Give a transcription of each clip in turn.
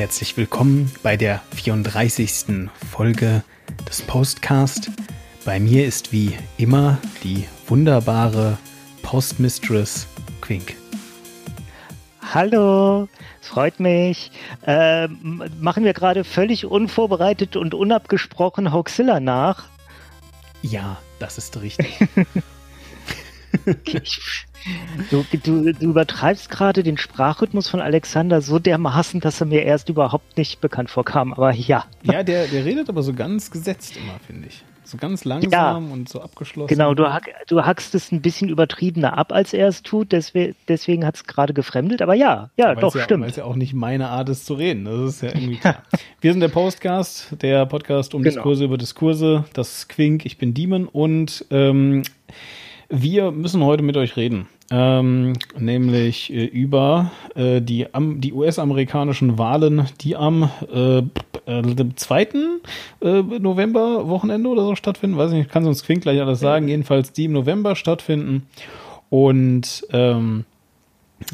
Herzlich willkommen bei der 34. Folge des Postcast. Bei mir ist wie immer die wunderbare Postmistress Quink. Hallo, es freut mich. Äh, machen wir gerade völlig unvorbereitet und unabgesprochen Hoaxilla nach? Ja, das ist richtig. du, du, du, übertreibst gerade den Sprachrhythmus von Alexander so dermaßen, dass er mir erst überhaupt nicht bekannt vorkam, aber ja. Ja, der, der redet aber so ganz gesetzt immer, finde ich. So ganz langsam ja, und so abgeschlossen. Genau, du, hack, du hackst es ein bisschen übertriebener ab, als er es tut, deswegen, deswegen hat es gerade gefremdelt, aber ja, ja, doch, ja, stimmt. Weil es ja auch nicht meine Art ist zu reden, das ist ja irgendwie klar. Wir sind der Postcast, der Podcast um genau. Diskurse über Diskurse, das Quink, ich bin Demon und ähm, wir müssen heute mit euch reden, ähm, nämlich äh, über äh, die, die US-amerikanischen Wahlen, die am äh, äh, 2. Äh, November Wochenende oder so stattfinden. Weiß nicht, kann uns Quink gleich alles sagen. Jedenfalls die im November stattfinden. Und ähm,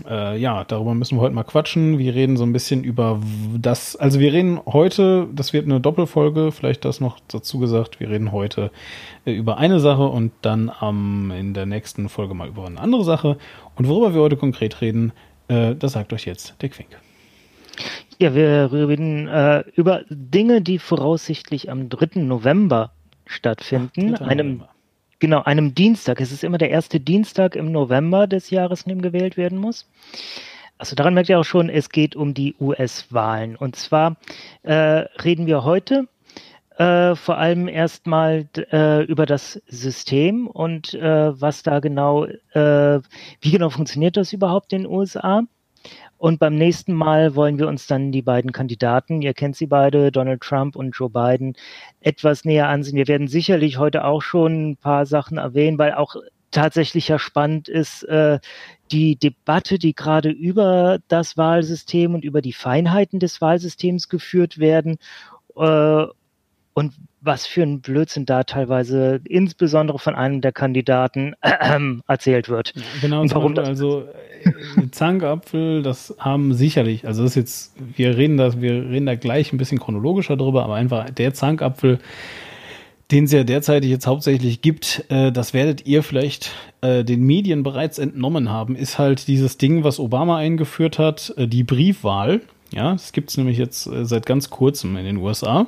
äh, ja, darüber müssen wir heute mal quatschen. Wir reden so ein bisschen über das, also wir reden heute, das wird eine Doppelfolge, vielleicht das noch dazu gesagt, wir reden heute äh, über eine Sache und dann ähm, in der nächsten Folge mal über eine andere Sache. Und worüber wir heute konkret reden, äh, das sagt euch jetzt der Quink. Ja, wir reden äh, über Dinge, die voraussichtlich am 3. November stattfinden, Ach, einem November. Genau, einem Dienstag. Es ist immer der erste Dienstag im November des Jahres, in dem gewählt werden muss. Also daran merkt ihr auch schon, es geht um die US-Wahlen. Und zwar äh, reden wir heute äh, vor allem erstmal äh, über das System und äh, was da genau, äh, wie genau funktioniert das überhaupt in den USA. Und beim nächsten Mal wollen wir uns dann die beiden Kandidaten, ihr kennt sie beide, Donald Trump und Joe Biden, etwas näher ansehen. Wir werden sicherlich heute auch schon ein paar Sachen erwähnen, weil auch tatsächlich ja spannend ist äh, die Debatte, die gerade über das Wahlsystem und über die Feinheiten des Wahlsystems geführt werden. Äh, und was für ein Blödsinn da teilweise insbesondere von einem der Kandidaten äh, erzählt wird. genau, und warum das also äh, Zankapfel, das haben sicherlich, also das ist jetzt, wir reden das, wir reden da gleich ein bisschen chronologischer drüber, aber einfach der Zankapfel, den es ja derzeit jetzt hauptsächlich gibt, äh, das werdet ihr vielleicht äh, den Medien bereits entnommen haben, ist halt dieses Ding, was Obama eingeführt hat, äh, die Briefwahl. Ja, das gibt es nämlich jetzt äh, seit ganz kurzem in den USA.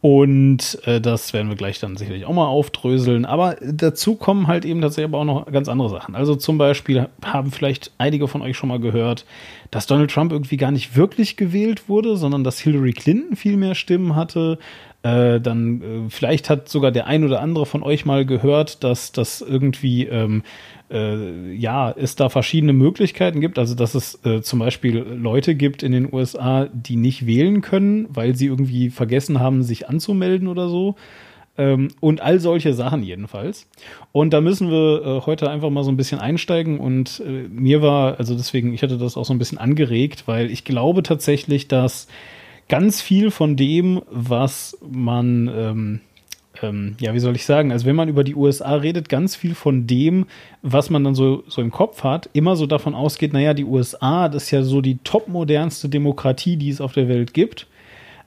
Und äh, das werden wir gleich dann sicherlich auch mal aufdröseln. Aber dazu kommen halt eben tatsächlich aber auch noch ganz andere Sachen. Also zum Beispiel haben vielleicht einige von euch schon mal gehört, dass Donald Trump irgendwie gar nicht wirklich gewählt wurde, sondern dass Hillary Clinton viel mehr Stimmen hatte. Äh, dann äh, vielleicht hat sogar der ein oder andere von euch mal gehört, dass das irgendwie ähm, äh, ja, es da verschiedene Möglichkeiten gibt. Also, dass es äh, zum Beispiel Leute gibt in den USA, die nicht wählen können, weil sie irgendwie vergessen haben, sich anzumelden oder so. Ähm, und all solche Sachen jedenfalls. Und da müssen wir äh, heute einfach mal so ein bisschen einsteigen. Und äh, mir war, also deswegen, ich hatte das auch so ein bisschen angeregt, weil ich glaube tatsächlich, dass ganz viel von dem, was man ähm, ähm, ja, wie soll ich sagen, also wenn man über die USA redet, ganz viel von dem, was man dann so, so im Kopf hat, immer so davon ausgeht, naja, die USA, das ist ja so die topmodernste Demokratie, die es auf der Welt gibt.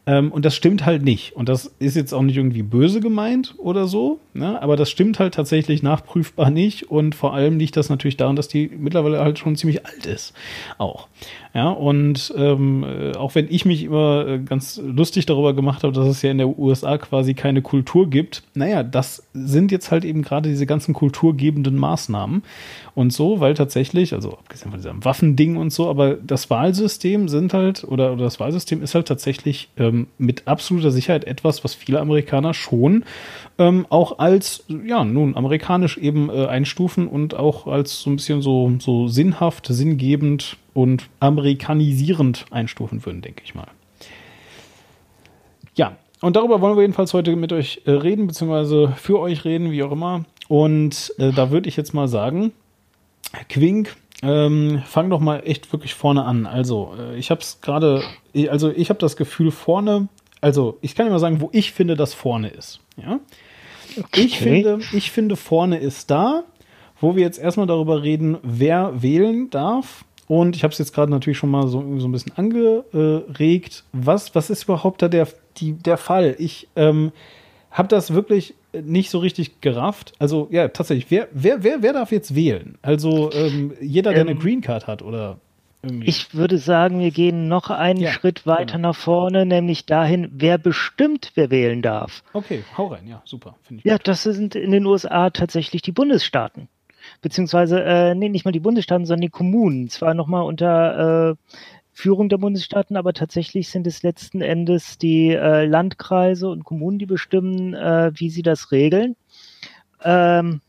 Ähm, und das stimmt halt nicht. Und das ist jetzt auch nicht irgendwie böse gemeint oder so, ne? aber das stimmt halt tatsächlich nachprüfbar nicht. Und vor allem liegt das natürlich daran, dass die mittlerweile halt schon ziemlich alt ist. Auch. Ja, und ähm, äh, auch wenn ich mich immer äh, ganz lustig darüber gemacht habe, dass es ja in der USA quasi keine Kultur gibt, naja, das sind jetzt halt eben gerade diese ganzen kulturgebenden Maßnahmen. Und so, weil tatsächlich, also abgesehen von diesem Waffending und so, aber das Wahlsystem sind halt, oder, oder das Wahlsystem ist halt tatsächlich ähm, mit absoluter Sicherheit etwas, was viele Amerikaner schon ähm, auch als, ja, nun, amerikanisch eben äh, einstufen und auch als so ein bisschen so, so sinnhaft, sinngebend und amerikanisierend einstufen würden, denke ich mal. Ja, und darüber wollen wir jedenfalls heute mit euch äh, reden, beziehungsweise für euch reden, wie auch immer. Und äh, da würde ich jetzt mal sagen, Quink, ähm, fang doch mal echt wirklich vorne an. Also, äh, ich habe es gerade, also ich habe das Gefühl vorne, also ich kann immer sagen, wo ich finde, dass vorne ist. Ja. Okay. Ich finde, ich finde vorne ist da, wo wir jetzt erstmal darüber reden, wer wählen darf Und ich habe es jetzt gerade natürlich schon mal so, so ein bisschen angeregt. Was, was ist überhaupt da der, die, der Fall? Ich ähm, habe das wirklich nicht so richtig gerafft. Also ja, tatsächlich, wer, wer, wer, wer darf jetzt wählen? Also ähm, jeder, der ähm, eine Green Card hat oder irgendwie. Ich würde sagen, wir gehen noch einen ja, Schritt weiter genau. nach vorne, nämlich dahin, wer bestimmt, wer wählen darf. Okay, hau rein, ja, super. ja, das sind in den USA tatsächlich die Bundesstaaten beziehungsweise, äh, nee, nicht mal die Bundesstaaten, sondern die Kommunen. Zwar nochmal unter äh, Führung der Bundesstaaten, aber tatsächlich sind es letzten Endes die äh, Landkreise und Kommunen, die bestimmen, äh, wie sie das regeln. Ähm,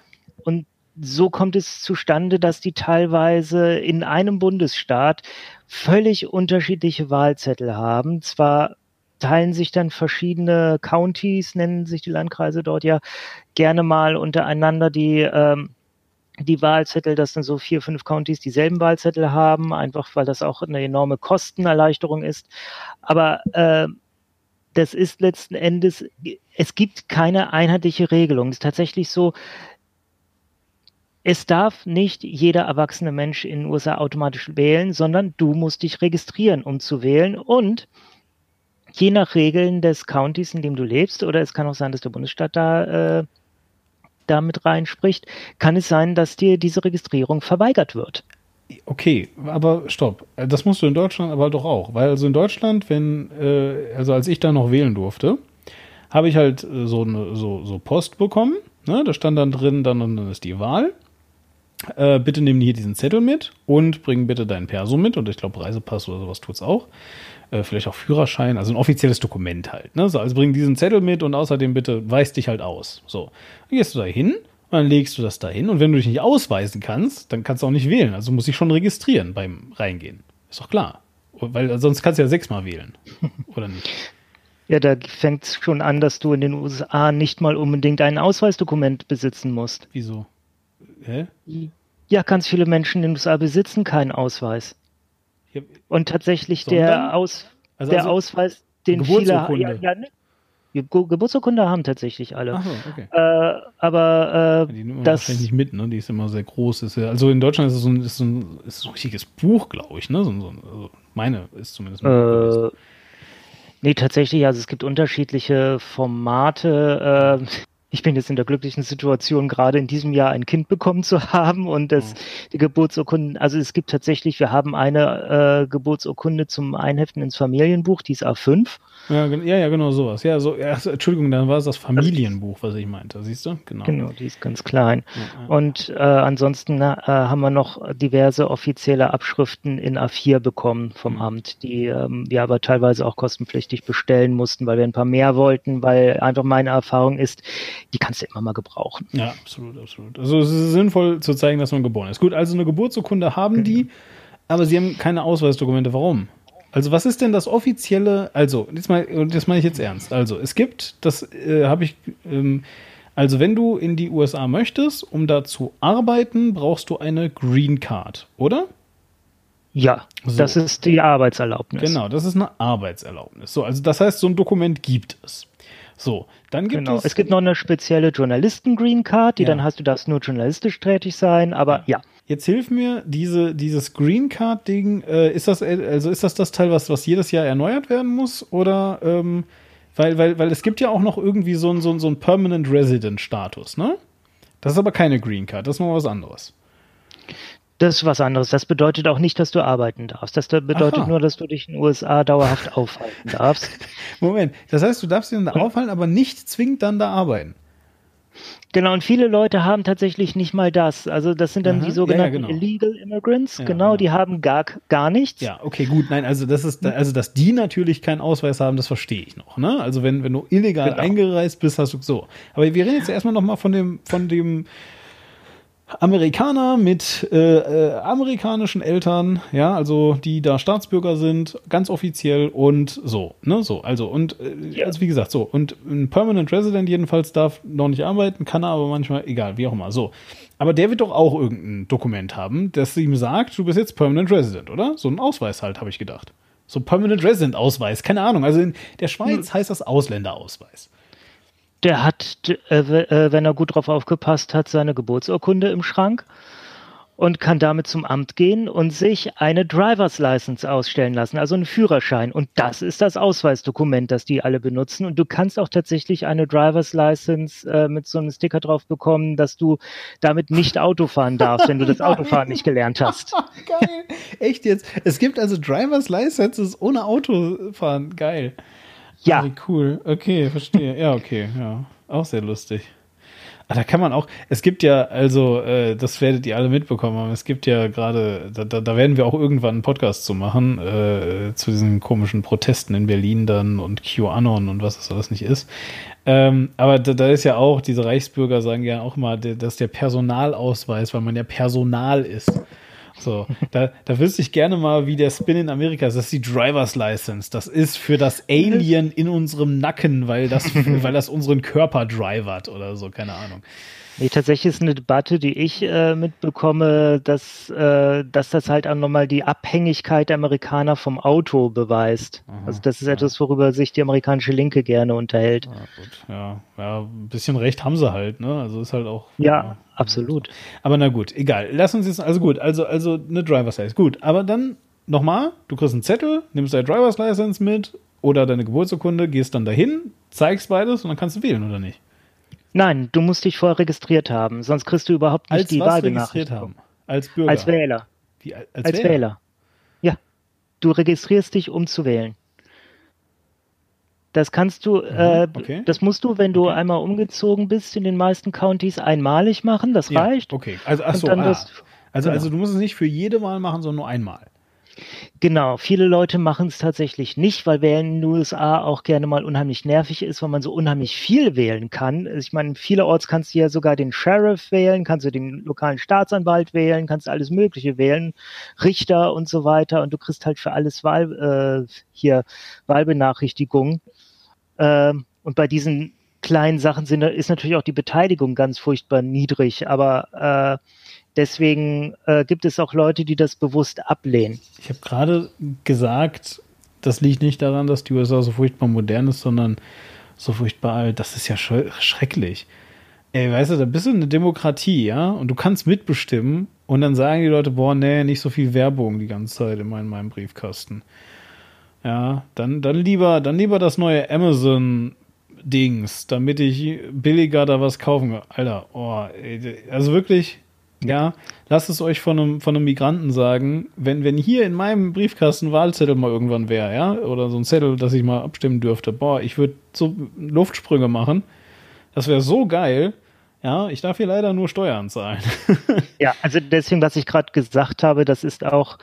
und so kommt es zustande, dass die teilweise in einem Bundesstaat völlig unterschiedliche Wahlzettel haben. Zwar teilen sich dann verschiedene Counties, nennen sich die Landkreise dort ja gerne mal untereinander die ähm, die Wahlzettel, dass dann so vier, fünf Counties dieselben Wahlzettel haben, einfach weil das auch eine enorme Kostenerleichterung ist. Aber äh, das ist letzten Endes, es gibt keine einheitliche Regelung. Es ist tatsächlich so, es darf nicht jeder erwachsene Mensch in den USA automatisch wählen, sondern du musst dich registrieren, um zu wählen. Und je nach Regeln des Countys, in dem du lebst, oder es kann auch sein, dass der Bundesstaat da äh, damit reinspricht, kann es sein, dass dir diese Registrierung verweigert wird. Okay, aber stopp. Das musst du in Deutschland aber doch auch. Weil also in Deutschland, wenn, äh, also als ich da noch wählen durfte, habe ich halt äh, so, eine, so, so Post bekommen. Ne? Da stand dann drin, dann, dann ist die Wahl. Äh, bitte nimm hier diesen Zettel mit und bring bitte deinen Perso mit. Und ich glaube, Reisepass oder sowas tut es auch äh, vielleicht auch Führerschein, also ein offizielles Dokument halt. Ne? So, also bring diesen Zettel mit und außerdem bitte weist dich halt aus. So, dann gehst du da hin und dann legst du das da hin und wenn du dich nicht ausweisen kannst, dann kannst du auch nicht wählen. Also musst dich schon registrieren beim Reingehen. Ist doch klar. Weil sonst kannst du ja sechsmal wählen. Oder nicht? Ja, da fängt es schon an, dass du in den USA nicht mal unbedingt ein Ausweisdokument besitzen musst. Wieso? Hä? Ja, ganz viele Menschen in den USA besitzen keinen Ausweis. Und tatsächlich Sondern? der, Aus, also der also Ausweis, den viele ja, ja, ne? Geburtsurkunde haben tatsächlich alle. Ach so, okay. Äh, aber äh, die nimmt man das wahrscheinlich nicht mit, ne? Die ist immer sehr groß. Ist ja, also in Deutschland ist es so ein, ist so ein, ist so ein richtiges Buch, glaube ich, ne? So, so, also meine ist zumindest. Äh, nee, tatsächlich, also es gibt unterschiedliche Formate. Äh, ich bin jetzt in der glücklichen Situation, gerade in diesem Jahr ein Kind bekommen zu haben und das, oh. die Geburtsurkunden, also es gibt tatsächlich, wir haben eine äh, Geburtsurkunde zum Einheften ins Familienbuch, die ist A5 ja, ja, ja, genau sowas. Ja, so, ja, Entschuldigung, dann war es das Familienbuch, was ich meinte, siehst du? Genau. Genau, die ist ganz klein. Ja, ja. Und äh, ansonsten äh, haben wir noch diverse offizielle Abschriften in A4 bekommen vom mhm. Amt, die ähm, wir aber teilweise auch kostenpflichtig bestellen mussten, weil wir ein paar mehr wollten, weil einfach meine Erfahrung ist, die kannst du immer mal gebrauchen. Ja, absolut, absolut. Also es ist sinnvoll zu zeigen, dass man geboren ist. Gut, also eine Geburtsurkunde haben mhm. die, aber sie haben keine Ausweisdokumente. Warum? Also was ist denn das offizielle, also das meine das mein ich jetzt ernst. Also es gibt, das äh, habe ich, ähm, also wenn du in die USA möchtest, um da zu arbeiten, brauchst du eine Green Card, oder? Ja, so. das ist die Arbeitserlaubnis. Genau, das ist eine Arbeitserlaubnis. So, also das heißt, so ein Dokument gibt es. So, dann gibt genau. es. Es gibt noch eine spezielle Journalisten-Green Card, die ja. dann hast du das nur journalistisch tätig sein, aber ja. ja. Jetzt hilf mir, diese, dieses Green Card-Ding, äh, ist das, also ist das das Teil, was, was jedes Jahr erneuert werden muss? Oder, ähm, weil, weil, weil es gibt ja auch noch irgendwie so einen so, so ein Permanent Resident-Status, ne? Das ist aber keine Green Card, das ist mal was anderes. Das ist was anderes. Das bedeutet auch nicht, dass du arbeiten darfst. Das bedeutet Aha. nur, dass du dich in den USA dauerhaft aufhalten darfst. Moment, das heißt, du darfst dich dann da aufhalten, aber nicht zwingend dann da arbeiten. Genau, und viele Leute haben tatsächlich nicht mal das. Also das sind dann Aha, die sogenannten ja, ja, genau. Illegal Immigrants, ja, genau, die haben gar, gar nichts. Ja, okay, gut. Nein, also das ist, also dass die natürlich keinen Ausweis haben, das verstehe ich noch. Ne? Also wenn, wenn du illegal genau. eingereist bist, hast du so. Aber wir reden jetzt erstmal nochmal von dem, von dem Amerikaner mit äh, äh, amerikanischen Eltern, ja, also die da Staatsbürger sind, ganz offiziell und so, ne, so, also und äh, ja. also wie gesagt, so und ein Permanent Resident jedenfalls darf noch nicht arbeiten, kann er aber manchmal, egal, wie auch immer, so. Aber der wird doch auch irgendein Dokument haben, das ihm sagt, du bist jetzt Permanent Resident, oder? So ein Ausweis halt, habe ich gedacht. So Permanent Resident Ausweis, keine Ahnung. Also in der Schweiz hm. heißt das Ausländerausweis der hat, äh, äh, wenn er gut drauf aufgepasst hat, seine Geburtsurkunde im Schrank. und kann damit zum Amt gehen und sich eine Driver's License ausstellen lassen, also einen Führerschein. Und das ist das Ausweisdokument, das die alle benutzen. Und du kannst auch tatsächlich eine Driver's License äh, mit so einem Sticker drauf bekommen, dass du damit nicht Auto fahren darfst, wenn du das Autofahren nicht gelernt hast. Geil. Echt jetzt? Es gibt also Driver's Licenses ohne Autofahren. Geil. Ja. Wie cool. Okay, verstehe. Ja, okay. Ja. Auch sehr lustig. Ah, da kann man auch, es gibt ja, also, äh, das werdet ihr alle mitbekommen haben, es gibt ja gerade, da, da, werden wir auch irgendwann einen Podcast zu machen, äh, zu diesen komischen Protesten in Berlin dann und QAnon und was das alles nicht ist. Ähm, aber da, da, ist ja auch, diese Reichsbürger sagen ja auch mal, dass der Personalausweis, weil man ja Personal ist. So, da, da wüsste ich gerne mal, wie der Spin in Amerika ist. Das ist die Driver's License. Das ist für das Alien in unserem Nacken, weil das, weil das unseren Körper drivert oder so, keine Ahnung. Nee, tatsächlich ist eine Debatte, die ich äh, mitbekomme, dass, äh, dass das halt auch nochmal die Abhängigkeit der Amerikaner vom Auto beweist. Aha, also das ist ja. etwas, worüber sich die amerikanische Linke gerne unterhält. Ja, gut. Ja, ja, ein bisschen recht haben sie halt, ne? Also ist halt auch. Ja, ja absolut. Aber na gut, egal. Lass uns jetzt, also gut, also, also eine Driver's License. Gut, aber dann nochmal, du kriegst einen Zettel, nimmst deine Driver's License mit oder deine Geburtsurkunde, gehst dann dahin, zeigst beides und dann kannst du wählen, oder nicht? Nein, du musst dich vorher registriert haben, sonst kriegst du überhaupt nicht als die Wahlbenachrichtigung. Als Bürger? Als Wähler. Wie, als, als Wähler? Wähler? Ja. Du registrierst dich, um zu wählen. Das kannst du, mhm, äh, okay. das musst du, wenn du okay. einmal umgezogen bist, in den meisten Countys einmalig machen. Das ja, reicht. Okay, also ach so, ah. also, genau. also du musst es nicht für jede Wahl machen, sondern nur einmal. Genau, viele Leute machen es tatsächlich nicht, weil Wählen in den USA auch gerne mal unheimlich nervig ist, weil man so unheimlich viel wählen kann. Ich meine, vielerorts kannst du ja sogar den Sheriff wählen, kannst du den lokalen Staatsanwalt wählen, kannst alles Mögliche wählen, Richter und so weiter und du kriegst halt für alles Wahl, äh, hier Wahlbenachrichtigungen. Äh, und bei diesen kleinen Sachen sind, ist natürlich auch die Beteiligung ganz furchtbar niedrig, aber äh, Deswegen äh, gibt es auch Leute, die das bewusst ablehnen. Ich habe gerade gesagt, das liegt nicht daran, dass die USA so furchtbar modern ist, sondern so furchtbar alt. Das ist ja schrecklich. Ey, weißt du, da bist du eine Demokratie, ja, und du kannst mitbestimmen und dann sagen die Leute, boah, nee, nicht so viel Werbung die ganze Zeit in meinem, meinem Briefkasten. Ja, dann, dann lieber, dann lieber das neue Amazon Dings, damit ich billiger da was kaufen kann. Alter, oh, ey, also wirklich, ja, lasst es euch von einem, von einem Migranten sagen, wenn, wenn hier in meinem Briefkasten Wahlzettel mal irgendwann wäre, ja, oder so ein Zettel, dass ich mal abstimmen dürfte, boah, ich würde so Luftsprünge machen. Das wäre so geil. Ja, ich darf hier leider nur Steuern zahlen. ja, also deswegen, was ich gerade gesagt habe, das ist auch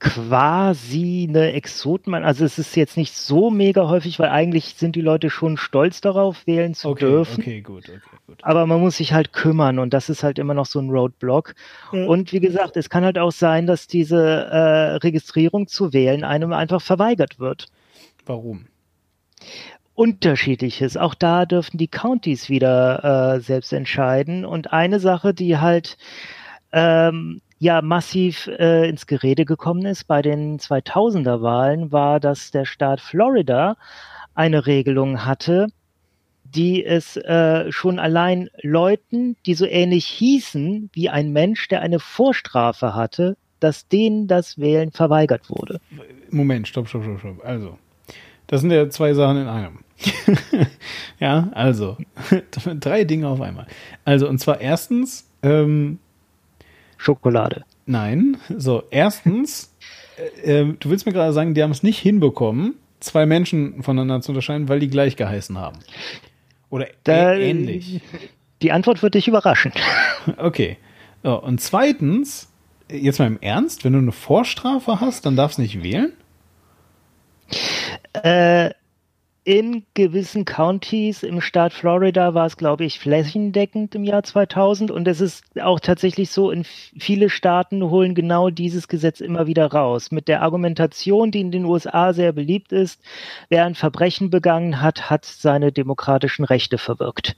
quasi eine Exoten. Also es ist jetzt nicht so mega häufig, weil eigentlich sind die Leute schon stolz darauf, wählen zu okay, dürfen. Okay, gut, okay, gut. Aber man muss sich halt kümmern und das ist halt immer noch so ein Roadblock. Mhm. Und wie gesagt, es kann halt auch sein, dass diese äh, Registrierung zu wählen einem einfach verweigert wird. Warum? Unterschiedliches. Auch da dürfen die Counties wieder äh, selbst entscheiden. Und eine Sache, die halt ähm, ja massiv äh, ins Gerede gekommen ist bei den 2000er Wahlen, war, dass der Staat Florida eine Regelung hatte, die es äh, schon allein Leuten, die so ähnlich hießen wie ein Mensch, der eine Vorstrafe hatte, dass denen das Wählen verweigert wurde. Moment, stopp, stopp, stopp, stopp. Also, das sind ja zwei Sachen in einem. ja, also, drei Dinge auf einmal. Also, und zwar erstens, ähm, Schokolade. Nein. So, erstens, äh, du willst mir gerade sagen, die haben es nicht hinbekommen, zwei Menschen voneinander zu unterscheiden, weil die gleich geheißen haben. Oder da, ähnlich. Die Antwort wird dich überraschen. Okay. So, und zweitens, jetzt mal im Ernst, wenn du eine Vorstrafe hast, dann darfst du nicht wählen? Äh, in gewissen Countys im Staat Florida war es, glaube ich, flächendeckend im Jahr 2000. Und es ist auch tatsächlich so, in viele Staaten holen genau dieses Gesetz immer wieder raus. Mit der Argumentation, die in den USA sehr beliebt ist, wer ein Verbrechen begangen hat, hat seine demokratischen Rechte verwirkt.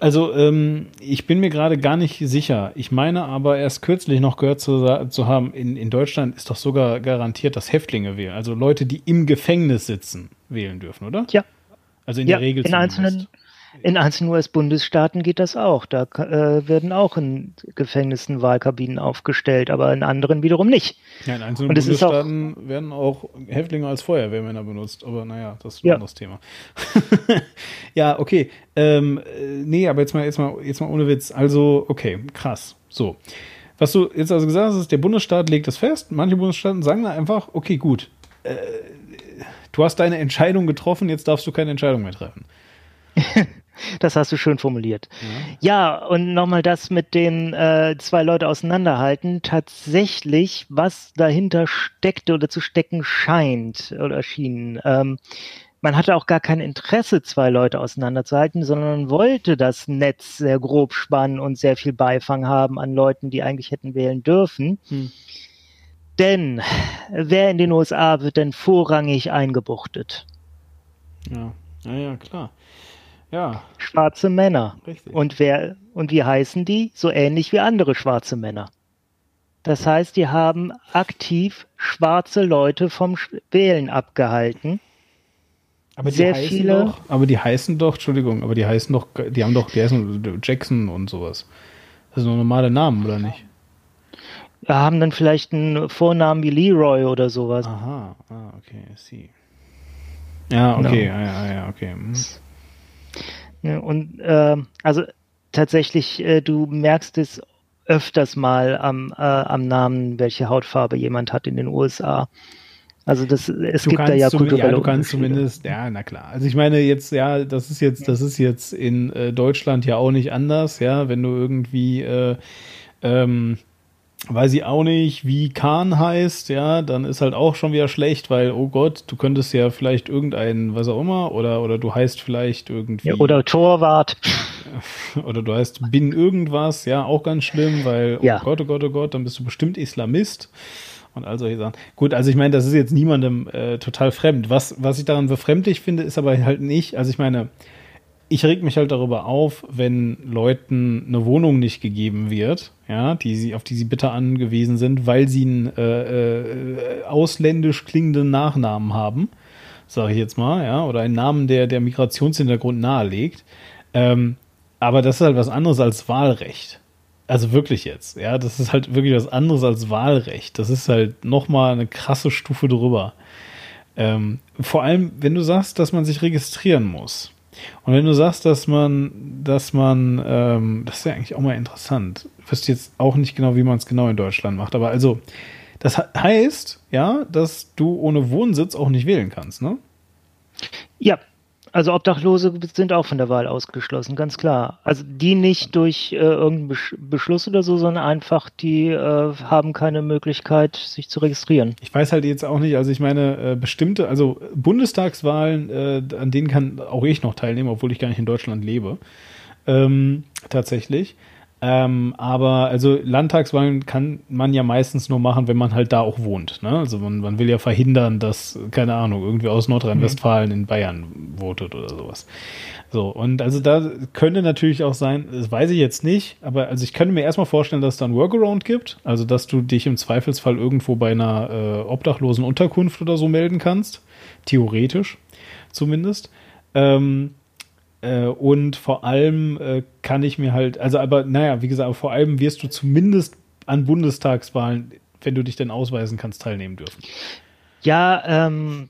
Also ähm, ich bin mir gerade gar nicht sicher. Ich meine aber erst kürzlich noch gehört zu, zu haben, in, in Deutschland ist doch sogar garantiert, dass Häftlinge wählen, also Leute, die im Gefängnis sitzen, wählen dürfen, oder? Ja. Also in ja, der Regel in einzelnen, in einzelnen US-Bundesstaaten geht das auch. Da äh, werden auch in Gefängnissen Wahlkabinen aufgestellt, aber in anderen wiederum nicht. Ja, in einzelnen Bundesstaaten auch, werden auch Häftlinge als Feuerwehrmänner benutzt, aber naja, das ist ein ja. anderes Thema. ja, okay. Ähm, nee, aber jetzt mal, jetzt mal, jetzt mal ohne Witz. Also, okay, krass. So. Was du jetzt also gesagt hast, ist, der Bundesstaat legt das fest. Manche Bundesstaaten sagen da einfach, okay, gut. Äh, du hast deine Entscheidung getroffen, jetzt darfst du keine Entscheidung mehr treffen. Das hast du schön formuliert. Ja, ja und nochmal das mit den äh, zwei Leute auseinanderhalten. Tatsächlich, was dahinter steckte oder zu stecken scheint oder schien. Ähm, man hatte auch gar kein Interesse, zwei Leute auseinanderzuhalten, sondern man wollte das Netz sehr grob spannen und sehr viel Beifang haben an Leuten, die eigentlich hätten wählen dürfen. Hm. Denn wer in den USA wird denn vorrangig eingebuchtet? Ja, ja, ja klar. Ja. Schwarze Männer. Richtig. Und wer und wie heißen die? So ähnlich wie andere schwarze Männer. Das heißt, die haben aktiv schwarze Leute vom Wählen abgehalten. Aber die Sehr heißen viele, doch, aber die heißen doch, Entschuldigung, aber die heißen doch, die haben doch, die heißen Jackson und sowas. Das sind doch normale Namen, oder nicht? Wir haben dann vielleicht einen Vornamen wie Leroy oder sowas. Aha, ah, okay, I see. Ja, okay, no. ja, ja, ja, okay. Hm. Und äh, also tatsächlich, äh, du merkst es öfters mal am, äh, am Namen, welche Hautfarbe jemand hat in den USA. Also das, es du gibt da ja kulturelle Ja, du kannst zumindest, ja, na klar. Also ich meine jetzt, ja, das ist jetzt, das ist jetzt in äh, Deutschland ja auch nicht anders, ja, wenn du irgendwie äh, ähm, weiß ich auch nicht, wie Kahn heißt, ja, dann ist halt auch schon wieder schlecht, weil, oh Gott, du könntest ja vielleicht irgendeinen, was auch immer, oder, oder du heißt vielleicht irgendwie. Ja, oder Torwart. Oder du heißt Bin irgendwas, ja, auch ganz schlimm, weil, oh ja. Gott, oh Gott, oh Gott, dann bist du bestimmt Islamist und all solche Sachen. Gut, also ich meine, das ist jetzt niemandem äh, total fremd. Was, was ich daran befremdlich finde, ist aber halt nicht, also ich meine, ich reg mich halt darüber auf, wenn Leuten eine Wohnung nicht gegeben wird, ja, die sie, auf die sie bitter angewiesen sind, weil sie einen äh, äh, ausländisch klingenden Nachnamen haben, sage ich jetzt mal, ja, oder einen Namen, der der Migrationshintergrund nahelegt. Ähm, aber das ist halt was anderes als Wahlrecht. Also wirklich jetzt, ja, das ist halt wirklich was anderes als Wahlrecht. Das ist halt nochmal eine krasse Stufe drüber. Ähm, vor allem, wenn du sagst, dass man sich registrieren muss und wenn du sagst, dass man, dass man, ähm, das ist ja eigentlich auch mal interessant. Ich wüsste jetzt auch nicht genau, wie man es genau in Deutschland macht, aber also, das heißt, ja, dass du ohne Wohnsitz auch nicht wählen kannst, ne? Ja, also Obdachlose sind auch von der Wahl ausgeschlossen, ganz klar. Also die nicht durch äh, irgendeinen Beschluss oder so, sondern einfach, die äh, haben keine Möglichkeit, sich zu registrieren. Ich weiß halt jetzt auch nicht, also ich meine, äh, bestimmte, also Bundestagswahlen, äh, an denen kann auch ich noch teilnehmen, obwohl ich gar nicht in Deutschland lebe. Ähm, tatsächlich. Ähm, aber also Landtagswahlen kann man ja meistens nur machen, wenn man halt da auch wohnt. Ne? Also man, man will ja verhindern, dass, keine Ahnung, irgendwie aus Nordrhein-Westfalen mhm. in Bayern votet oder sowas. So, und also da könnte natürlich auch sein, das weiß ich jetzt nicht, aber also ich könnte mir erstmal vorstellen, dass es da ein Workaround gibt, also dass du dich im Zweifelsfall irgendwo bei einer äh, obdachlosen Unterkunft oder so melden kannst. Theoretisch zumindest. Ähm, äh, und vor allem äh, kann ich mir halt, also aber naja, wie gesagt, vor allem wirst du zumindest an Bundestagswahlen, wenn du dich denn ausweisen kannst, teilnehmen dürfen. Ja, ähm,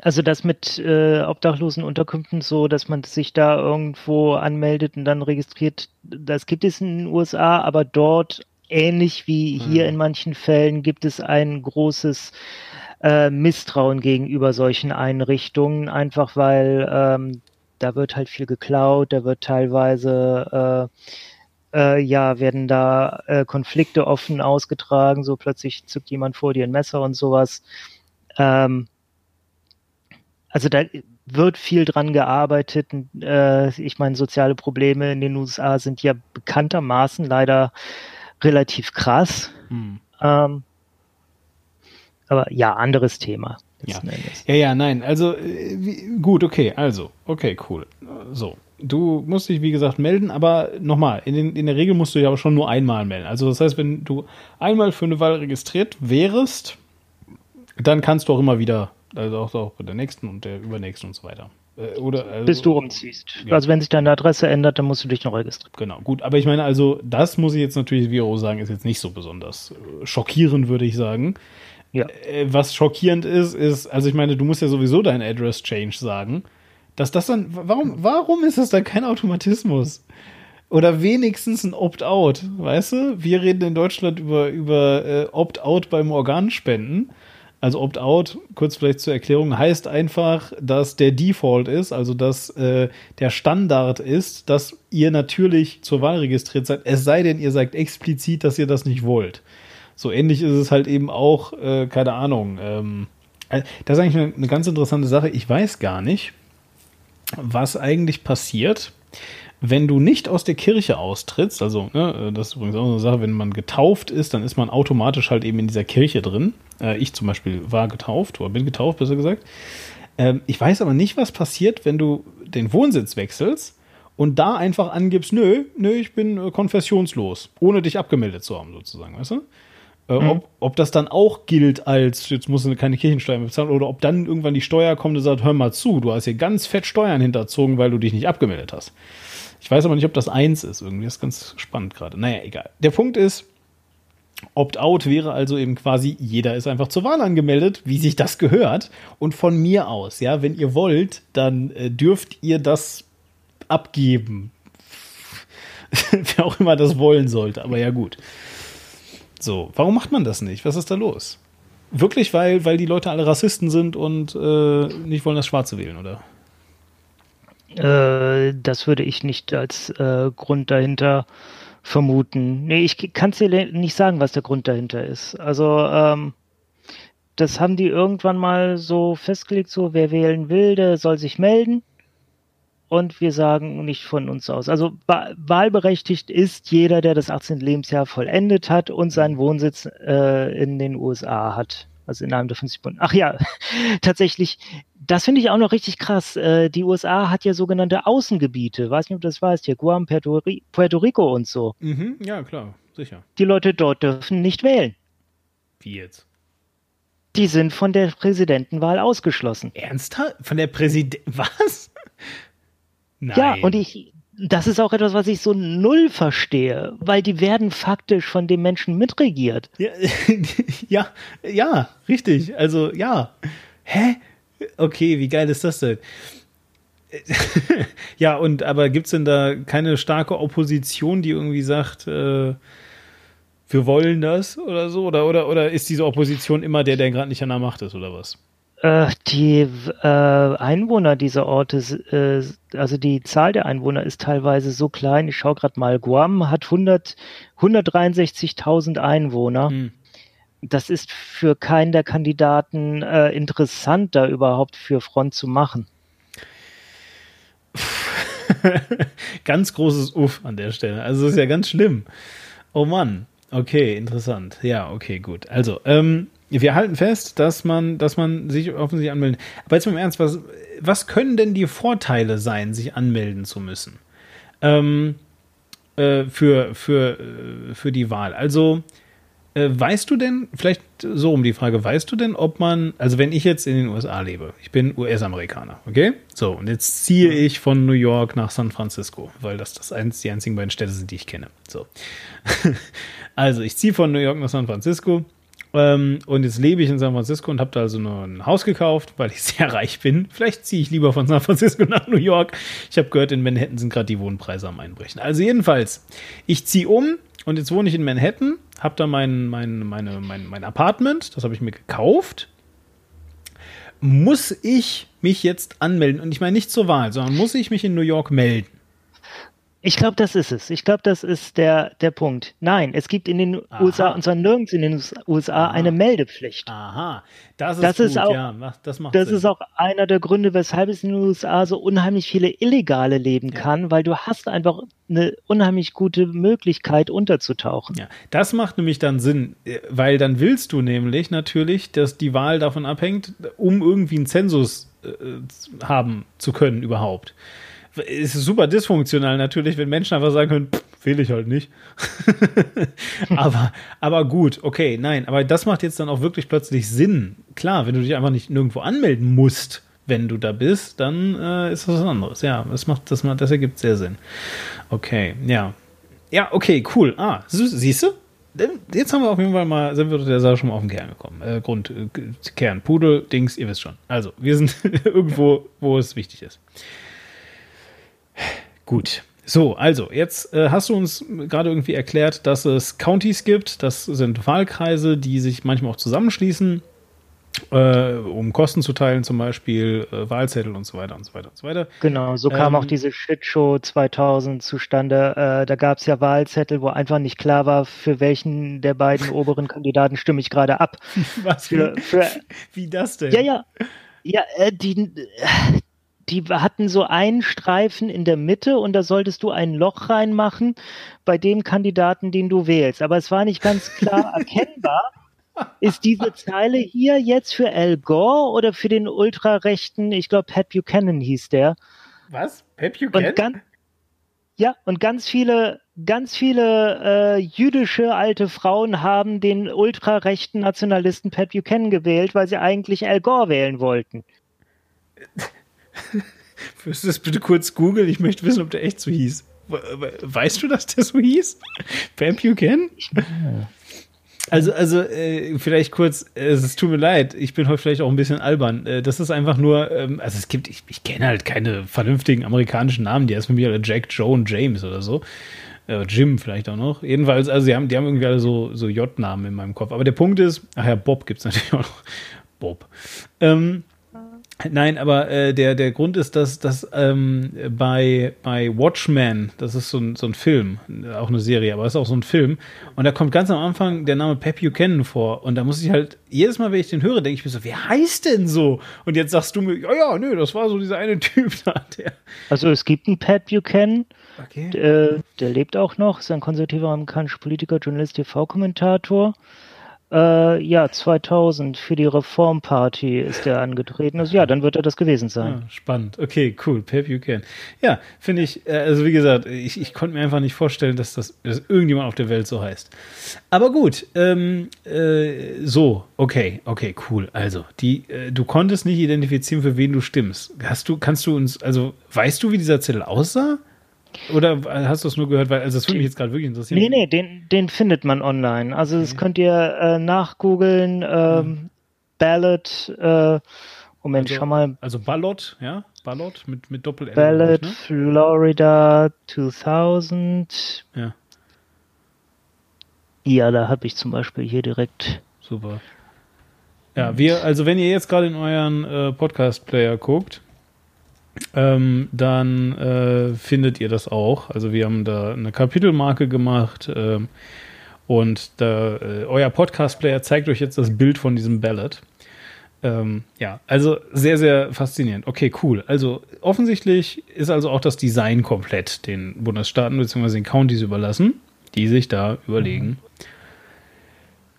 also das mit äh, obdachlosen Unterkünften so, dass man sich da irgendwo anmeldet und dann registriert, das gibt es in den USA, aber dort ähnlich wie hier mhm. in manchen Fällen gibt es ein großes äh, Misstrauen gegenüber solchen Einrichtungen, einfach weil ähm, da wird halt viel geklaut, da wird teilweise äh, äh, ja, werden da äh, Konflikte offen ausgetragen, so plötzlich zückt jemand vor dir ein Messer und sowas. Ähm, also da wird viel dran gearbeitet. Äh, ich meine, soziale Probleme in den USA sind ja bekanntermaßen leider relativ krass. Hm. Ähm, aber ja, anderes Thema. Ja. ja, ja, nein. Also äh, wie, gut, okay, also, okay, cool. So. Du musst dich, wie gesagt, melden, aber nochmal, in, in der Regel musst du dich aber schon nur einmal melden. Also das heißt, wenn du einmal für eine Wahl registriert wärst, dann kannst du auch immer wieder, also auch, auch bei der nächsten und der übernächsten und so weiter. Äh, oder, also, Bis du umziehst. Ja. Also wenn sich deine Adresse ändert, dann musst du dich noch registrieren. Genau, gut. Aber ich meine, also das muss ich jetzt natürlich, wie Viro sagen, ist jetzt nicht so besonders äh, schockierend, würde ich sagen. Ja. Äh, was schockierend ist, ist, also ich meine, du musst ja sowieso dein Address Change sagen. Dass das dann, warum, warum ist das dann kein Automatismus? Oder wenigstens ein Opt-out, weißt du? Wir reden in Deutschland über, über äh, Opt-out beim Organspenden. Also Opt-out, kurz vielleicht zur Erklärung, heißt einfach, dass der Default ist, also dass äh, der Standard ist, dass ihr natürlich zur Wahl registriert seid, es sei denn, ihr sagt explizit, dass ihr das nicht wollt. So ähnlich ist es halt eben auch, äh, keine Ahnung. Ähm, äh, das ist eigentlich eine, eine ganz interessante Sache. Ich weiß gar nicht, was eigentlich passiert, wenn du nicht aus der Kirche austrittst, also ne, das ist übrigens auch eine Sache, wenn man getauft ist, dann ist man automatisch halt eben in dieser Kirche drin. Äh, ich zum Beispiel war getauft oder bin getauft, besser gesagt. Ähm, ich weiß aber nicht, was passiert, wenn du den Wohnsitz wechselst und da einfach angibst, nö, nö, ich bin äh, konfessionslos, ohne dich abgemeldet zu haben, sozusagen, weißt du? Äh, mhm. ob, ob das dann auch gilt als, jetzt musst du keine Kirchensteuer mehr bezahlen, oder ob dann irgendwann die Steuer kommt und sagt, hör mal zu, du hast hier ganz fett Steuern hinterzogen, weil du dich nicht abgemeldet hast. Ich weiß aber nicht, ob das eins ist. Irgendwie das ist ganz spannend gerade. Naja, egal. Der Punkt ist, Opt-out wäre also eben quasi, jeder ist einfach zur Wahl angemeldet, wie sich das gehört. Und von mir aus, ja, wenn ihr wollt, dann äh, dürft ihr das abgeben. Wer auch immer das wollen sollte, aber ja gut. So, warum macht man das nicht? Was ist da los? Wirklich, weil, weil die Leute alle Rassisten sind und äh, nicht wollen das Schwarze wählen, oder? Äh, das würde ich nicht als äh, Grund dahinter vermuten. Nee, ich kann es dir nicht sagen, was der Grund dahinter ist. Also, ähm, das haben die irgendwann mal so festgelegt, so wer wählen will, der soll sich melden und wir sagen nicht von uns aus. Also wahlberechtigt ist jeder, der das 18. Lebensjahr vollendet hat und seinen Wohnsitz äh, in den USA hat. Also innerhalb der 50 Bund. Ach ja, tatsächlich, das finde ich auch noch richtig krass. Äh, die USA hat ja sogenannte Außengebiete. Weiß nicht, ob du das weißt, hier Guam, Puerto, Puerto Rico und so. Mhm, ja, klar, sicher. Die Leute dort dürfen nicht wählen. Wie jetzt? Die sind von der Präsidentenwahl ausgeschlossen. Ernsthaft? Von der Präsident... Was? Nein. Ja, und ich, das ist auch etwas, was ich so null verstehe, weil die werden faktisch von dem Menschen mitregiert. Ja, ja, ja, richtig. Also, ja. Hä? Okay, wie geil ist das denn? ja, und aber gibt es denn da keine starke Opposition, die irgendwie sagt, äh, wir wollen das oder so? Oder, oder, oder ist diese Opposition immer der, der gerade nicht an der Macht ist, oder was? Äh, die äh, Einwohner dieser Orte, äh, also die Zahl der Einwohner ist teilweise so klein. Ich schaue gerade mal, Guam hat 100, 163.000 Einwohner. Hm. Das ist für keinen der Kandidaten äh, interessant, da überhaupt für Front zu machen. ganz großes Uff an der Stelle. Also das ist ja ganz schlimm. Oh Mann. Okay, interessant. Ja, okay, gut. Also, ähm, wir halten fest, dass man, dass man sich offensichtlich anmelden. Aber jetzt mal im Ernst, was, was können denn die Vorteile sein, sich anmelden zu müssen? Ähm, äh, für, für, äh, für die Wahl. Also, äh, weißt du denn, vielleicht so um die Frage, weißt du denn, ob man, also wenn ich jetzt in den USA lebe, ich bin US-Amerikaner, okay? So, und jetzt ziehe ich von New York nach San Francisco, weil das, das eins, die einzigen beiden Städte sind, die ich kenne. So. also, ich ziehe von New York nach San Francisco ähm, und jetzt lebe ich in San Francisco und habe da also nur ein Haus gekauft, weil ich sehr reich bin. Vielleicht ziehe ich lieber von San Francisco nach New York. Ich habe gehört, in Manhattan sind gerade die Wohnpreise am Einbrechen. Also jedenfalls, ich ziehe um und jetzt wohne ich in Manhattan, habe da mein, mein, meine, mein, mein Apartment, das habe ich mir gekauft. Muss ich mich jetzt anmelden? Und ich meine nicht zur Wahl, sondern muss ich mich in New York melden? Ich glaube, das ist es. Ich glaube, das ist der, der Punkt. Nein, es gibt in den Aha. USA, und zwar nirgends in den USA, Aha. eine Meldepflicht. Aha, das ist, das gut, ist auch, ja, das macht Das Sinn. ist auch einer der Gründe, weshalb es in den USA so unheimlich viele Illegale leben ja. kann, weil du hast einfach eine unheimlich gute Möglichkeit unterzutauchen. Ja, das macht nämlich dann Sinn, äh, weil dann willst du nämlich natürlich, dass die Wahl davon abhängt, um irgendwie einen Zensus äh, haben zu können überhaupt ist super dysfunktional natürlich, wenn Menschen einfach sagen können, wähle ich halt nicht. aber, aber gut, okay, nein, aber das macht jetzt dann auch wirklich plötzlich Sinn. Klar, wenn du dich einfach nicht nirgendwo anmelden musst, wenn du da bist, dann äh, ist das was anderes. Ja, das macht, das das ergibt sehr Sinn. Okay, ja. Ja, okay, cool. Ah, siehst du? Jetzt haben wir auf jeden Fall mal, sind wir der Sache schon mal auf den Kern gekommen. Äh, Grund, äh, Kern, Pudel, Dings, ihr wisst schon. Also, wir sind irgendwo, wo es wichtig ist. Gut. So, also, jetzt äh, hast du uns gerade irgendwie erklärt, dass es Counties gibt. Das sind Wahlkreise, die sich manchmal auch zusammenschließen äh, um Kosten zu teilen, zum Beispiel äh, Wahlzettel und so weiter und so weiter und so weiter. Genau, so kam ähm, auch diese Shitshow 2000 zustande. Äh, da gab es ja Wahlzettel, wo einfach nicht klar war, für welchen der beiden oberen Kandidaten stimme ich gerade ab. Was für, für, wie das denn? Ja, ja. Ja, äh, die, die hatten so einen Streifen in der Mitte und da solltest du ein Loch reinmachen bei dem Kandidaten, den du wählst. Aber es war nicht ganz klar erkennbar. Ist diese Zeile hier jetzt für Al Gore oder für den ultrarechten, ich glaube, Pat Buchanan hieß der? Was? Pat Buchanan? Und ganz, ja, und ganz viele, ganz viele äh, jüdische alte Frauen haben den ultrarechten Nationalisten Pat Buchanan gewählt, weil sie eigentlich Al Gore wählen wollten. Wirst du das bitte kurz googeln? Ich möchte wissen, ob der echt so hieß. Weißt du, dass der so hieß? Pat Buchanan? Also, also äh, vielleicht kurz, äh, es tut mir leid, ich bin heute vielleicht auch ein bisschen albern. Äh, das ist einfach nur, ähm, also es gibt, ich, ich kenne halt keine vernünftigen amerikanischen Namen, die heißen für mich alle Jack, Joe und James oder so. Äh, Jim vielleicht auch noch. Jedenfalls, also die haben, die haben irgendwie alle so, so J-Namen in meinem Kopf. Aber der Punkt ist, ach ja, Bob gibt es natürlich auch noch. Bob. Ähm, Nein, aber äh, der, der Grund ist, dass, dass ähm, bei, bei Watchmen, das ist so ein, so ein Film, auch eine Serie, aber es ist auch so ein Film, und da kommt ganz am Anfang der Name Pep Buchanan vor. Und da muss ich halt, jedes Mal, wenn ich den höre, denke ich mir so, wer heißt denn so? Und jetzt sagst du mir, ja, ja, nö, das war so dieser eine Typ da. Der also es gibt einen Pat Buchanan, okay. der, der lebt auch noch, ist ein konservativer amerikanischer Politiker, Journalist, TV-Kommentator. Äh, ja, 2000 für die Reformparty ist er angetreten. Also ja, dann wird er das gewesen sein. Ja, spannend. Okay, cool. Pep you can. Ja, finde ich, äh, also wie gesagt, ich, ich konnte mir einfach nicht vorstellen, dass das dass irgendjemand auf der Welt so heißt. Aber gut, ähm, äh, so, okay, okay, cool. Also, die, äh, du konntest nicht identifizieren, für wen du stimmst. Hast du, kannst du uns, also weißt du, wie dieser Zettel aussah? Oder hast du es nur gehört, weil, also das würde mich jetzt gerade wirklich interessieren. Nee, nee, den, den findet man online. Also das könnt ihr äh, nachgoogeln. Ähm, mhm. Ballot, äh, Moment, also, schau mal. Also Ballot, ja? Ballot mit, mit Doppel-L. Ballot, ne? Florida 2000. Ja. Ja, da habe ich zum Beispiel hier direkt. Super. Ja, wir, also wenn ihr jetzt gerade in euren äh, Podcast-Player guckt, ähm, dann äh, findet ihr das auch. Also wir haben da eine Kapitelmarke gemacht ähm, und da, äh, euer Podcast-Player zeigt euch jetzt das Bild von diesem Ballot. Ähm, ja, also sehr, sehr faszinierend. Okay, cool. Also offensichtlich ist also auch das Design komplett den Bundesstaaten bzw. den Countys überlassen, die sich da überlegen, mhm.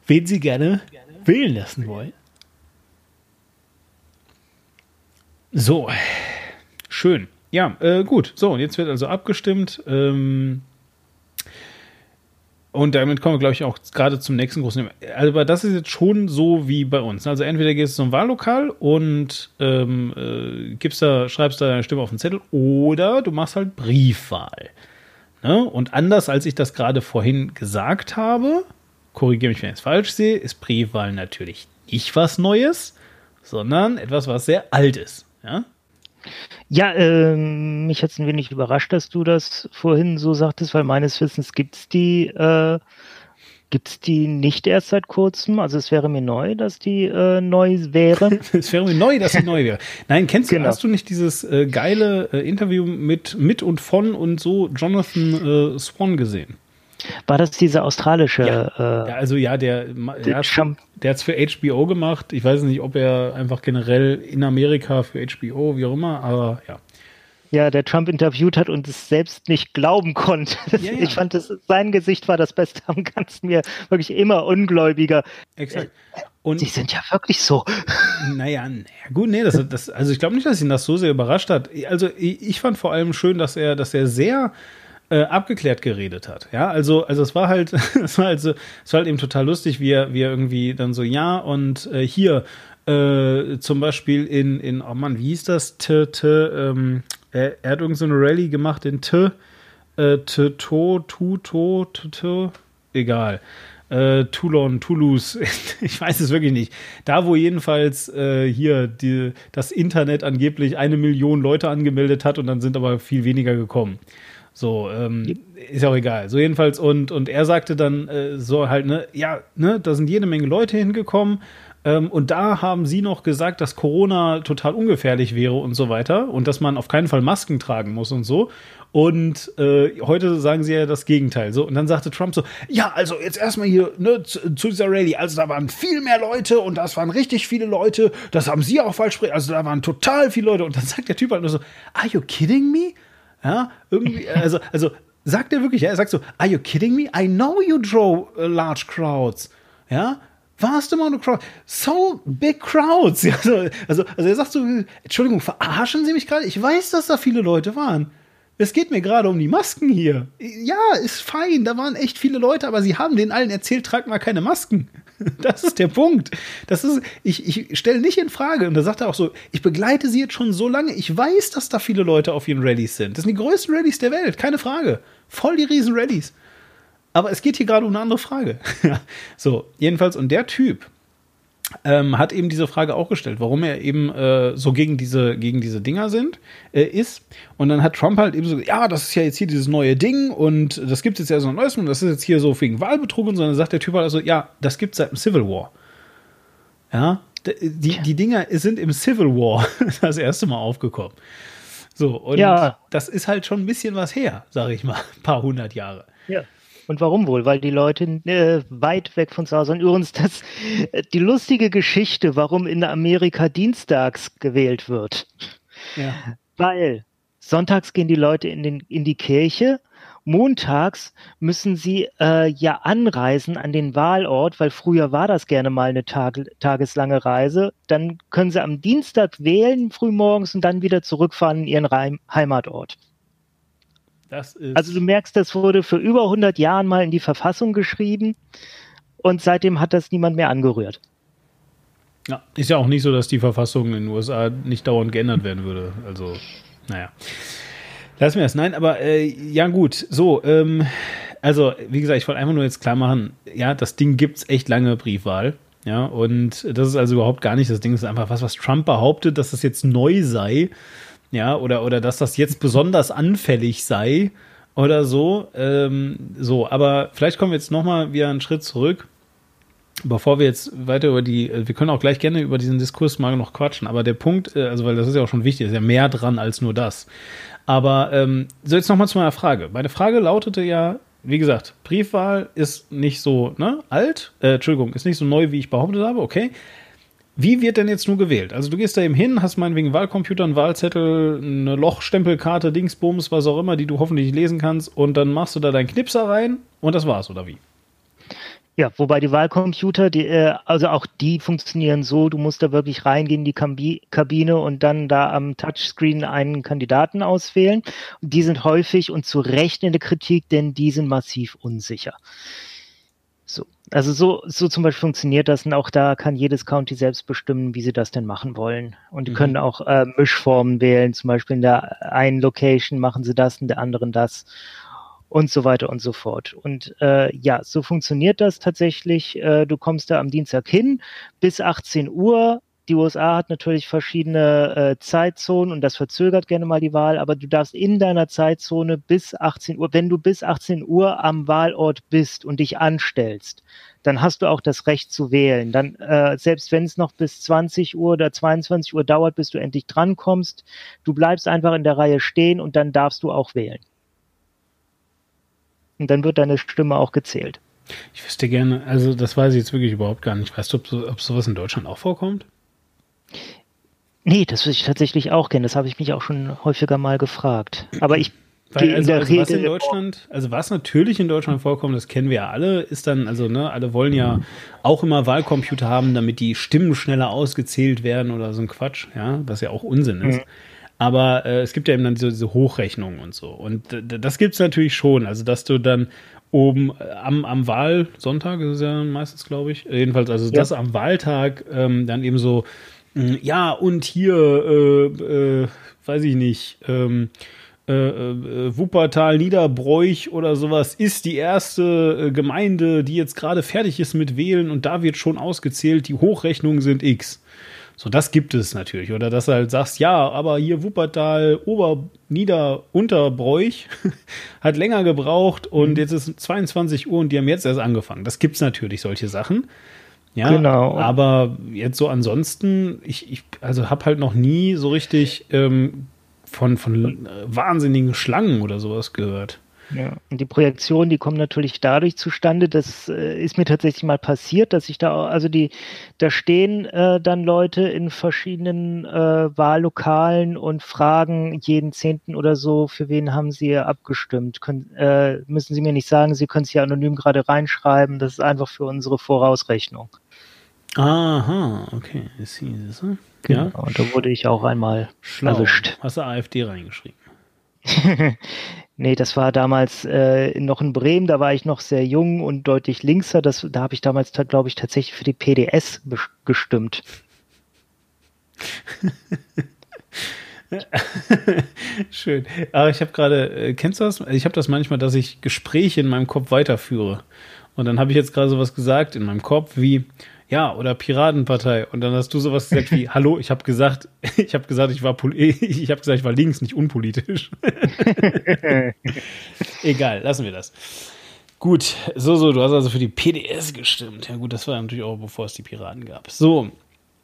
wen sie gerne wählen lassen wollen. So, Schön. Ja, äh, gut. So, jetzt wird also abgestimmt. Ähm, und damit kommen wir, glaube ich, auch gerade zum nächsten großen Thema. Aber das ist jetzt schon so wie bei uns. Also entweder gehst du zum Wahllokal und ähm, äh, gibst da, schreibst da deine Stimme auf den Zettel oder du machst halt Briefwahl. Ne? Und anders als ich das gerade vorhin gesagt habe, korrigiere mich, wenn ich es falsch sehe, ist Briefwahl natürlich nicht was Neues, sondern etwas, was sehr alt ist. Ja? Ja, äh, mich hat es ein wenig überrascht, dass du das vorhin so sagtest, weil meines Wissens gibt es die, äh, gibt's die nicht erst seit kurzem. Also es wäre mir neu, dass die äh, neu wäre. es wäre mir neu, dass sie neu wäre. Nein, kennst du, genau. hast du nicht dieses äh, geile äh, Interview mit, mit und von und so Jonathan äh, Swan gesehen? War das diese australische? Ja, äh, ja also ja, der, der, hat, der hat es für HBO gemacht. Ich weiß nicht, ob er einfach generell in Amerika für HBO, wie auch immer, aber ja. Ja, der Trump interviewt hat und es selbst nicht glauben konnte. Ja, ja. Ich fand, das, sein Gesicht war das Beste am Ganzen. Mir wirklich immer ungläubiger. Exakt. Und Sie sind ja wirklich so. Naja, naja gut, nee, das, das, also ich glaube nicht, dass ihn das so sehr überrascht hat. Also ich, ich fand vor allem schön, dass er, dass er sehr äh, abgeklärt geredet hat. Ja, also, also es war halt, es war halt so, es war halt eben total lustig, wie er, wie er irgendwie dann so, ja, und äh, hier, äh, zum Beispiel in, in, oh Mann, wie hieß das? T, t, ähm, er, er hat irgend so eine Rallye gemacht in T, äh, T, To, Tu, To, T, T, egal äh, Toulon, Toulouse, ich weiß es wirklich nicht. Da, wo jedenfalls äh, hier die, das Internet angeblich eine Million Leute angemeldet hat und dann sind aber viel weniger gekommen. So, ähm, ist ja auch egal. So jedenfalls, und, und er sagte dann äh, so halt, ne, ja, ne, da sind jede Menge Leute hingekommen. Ähm, und da haben sie noch gesagt, dass Corona total ungefährlich wäre und so weiter und dass man auf keinen Fall Masken tragen muss und so. Und äh, heute sagen sie ja das Gegenteil. So, und dann sagte Trump so: Ja, also jetzt erstmal hier ne, zu, zu, dieser Rallye. Also da waren viel mehr Leute und das waren richtig viele Leute. Das haben sie auch falsch Also da waren total viele Leute. Und dann sagt der Typ halt nur so: Are you kidding me? Ja, irgendwie, also, also sagt er wirklich, ja, er sagt so: Are you kidding me? I know you draw uh, large crowds. Ja, vast amount of crowds. So big crowds. Ja, also, also, also er sagt so: Entschuldigung, verarschen Sie mich gerade? Ich weiß, dass da viele Leute waren. Es geht mir gerade um die Masken hier. Ja, ist fein, da waren echt viele Leute, aber sie haben denen allen erzählt, tragt mal keine Masken. Das ist der Punkt. Das ist, ich, ich stelle nicht in Frage. Und da sagt er auch so, ich begleite sie jetzt schon so lange, ich weiß, dass da viele Leute auf ihren Rallyes sind. Das sind die größten Rallyes der Welt, keine Frage. Voll die riesen Rallyes. Aber es geht hier gerade um eine andere Frage. so, jedenfalls, und der Typ, ähm, hat eben diese Frage auch gestellt, warum er eben äh, so gegen diese, gegen diese Dinger sind, äh, ist. Und dann hat Trump halt eben so, ja, das ist ja jetzt hier dieses neue Ding und das gibt es jetzt ja so ein neues und das ist jetzt hier so wegen Wahlbetrug und so. Und dann sagt der Typ halt also, ja, das gibt es seit dem Civil War. Ja, die, die Dinger sind im Civil War das erste Mal aufgekommen. So, und ja. das ist halt schon ein bisschen was her, sage ich mal, ein paar hundert Jahre. Ja. Und warum wohl? Weil die Leute äh, weit weg von zu Hause sind. Übrigens, das, die lustige Geschichte, warum in Amerika dienstags gewählt wird. Ja. Weil sonntags gehen die Leute in, den, in die Kirche, montags müssen sie äh, ja anreisen an den Wahlort, weil früher war das gerne mal eine Tag, tageslange Reise. Dann können sie am Dienstag wählen, frühmorgens, und dann wieder zurückfahren in ihren Reim Heimatort also du merkst, das wurde für über 100 Jahren mal in die Verfassung geschrieben und seitdem hat das niemand mehr angerührt. Ja, ist ja auch nicht so, dass die Verfassung in den USA nicht dauernd geändert werden würde. Also, naja. Lass mir das. Nein, aber äh, ja, gut. So, ähm, also, wie gesagt, ich wollte einfach nur jetzt klar machen, ja, das Ding gibt es echt lange Briefwahl. Ja, und das ist also überhaupt gar nicht das Ding. Das ist einfach was, was Trump behauptet, dass das jetzt neu sei ja, oder, oder dass das jetzt besonders anfällig sei oder so. Ähm, so, aber vielleicht kommen wir jetzt nochmal wieder einen Schritt zurück, bevor wir jetzt weiter über die, äh, wir können auch gleich gerne über diesen Diskurs mal noch quatschen, aber der Punkt, äh, also weil das ist ja auch schon wichtig, ist ja mehr dran als nur das. Aber ähm, so jetzt nochmal zu meiner Frage. Meine Frage lautete ja, wie gesagt, Briefwahl ist nicht so ne, alt, äh, Entschuldigung, ist nicht so neu, wie ich behauptet habe, okay. Wie wird denn jetzt nur gewählt? Also du gehst da eben hin, hast meinetwegen Wahlcomputer, einen Wahlzettel, eine Lochstempelkarte, Dingsbums, was auch immer, die du hoffentlich lesen kannst und dann machst du da deinen Knipser rein und das war's, oder wie? Ja, wobei die Wahlcomputer, die, äh, also auch die funktionieren so, du musst da wirklich reingehen in die Kabine und dann da am Touchscreen einen Kandidaten auswählen. Die sind häufig und zu Recht in der Kritik, denn die sind massiv unsicher. So. Also so, so zum Beispiel funktioniert das und auch da kann jedes County selbst bestimmen, wie sie das denn machen wollen. Und die mhm. können auch äh, Mischformen wählen, zum Beispiel in der einen Location machen sie das, in der anderen das und so weiter und so fort. Und äh, ja, so funktioniert das tatsächlich. Äh, du kommst da am Dienstag hin bis 18 Uhr die USA hat natürlich verschiedene äh, Zeitzonen und das verzögert gerne mal die Wahl, aber du darfst in deiner Zeitzone bis 18 Uhr, wenn du bis 18 Uhr am Wahlort bist und dich anstellst, dann hast du auch das Recht zu wählen. Dann, äh, selbst wenn es noch bis 20 Uhr oder 22 Uhr dauert, bis du endlich drankommst, du bleibst einfach in der Reihe stehen und dann darfst du auch wählen. Und dann wird deine Stimme auch gezählt. Ich wüsste gerne, also das weiß ich jetzt wirklich überhaupt gar nicht. Weißt du, ob, ob sowas in Deutschland auch vorkommt? Nee, das würde ich tatsächlich auch kennen. Das habe ich mich auch schon häufiger mal gefragt. Aber ich weil, also, also was in Deutschland, also was natürlich in Deutschland vorkommt, das kennen wir ja alle, ist dann, also ne, alle wollen ja auch immer Wahlcomputer haben, damit die Stimmen schneller ausgezählt werden oder so ein Quatsch, ja, was ja auch Unsinn ist. Mhm. Aber äh, es gibt ja eben dann diese, diese Hochrechnungen und so. Und das gibt es natürlich schon. Also, dass du dann oben äh, am, am Wahlsonntag, ist es ja meistens, glaube ich, jedenfalls, also ja. das am Wahltag ähm, dann eben so, ja, und hier, äh, äh, weiß ich nicht, ähm, äh, äh, Wuppertal, Niederbräuch oder sowas ist die erste äh, Gemeinde, die jetzt gerade fertig ist mit Wählen und da wird schon ausgezählt, die Hochrechnungen sind X. So, das gibt es natürlich. Oder dass du halt sagst, ja, aber hier Wuppertal, Ober, Nieder, Unterbräuch hat länger gebraucht und mhm. jetzt ist 22 Uhr und die haben jetzt erst angefangen. Das gibt es natürlich, solche Sachen. Ja, genau. Aber jetzt so ansonsten, ich, ich also habe halt noch nie so richtig ähm, von, von äh, wahnsinnigen Schlangen oder sowas gehört. Ja, und die Projektionen, die kommen natürlich dadurch zustande, das äh, ist mir tatsächlich mal passiert, dass ich da, also die, da stehen äh, dann Leute in verschiedenen äh, Wahllokalen und fragen jeden Zehnten oder so, für wen haben sie abgestimmt. Können, äh, müssen sie mir nicht sagen, sie können es ja anonym gerade reinschreiben, das ist einfach für unsere Vorausrechnung. Aha, okay. See, genau, ja. und da wurde ich auch einmal Schlau. erwischt. Hast du AfD reingeschrieben? nee, das war damals äh, noch in Bremen, da war ich noch sehr jung und deutlich linkser. Das, da habe ich damals, glaube ich, tatsächlich für die PDS gestimmt. Schön. Aber ich habe gerade, äh, kennst du das? Ich habe das manchmal, dass ich Gespräche in meinem Kopf weiterführe. Und dann habe ich jetzt gerade sowas gesagt in meinem Kopf wie, ja, oder Piratenpartei. Und dann hast du sowas gesagt wie, hallo, ich habe gesagt, ich habe gesagt, ich war ich habe gesagt, ich war links, nicht unpolitisch. Egal, lassen wir das. Gut, so, so, du hast also für die PDS gestimmt. Ja gut, das war natürlich auch, bevor es die Piraten gab. So,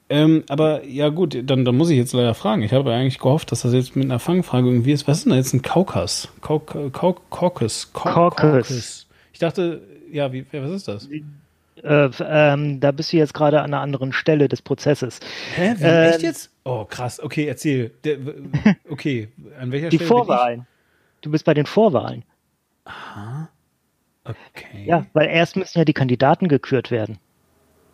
ähm, aber ja gut, dann, dann muss ich jetzt leider fragen. Ich habe eigentlich gehofft, dass das jetzt mit einer Fangfrage irgendwie ist. Was ist denn jetzt ein Kaukas? Kaukas? Kaukas? Kaukas. Ich dachte, ja, wie, was ist das? Äh, ähm, da bist du jetzt gerade an einer anderen Stelle des Prozesses. Hä? Wie, ähm, echt jetzt? Oh, krass. Okay, erzähl. Der, okay, an welcher Die Stelle? Die Vorwahlen. Du bist bei den Vorwahlen. Aha. Okay. Ja, weil erst müssen ja die Kandidaten gekürt werden.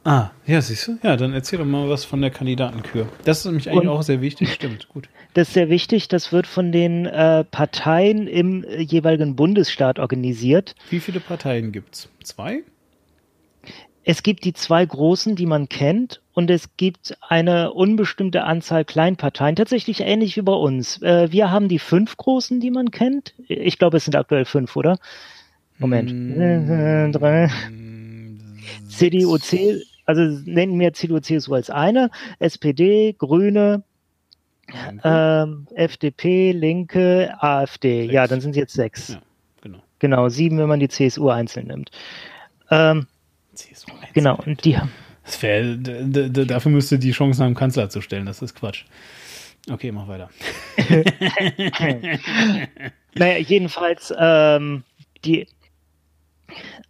Ah, ja, siehst du? Ja, dann erzähl doch mal was von der Kandidatenkür. Das ist nämlich eigentlich Und, auch sehr wichtig, stimmt, gut. Das ist sehr wichtig, das wird von den äh, Parteien im äh, jeweiligen Bundesstaat organisiert. Wie viele Parteien gibt es? Zwei? Es gibt die zwei großen, die man kennt, und es gibt eine unbestimmte Anzahl Kleinparteien, tatsächlich ähnlich wie bei uns. Äh, wir haben die fünf großen, die man kennt. Ich glaube, es sind aktuell fünf, oder? Moment. Mm, Drei. CDU, C, also nennen wir CDU, CSU als eine, SPD, Grüne, ähm, FDP, Linke, AfD. Sechs. Ja, dann sind es jetzt sechs. Ja, genau. Genau, sieben, wenn man die CSU einzeln nimmt. Ähm, CSU genau, und die haben. Das wär, dafür müsste die Chance haben, Kanzler zu stellen. Das ist Quatsch. Okay, mach weiter. naja, jedenfalls, ähm, die,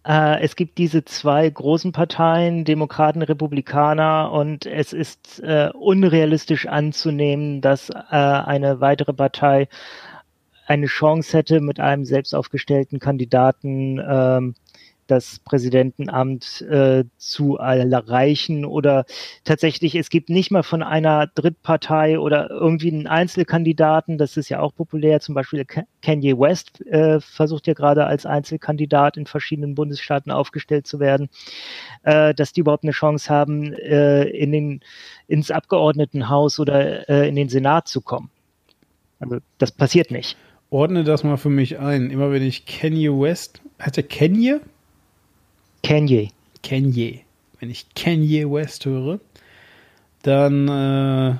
äh, es gibt diese zwei großen Parteien, Demokraten, Republikaner, und es ist äh, unrealistisch anzunehmen, dass äh, eine weitere Partei eine Chance hätte, mit einem selbst aufgestellten Kandidaten ähm, das Präsidentenamt äh, zu erreichen oder tatsächlich, es gibt nicht mal von einer Drittpartei oder irgendwie einen Einzelkandidaten, das ist ja auch populär, zum Beispiel Kanye West äh, versucht ja gerade als Einzelkandidat in verschiedenen Bundesstaaten aufgestellt zu werden, äh, dass die überhaupt eine Chance haben, äh, in den, ins Abgeordnetenhaus oder äh, in den Senat zu kommen. Also das passiert nicht. Ordne das mal für mich ein. Immer wenn ich Kanye West, hat er Kanye? Kanye. Kanye. Wenn ich Kanye West höre, dann äh,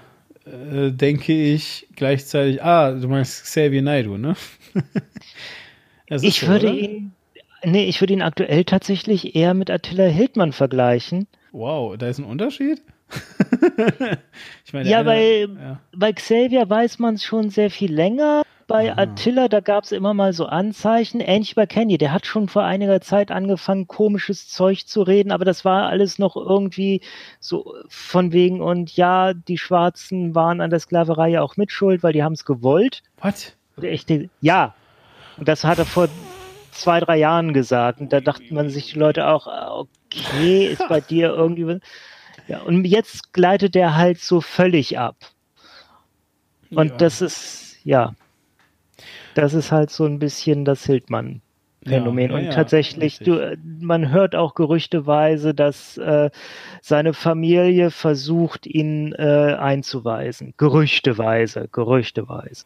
äh, denke ich gleichzeitig, ah, du meinst Xavier Naidoo, ne? ich so, würde oder? ihn, nee, ich würde ihn aktuell tatsächlich eher mit Attila Hildmann vergleichen. Wow, da ist ein Unterschied? ich meine, ja, eine, bei, ja. bei Xavier weiß man es schon sehr viel länger bei Aha. Attila, da gab es immer mal so Anzeichen, ähnlich bei Kenny, der hat schon vor einiger Zeit angefangen, komisches Zeug zu reden, aber das war alles noch irgendwie so von wegen, und ja, die Schwarzen waren an der Sklaverei ja auch mitschuld, weil die haben es gewollt. Was? Ja. Und das hat er vor zwei, drei Jahren gesagt. Und da dachten man sich die Leute auch, ah, okay, ist bei dir irgendwie. Ja, und jetzt gleitet der halt so völlig ab. Und ja. das ist, ja, das ist halt so ein bisschen das Hildmann Phänomen. Ja, ja, und tatsächlich, du, man hört auch gerüchteweise, dass äh, seine Familie versucht, ihn äh, einzuweisen. Gerüchteweise, gerüchteweise.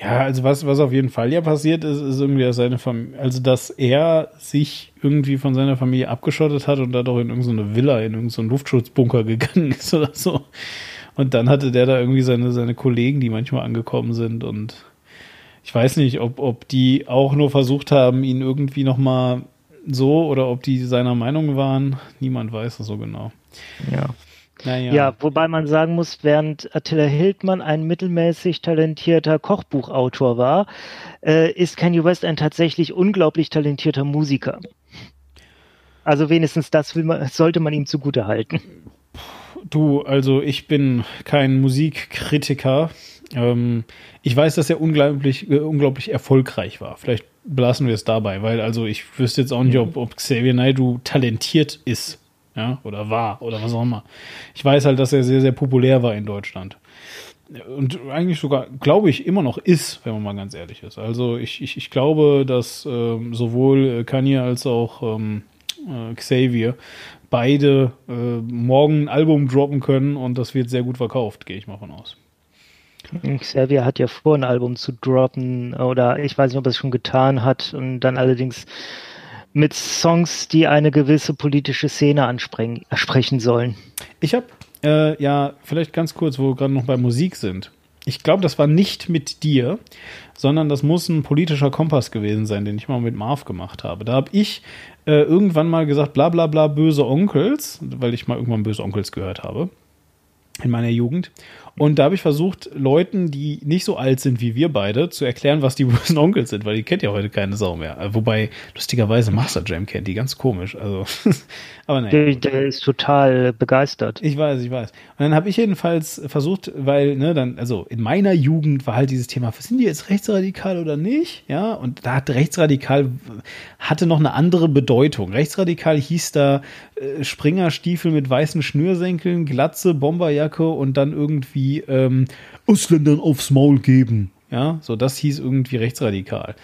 Ja, also was, was auf jeden Fall ja passiert ist, ist irgendwie, dass seine Familie, also dass er sich irgendwie von seiner Familie abgeschottet hat und dadurch in irgendeine Villa, in irgendeinen Luftschutzbunker gegangen ist oder so. Und dann hatte der da irgendwie seine, seine Kollegen, die manchmal angekommen sind und ich weiß nicht, ob, ob die auch nur versucht haben, ihn irgendwie nochmal so oder ob die seiner Meinung waren. Niemand weiß es so genau. Ja. Naja. Ja, wobei man sagen muss, während Attila Hildmann ein mittelmäßig talentierter Kochbuchautor war, äh, ist Kanye West ein tatsächlich unglaublich talentierter Musiker. Also wenigstens das man, sollte man ihm zugute halten. Du, also ich bin kein Musikkritiker. Ähm, ich weiß, dass er unglaublich, äh, unglaublich erfolgreich war. Vielleicht belassen wir es dabei, weil also ich wüsste jetzt auch nicht, ob, ob Xavier Naidoo talentiert ist, ja, oder war, oder was auch immer. Ich weiß halt, dass er sehr, sehr populär war in Deutschland. Und eigentlich sogar, glaube ich, immer noch ist, wenn man mal ganz ehrlich ist. Also ich, ich, ich glaube, dass ähm, sowohl Kanye als auch ähm, äh, Xavier beide äh, morgen ein Album droppen können und das wird sehr gut verkauft, gehe ich mal von aus. Xavier hat ja vor, ein Album zu droppen oder ich weiß nicht, ob er es schon getan hat und dann allerdings mit Songs, die eine gewisse politische Szene ansprechen sollen. Ich habe äh, ja vielleicht ganz kurz, wo wir gerade noch bei Musik sind. Ich glaube, das war nicht mit dir, sondern das muss ein politischer Kompass gewesen sein, den ich mal mit Marv gemacht habe. Da habe ich äh, irgendwann mal gesagt, bla bla bla, böse Onkels, weil ich mal irgendwann böse Onkels gehört habe in meiner Jugend. Und da habe ich versucht, Leuten, die nicht so alt sind wie wir beide, zu erklären, was die bösen Onkels sind, weil die kennt ja heute keine Sau mehr. Äh, wobei, lustigerweise, Master Jam kennt die, ganz komisch. Also, aber nein. Der, der, ist total begeistert. Ich weiß, ich weiß. Und dann habe ich jedenfalls versucht, weil, ne, dann, also in meiner Jugend war halt dieses Thema, sind die jetzt rechtsradikal oder nicht? Ja, und da hat rechtsradikal, hatte noch eine andere Bedeutung. Rechtsradikal hieß da äh, Springerstiefel mit weißen Schnürsenkeln, Glatze, Bomberjacke und dann irgendwie ähm, Ausländern aufs Maul geben. Ja, so das hieß irgendwie rechtsradikal.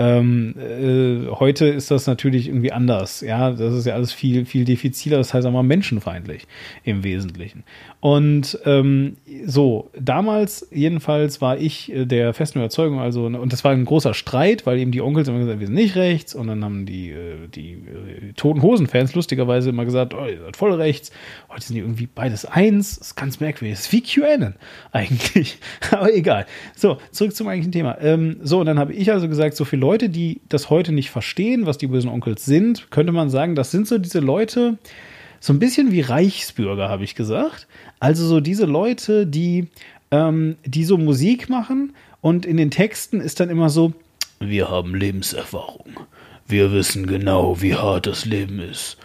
Ähm, äh, heute ist das natürlich irgendwie anders. Ja, das ist ja alles viel, viel diffiziler, das heißt aber menschenfeindlich im Wesentlichen. Und ähm, so, damals jedenfalls war ich äh, der festen Überzeugung, also, und das war ein großer Streit, weil eben die Onkels immer gesagt, wir sind nicht rechts, und dann haben die, äh, die äh, Toten Hosen-Fans lustigerweise immer gesagt, oh, ihr seid voll rechts, heute sind die irgendwie beides eins, das ist ganz merkwürdig, das ist wie QAnon eigentlich, aber egal. So, zurück zum eigentlichen Thema. Ähm, so, und dann habe ich also gesagt, so viele Leute, die das heute nicht verstehen, was die bösen Onkels sind, könnte man sagen, das sind so diese Leute, so ein bisschen wie Reichsbürger, habe ich gesagt. Also so diese Leute, die, ähm, die so Musik machen und in den Texten ist dann immer so, wir haben Lebenserfahrung. Wir wissen genau, wie hart das Leben ist.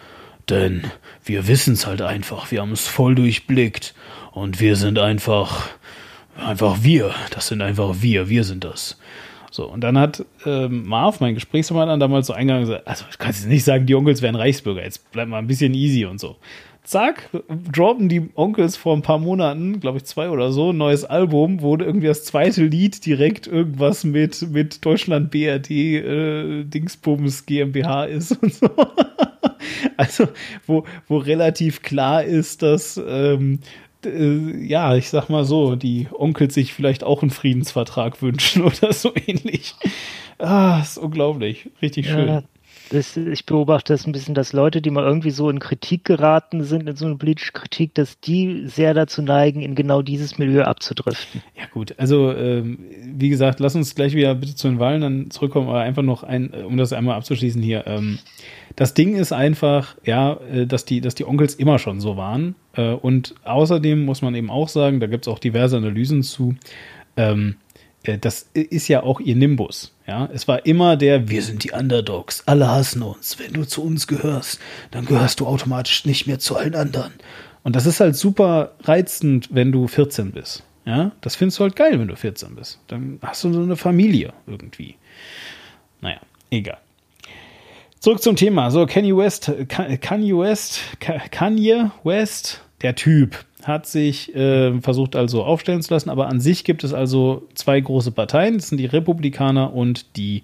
Denn wir wissen es halt einfach. Wir haben es voll durchblickt. Und wir sind einfach, einfach wir. Das sind einfach wir. Wir sind das. So, und dann hat ähm, Marv, mein Gesprächspartner, damals so eingegangen gesagt, also du kannst jetzt nicht sagen, die Onkels wären Reichsbürger, jetzt bleib mal ein bisschen easy und so. Zack, droppen die Onkels vor ein paar Monaten, glaube ich zwei oder so, ein neues Album, wo irgendwie das zweite Lied direkt irgendwas mit, mit Deutschland BRD äh, Dingsbums GmbH ist und so. also, wo, wo relativ klar ist, dass ähm, äh, ja, ich sag mal so, die Onkels sich vielleicht auch einen Friedensvertrag wünschen oder so ähnlich. Ah, ist unglaublich. Richtig schön. Ja, das, ich beobachte das ein bisschen, dass Leute, die mal irgendwie so in Kritik geraten sind, in so eine politische Kritik, dass die sehr dazu neigen, in genau dieses Milieu abzudriften. Ja, gut. Also, ähm, wie gesagt, lass uns gleich wieder bitte zu den Wahlen dann zurückkommen, aber einfach noch ein, um das einmal abzuschließen hier. Ähm, das Ding ist einfach, ja, äh, dass die, dass die Onkels immer schon so waren. Äh, und außerdem muss man eben auch sagen, da gibt es auch diverse Analysen zu, ähm, äh, das ist ja auch ihr Nimbus. Ja, es war immer der, wir sind die Underdogs, alle hassen uns. Wenn du zu uns gehörst, dann gehörst du automatisch nicht mehr zu allen anderen. Und das ist halt super reizend, wenn du 14 bist. Ja, das findest du halt geil, wenn du 14 bist. Dann hast du so eine Familie irgendwie. Naja, egal. Zurück zum Thema. So, Kanye West, Kanye West, Kanye West, der Typ. hat sich äh, versucht also aufstellen zu lassen, aber an sich gibt es also zwei große Parteien, das sind die Republikaner und die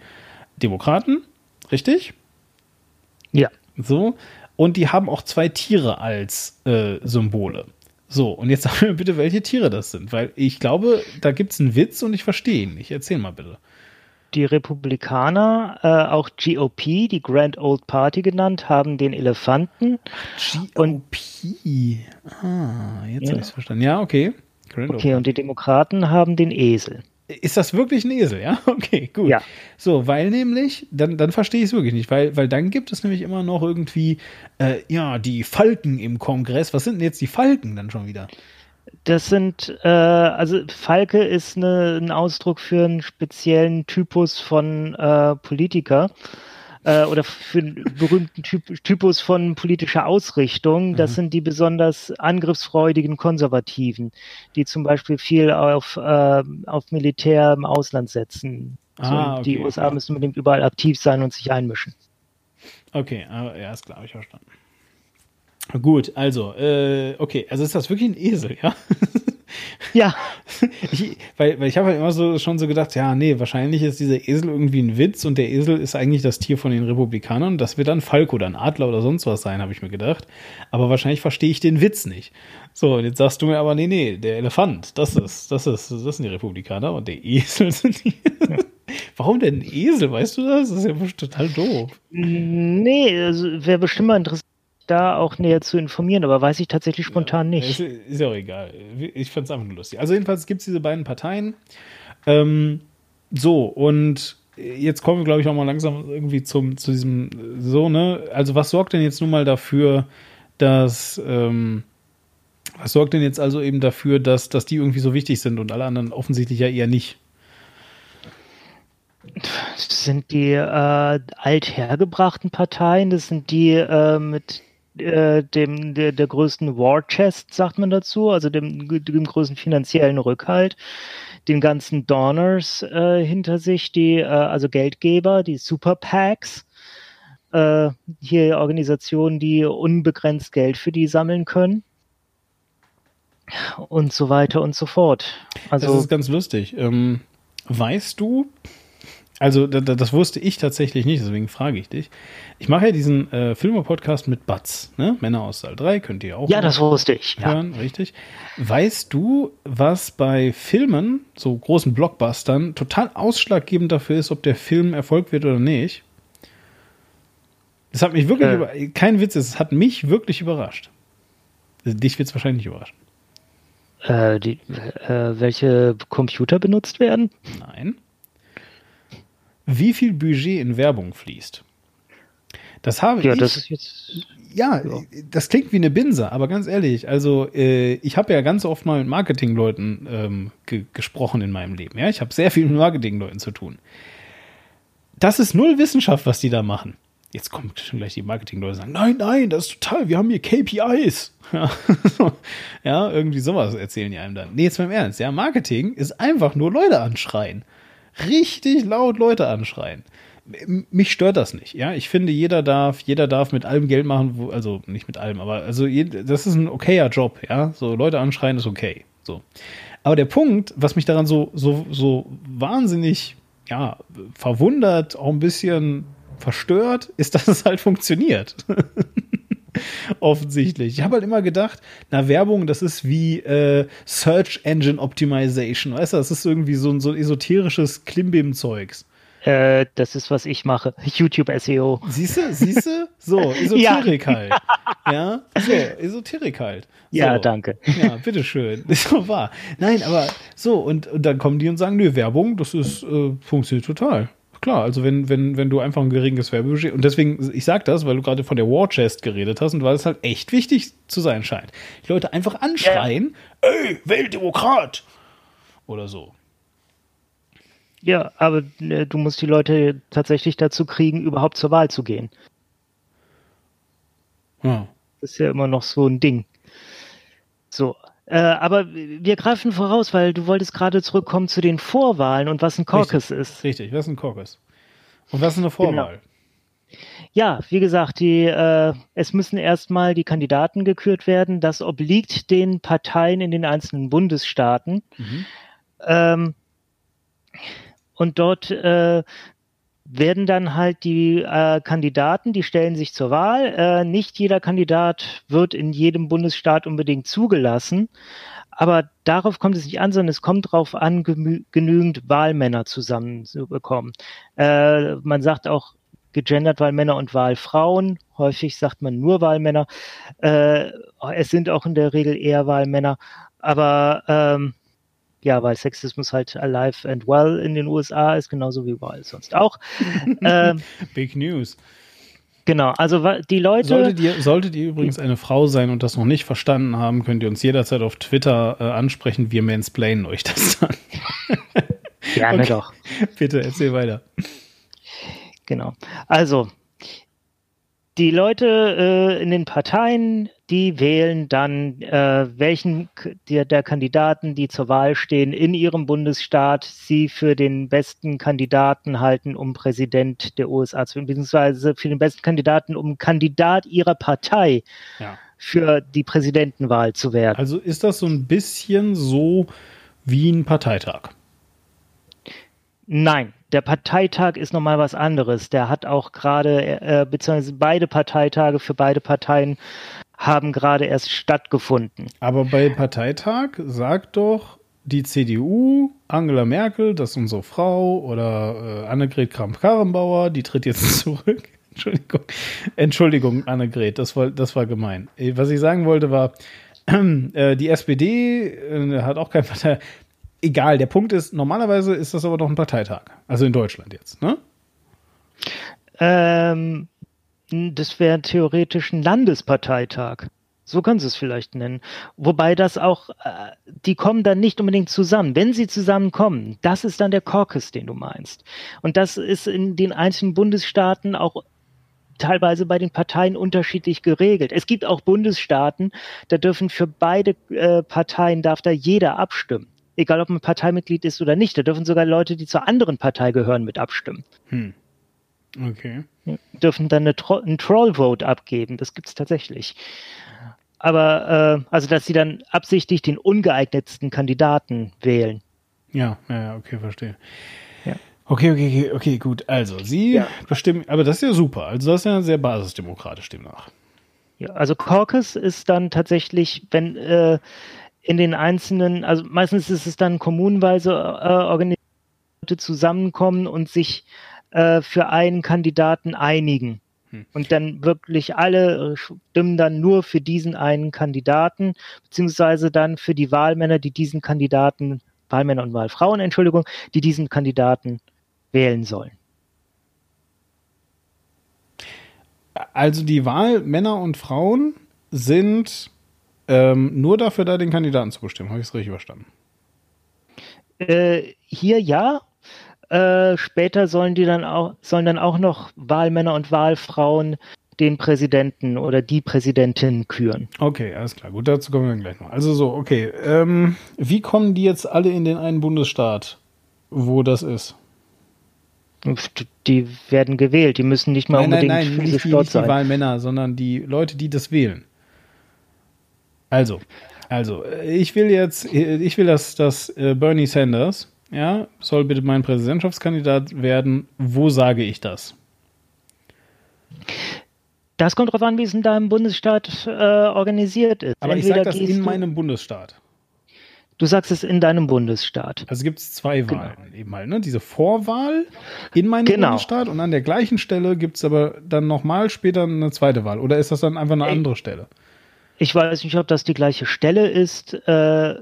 Demokraten, richtig? Ja. So, und die haben auch zwei Tiere als äh, Symbole. So, und jetzt sag mir bitte, welche Tiere das sind, weil ich glaube, da gibt es einen Witz und ich verstehe ihn nicht. Erzähl mal bitte. Die Republikaner, äh, auch GOP, die Grand Old Party genannt, haben den Elefanten. GOP. Und, ah, jetzt ja. habe ich es verstanden. Ja, okay. Grand okay, und die Demokraten haben den Esel. Ist das wirklich ein Esel, ja? Okay, gut. Ja. So, weil nämlich, dann, dann verstehe ich es wirklich nicht, weil, weil dann gibt es nämlich immer noch irgendwie, äh, ja, die Falken im Kongress. Was sind denn jetzt die Falken dann schon wieder? Das sind, äh, also Falke ist eine, ein Ausdruck für einen speziellen Typus von äh, Politiker äh, oder für einen berühmten typ, Typus von politischer Ausrichtung. Das mhm. sind die besonders angriffsfreudigen Konservativen, die zum Beispiel viel auf, äh, auf Militär im Ausland setzen. Ah, okay. Die USA müssen unbedingt überall aktiv sein und sich einmischen. Okay, aber ja, ist klar, habe ich verstanden. Gut, also, äh, okay, also ist das wirklich ein Esel, ja? Ja. Ich, weil, weil ich habe halt immer so schon so gedacht, ja, nee, wahrscheinlich ist dieser Esel irgendwie ein Witz und der Esel ist eigentlich das Tier von den Republikanern. Das wird dann Falk oder ein Adler oder sonst was sein, habe ich mir gedacht. Aber wahrscheinlich verstehe ich den Witz nicht. So, und jetzt sagst du mir aber, nee, nee, der Elefant, das ist, das ist, das sind die Republikaner und der Esel sind die. Warum denn ein Esel, weißt du das? Das ist ja total doof. Nee, also wäre bestimmt mal interessant da auch näher zu informieren, aber weiß ich tatsächlich spontan ja, nicht. Ist, ist ja auch egal. Ich fand es einfach nur lustig. Also jedenfalls gibt es diese beiden Parteien. Ähm, so, und jetzt kommen wir, glaube ich, auch mal langsam irgendwie zum, zu diesem, so, ne? Also was sorgt denn jetzt nun mal dafür, dass, ähm, was sorgt denn jetzt also eben dafür, dass, dass die irgendwie so wichtig sind und alle anderen offensichtlich ja eher nicht? Das sind die äh, althergebrachten Parteien, das sind die äh, mit äh, dem, der, der größten War Chest, sagt man dazu, also dem, dem größten finanziellen Rückhalt, den ganzen Donors äh, hinter sich, die, äh, also Geldgeber, die Super PACs, äh, hier Organisationen, die unbegrenzt Geld für die sammeln können und so weiter und so fort. Also, das ist ganz lustig. Ähm, weißt du, also das, das wusste ich tatsächlich nicht, deswegen frage ich dich. Ich mache ja diesen äh, Filme-Podcast mit Batz, ne? Männer aus Saal 3, könnt ihr auch Ja, das wusste ich. Hören, ja. richtig. Weißt du, was bei Filmen, so großen Blockbustern, total ausschlaggebend dafür ist, ob der Film Erfolg wird oder nicht? Das hat mich wirklich, äh. über, kein Witz, es hat mich wirklich überrascht. Dich wird es wahrscheinlich überraschen. Äh, die, äh, welche Computer benutzt werden? Nein wie viel Budget in Werbung fließt. Das habe ja, ich. Das jetzt, ja, ja, das klingt wie eine Binse, aber ganz ehrlich, also äh, ich habe ja ganz oft mal mit Marketingleuten ähm, ge gesprochen in meinem Leben. Ja, ich habe sehr viel mit Marketingleuten zu tun. Das ist null Wissenschaft, was die da machen. Jetzt kommt schon gleich die Marketingleute und sagen, nein, nein, das ist total, wir haben hier KPIs. Ja, ja irgendwie sowas erzählen die einem dann. Nee, jetzt mal im Ernst, ja, Marketing ist einfach nur Leute anschreien richtig laut Leute anschreien. Mich stört das nicht, ja. Ich finde, jeder darf, jeder darf mit allem Geld machen, wo, also nicht mit allem, aber also das ist ein okayer Job, ja. So Leute anschreien ist okay. So. Aber der Punkt, was mich daran so, so, so wahnsinnig, ja, verwundert, auch ein bisschen verstört, ist, dass es halt funktioniert. Offensichtlich. Ich habe halt immer gedacht, na, Werbung, das ist wie äh, Search Engine Optimization. Weißt du, das ist irgendwie so, so ein esoterisches Klimbim-Zeugs. Äh, das ist, was ich mache. YouTube SEO. Siehst du? Siehst du? So, Esoterik ja. halt. Ja, so, Esoterik halt. So. Ja, danke. Ja, bitteschön. Ist doch wahr. Nein, aber so, und, und dann kommen die und sagen, nö, Werbung, das ist, äh, funktioniert total klar. Also wenn, wenn, wenn du einfach ein geringes Werbebudget und deswegen, ich sag das, weil du gerade von der War Chest geredet hast und weil es halt echt wichtig zu sein scheint. Die Leute einfach anschreien, ja. ey, Weltdemokrat! Oder so. Ja, aber äh, du musst die Leute tatsächlich dazu kriegen, überhaupt zur Wahl zu gehen. Ja. Das ist ja immer noch so ein Ding. So, äh, aber wir greifen voraus, weil du wolltest gerade zurückkommen zu den Vorwahlen und was ein Caucus richtig, ist. Richtig, was ist ein Caucus? Und was ist eine Vorwahl? Ja, wie gesagt, die, äh, es müssen erstmal die Kandidaten gekürt werden. Das obliegt den Parteien in den einzelnen Bundesstaaten. Mhm. Ähm, und dort äh, werden dann halt die äh, Kandidaten, die stellen sich zur Wahl. Äh, nicht jeder Kandidat wird in jedem Bundesstaat unbedingt zugelassen. Aber darauf kommt es nicht an, sondern es kommt darauf an, genügend Wahlmänner zusammenzubekommen. Äh, man sagt auch gegendert Wahlmänner und Wahlfrauen. Häufig sagt man nur Wahlmänner. Äh, es sind auch in der Regel eher Wahlmänner. Aber ähm, ja, weil Sexismus halt alive and well in den USA ist, genauso wie überall sonst auch. ähm, Big News. Genau, also die Leute. Solltet ihr, solltet ihr übrigens eine Frau sein und das noch nicht verstanden haben, könnt ihr uns jederzeit auf Twitter äh, ansprechen. Wir mansplainen euch das dann. Gerne okay. doch. Bitte, erzähl weiter. Genau. Also, die Leute äh, in den Parteien, die wählen dann, äh, welchen der, der, Kandidaten, die zur Wahl stehen, in ihrem Bundesstaat sie für den besten Kandidaten halten, um Präsident der USA zu werden, beziehungsweise für den besten Kandidaten, um Kandidat ihrer Partei ja. für die Präsidentenwahl zu werden. Also ist das so ein bisschen so wie ein Parteitag? Nein, der Parteitag ist nochmal was anderes. Der hat auch gerade, äh, beziehungsweise beide Parteitage für beide Parteien haben gerade erst stattgefunden. Aber bei Parteitag sagt doch die CDU, Angela Merkel, das ist unsere Frau, oder äh, Annegret Kramp-Karrenbauer, die tritt jetzt zurück. Entschuldigung, Entschuldigung, Annegret, das war, das war gemein. Äh, was ich sagen wollte war, äh, die SPD äh, hat auch kein Partei egal, der Punkt ist, normalerweise ist das aber doch ein Parteitag. Also in Deutschland jetzt, ne? Ähm, das wäre theoretisch ein Landesparteitag. So können Sie es vielleicht nennen. Wobei das auch, äh, die kommen dann nicht unbedingt zusammen. Wenn sie zusammenkommen, das ist dann der Caucus, den du meinst. Und das ist in den einzelnen Bundesstaaten auch teilweise bei den Parteien unterschiedlich geregelt. Es gibt auch Bundesstaaten, da dürfen für beide äh, Parteien darf da jeder abstimmen egal ob man Parteimitglied ist oder nicht. Da dürfen sogar Leute, die zur anderen Partei gehören, mit abstimmen. Hm. Okay. Dürfen dann eine Tro ein Troll-Vote abgeben. Das gibt es tatsächlich. Aber, äh, also, dass sie dann absichtlich den ungeeignetsten Kandidaten wählen. Ja, ja, okay, verstehe. Ja. Okay, okay, okay, okay, gut. Also, Sie ja. bestimmen, aber das ist ja super. Also, das ist ja sehr basisdemokratisch demnach. Ja, also Caucus ist dann tatsächlich, wenn äh, in den einzelnen, also meistens ist es dann kommunenweise äh, organisierte zusammenkommen und sich äh, für einen Kandidaten einigen. Hm. Und dann wirklich alle stimmen dann nur für diesen einen Kandidaten, beziehungsweise dann für die Wahlmänner, die diesen Kandidaten, Wahlmänner und Wahlfrauen, Entschuldigung, die diesen Kandidaten wählen sollen. Also die Wahlmänner und Frauen sind ähm, nur dafür da, den Kandidaten zu bestimmen. Habe ich es richtig verstanden? Äh, hier ja. Äh, später sollen die dann auch, sollen dann auch noch Wahlmänner und Wahlfrauen den Präsidenten oder die Präsidentin küren. Okay, alles klar. Gut, dazu kommen wir dann gleich noch. Also so, okay. Ähm, wie kommen die jetzt alle in den einen Bundesstaat, wo das ist? Die werden gewählt. Die müssen nicht mal nein, unbedingt nein, nein, nicht die, nicht die Wahlmänner, sondern die Leute, die das wählen. Also, also, ich will jetzt, ich will, dass, dass äh, Bernie Sanders, ja, soll bitte mein Präsidentschaftskandidat werden. Wo sage ich das? Das kommt darauf an, wie es in deinem Bundesstaat äh, organisiert ist. Aber Entweder ich sage das in meinem Bundesstaat. Du sagst es in deinem Bundesstaat. Also gibt es zwei genau. Wahlen eben halt, ne? Diese Vorwahl in meinem genau. Bundesstaat und an der gleichen Stelle gibt es aber dann nochmal später eine zweite Wahl. Oder ist das dann einfach eine Ey, andere Stelle? Ich weiß nicht, ob das die gleiche Stelle ist. Äh,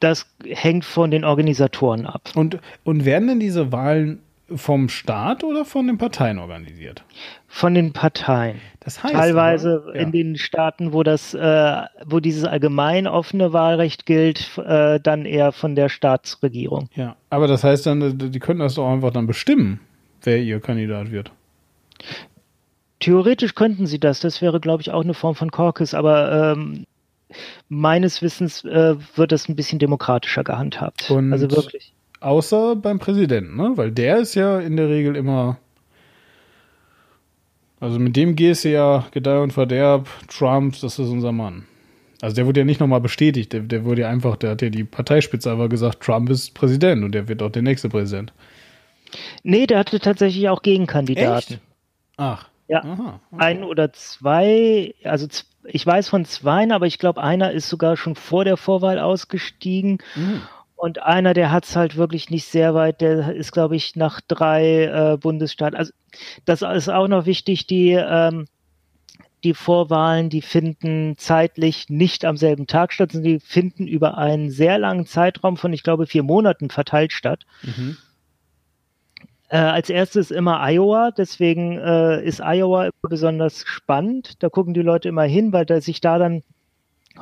das hängt von den Organisatoren ab. Und, und werden denn diese Wahlen vom Staat oder von den Parteien organisiert? Von den Parteien. Das heißt teilweise aber, ja. in den Staaten, wo das, äh, wo dieses allgemein offene Wahlrecht gilt, äh, dann eher von der Staatsregierung. Ja, aber das heißt dann, die können das doch einfach dann bestimmen, wer ihr Kandidat wird. Theoretisch könnten sie das. Das wäre, glaube ich, auch eine Form von Caucus, aber ähm, meines Wissens äh, wird das ein bisschen demokratischer gehandhabt. Und also wirklich. Außer beim Präsidenten, ne? Weil der ist ja in der Regel immer Also mit dem gehst du ja Gedeih und Verderb, Trump, das ist unser Mann. Also der wurde ja nicht nochmal bestätigt, der, der wurde ja einfach, der hat ja die Parteispitze einfach gesagt, Trump ist Präsident und der wird auch der nächste Präsident. Nee, der hatte tatsächlich auch Gegenkandidaten. Echt? Ach. Ja, aha, okay. ein oder zwei, also ich weiß von zweien, aber ich glaube, einer ist sogar schon vor der Vorwahl ausgestiegen. Mhm. Und einer, der hat es halt wirklich nicht sehr weit, der ist, glaube ich, nach drei äh, Bundesstaaten. Also das ist auch noch wichtig, die, ähm, die Vorwahlen, die finden zeitlich nicht am selben Tag statt, sondern die finden über einen sehr langen Zeitraum von, ich glaube, vier Monaten verteilt statt. Mhm. Äh, als erstes immer Iowa, deswegen äh, ist Iowa besonders spannend. Da gucken die Leute immer hin, weil da sich da dann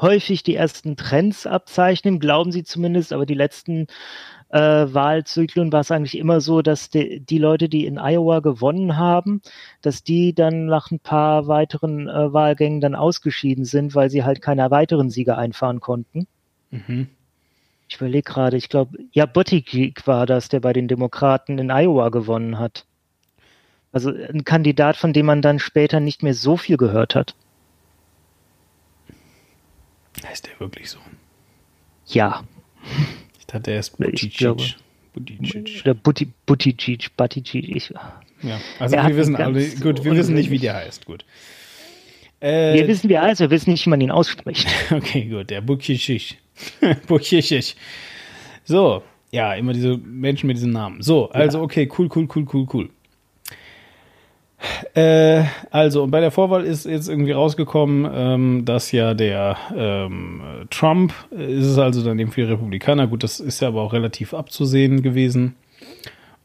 häufig die ersten Trends abzeichnen, glauben sie zumindest, aber die letzten äh, Wahlzyklen war es eigentlich immer so, dass die, die, Leute, die in Iowa gewonnen haben, dass die dann nach ein paar weiteren äh, Wahlgängen dann ausgeschieden sind, weil sie halt keine weiteren Siege einfahren konnten. Mhm. Ich überlege gerade, ich glaube, ja, Buttigieg war das, der bei den Demokraten in Iowa gewonnen hat. Also ein Kandidat, von dem man dann später nicht mehr so viel gehört hat. Heißt der wirklich so? Ja. Ich dachte, er ist Buttigieg. Buttigieg. Oder Butti, Buttigieg, Buttigieg. Ich, ja, also wir wissen alle, gut, wir wissen nicht, wie der heißt, gut. Äh, wir wissen, wie er heißt, wir wissen nicht, wie man ihn ausspricht. Okay, gut, der Buttigieg. Buttigieg. So, ja, immer diese Menschen mit diesem Namen. So, also okay, cool, cool, cool, cool, cool. Äh, also, und bei der Vorwahl ist jetzt irgendwie rausgekommen, ähm, dass ja der ähm, Trump äh, ist es also dann eben für die Republikaner. Gut, das ist ja aber auch relativ abzusehen gewesen.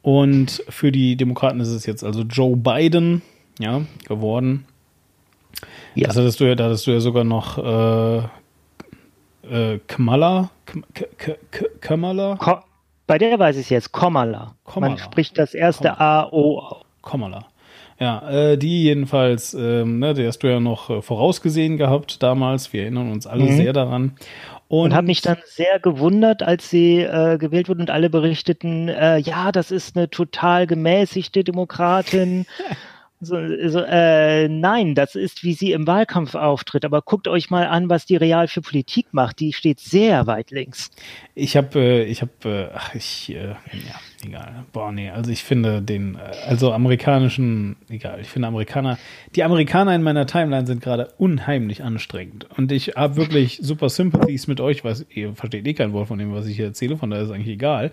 Und für die Demokraten ist es jetzt also Joe Biden, ja, geworden. Ja. Das hattest du ja, da hattest du ja sogar noch äh, äh, Kamala. Kamala? Bei der weiß ich es jetzt, Kamala. Man spricht das erste A-O. Kamala. Ja, äh, die jedenfalls, ähm, ne, die hast du ja noch äh, vorausgesehen gehabt damals. Wir erinnern uns alle mhm. sehr daran. Und, und habe mich dann sehr gewundert, als sie äh, gewählt wurden und alle berichteten, äh, ja, das ist eine total gemäßigte Demokratin. So, so, äh, nein, das ist, wie sie im Wahlkampf auftritt. Aber guckt euch mal an, was die Real für Politik macht. Die steht sehr weit links. Ich habe, äh, ich habe, äh, ach, ich, äh, ja, egal. Boah, nee, also ich finde den, äh, also amerikanischen, egal, ich finde Amerikaner, die Amerikaner in meiner Timeline sind gerade unheimlich anstrengend. Und ich habe wirklich super Sympathies mit euch, was ihr versteht eh kein Wort von dem, was ich hier erzähle, von daher ist eigentlich egal.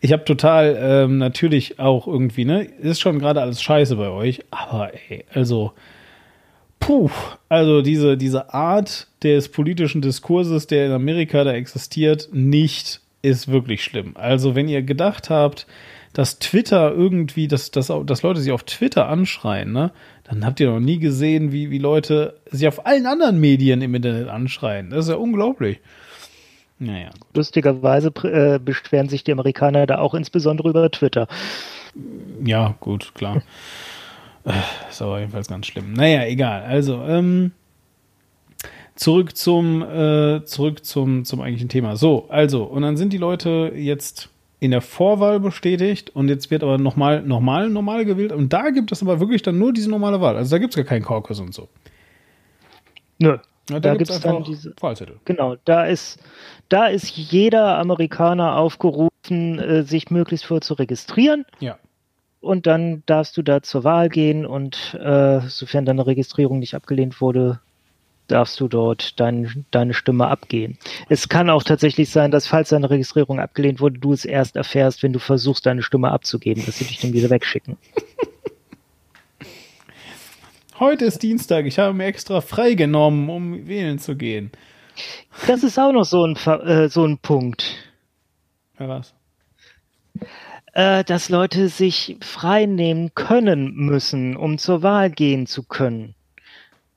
Ich habe total, ähm, natürlich auch irgendwie, ne, ist schon gerade alles scheiße bei euch, aber ey, also, puh, also diese, diese Art des politischen Diskurses, der in Amerika da existiert, nicht ist wirklich schlimm. Also, wenn ihr gedacht habt, dass Twitter irgendwie, dass, dass, dass Leute sich auf Twitter anschreien, ne, dann habt ihr noch nie gesehen, wie, wie Leute sich auf allen anderen Medien im Internet anschreien. Das ist ja unglaublich. Naja. Gut. Lustigerweise äh, beschweren sich die Amerikaner da auch insbesondere über Twitter. Ja, gut, klar. Äh, ist aber jedenfalls ganz schlimm. Naja, egal. Also, ähm, zurück zum, äh, zurück zum, zum eigentlichen Thema. So, also, und dann sind die Leute jetzt in der Vorwahl bestätigt und jetzt wird aber nochmal normal, normal gewählt und da gibt es aber wirklich dann nur diese normale Wahl. Also da gibt es gar keinen Caucus und so. Nö. Ja, da, da gibt es dann diese Wahlzettel. Genau, da ist, da ist jeder Amerikaner aufgerufen, äh, sich möglichst vor zu registrieren. Ja. Und dann darfst du da zur Wahl gehen und äh, sofern deine Registrierung nicht abgelehnt wurde, darfst du dort dein, deine Stimme abgehen. Es kann auch tatsächlich sein, dass falls deine Registrierung abgelehnt wurde, du es erst erfährst, wenn du versuchst, deine Stimme abzugeben, dass sie dich dann wieder wegschicken. Heute ist Dienstag, ich habe mir extra freigenommen, um wählen zu gehen. Das ist auch noch so ein, äh, so ein Punkt. Ja, was? Äh, dass Leute sich frei nehmen können müssen, um zur Wahl gehen zu können.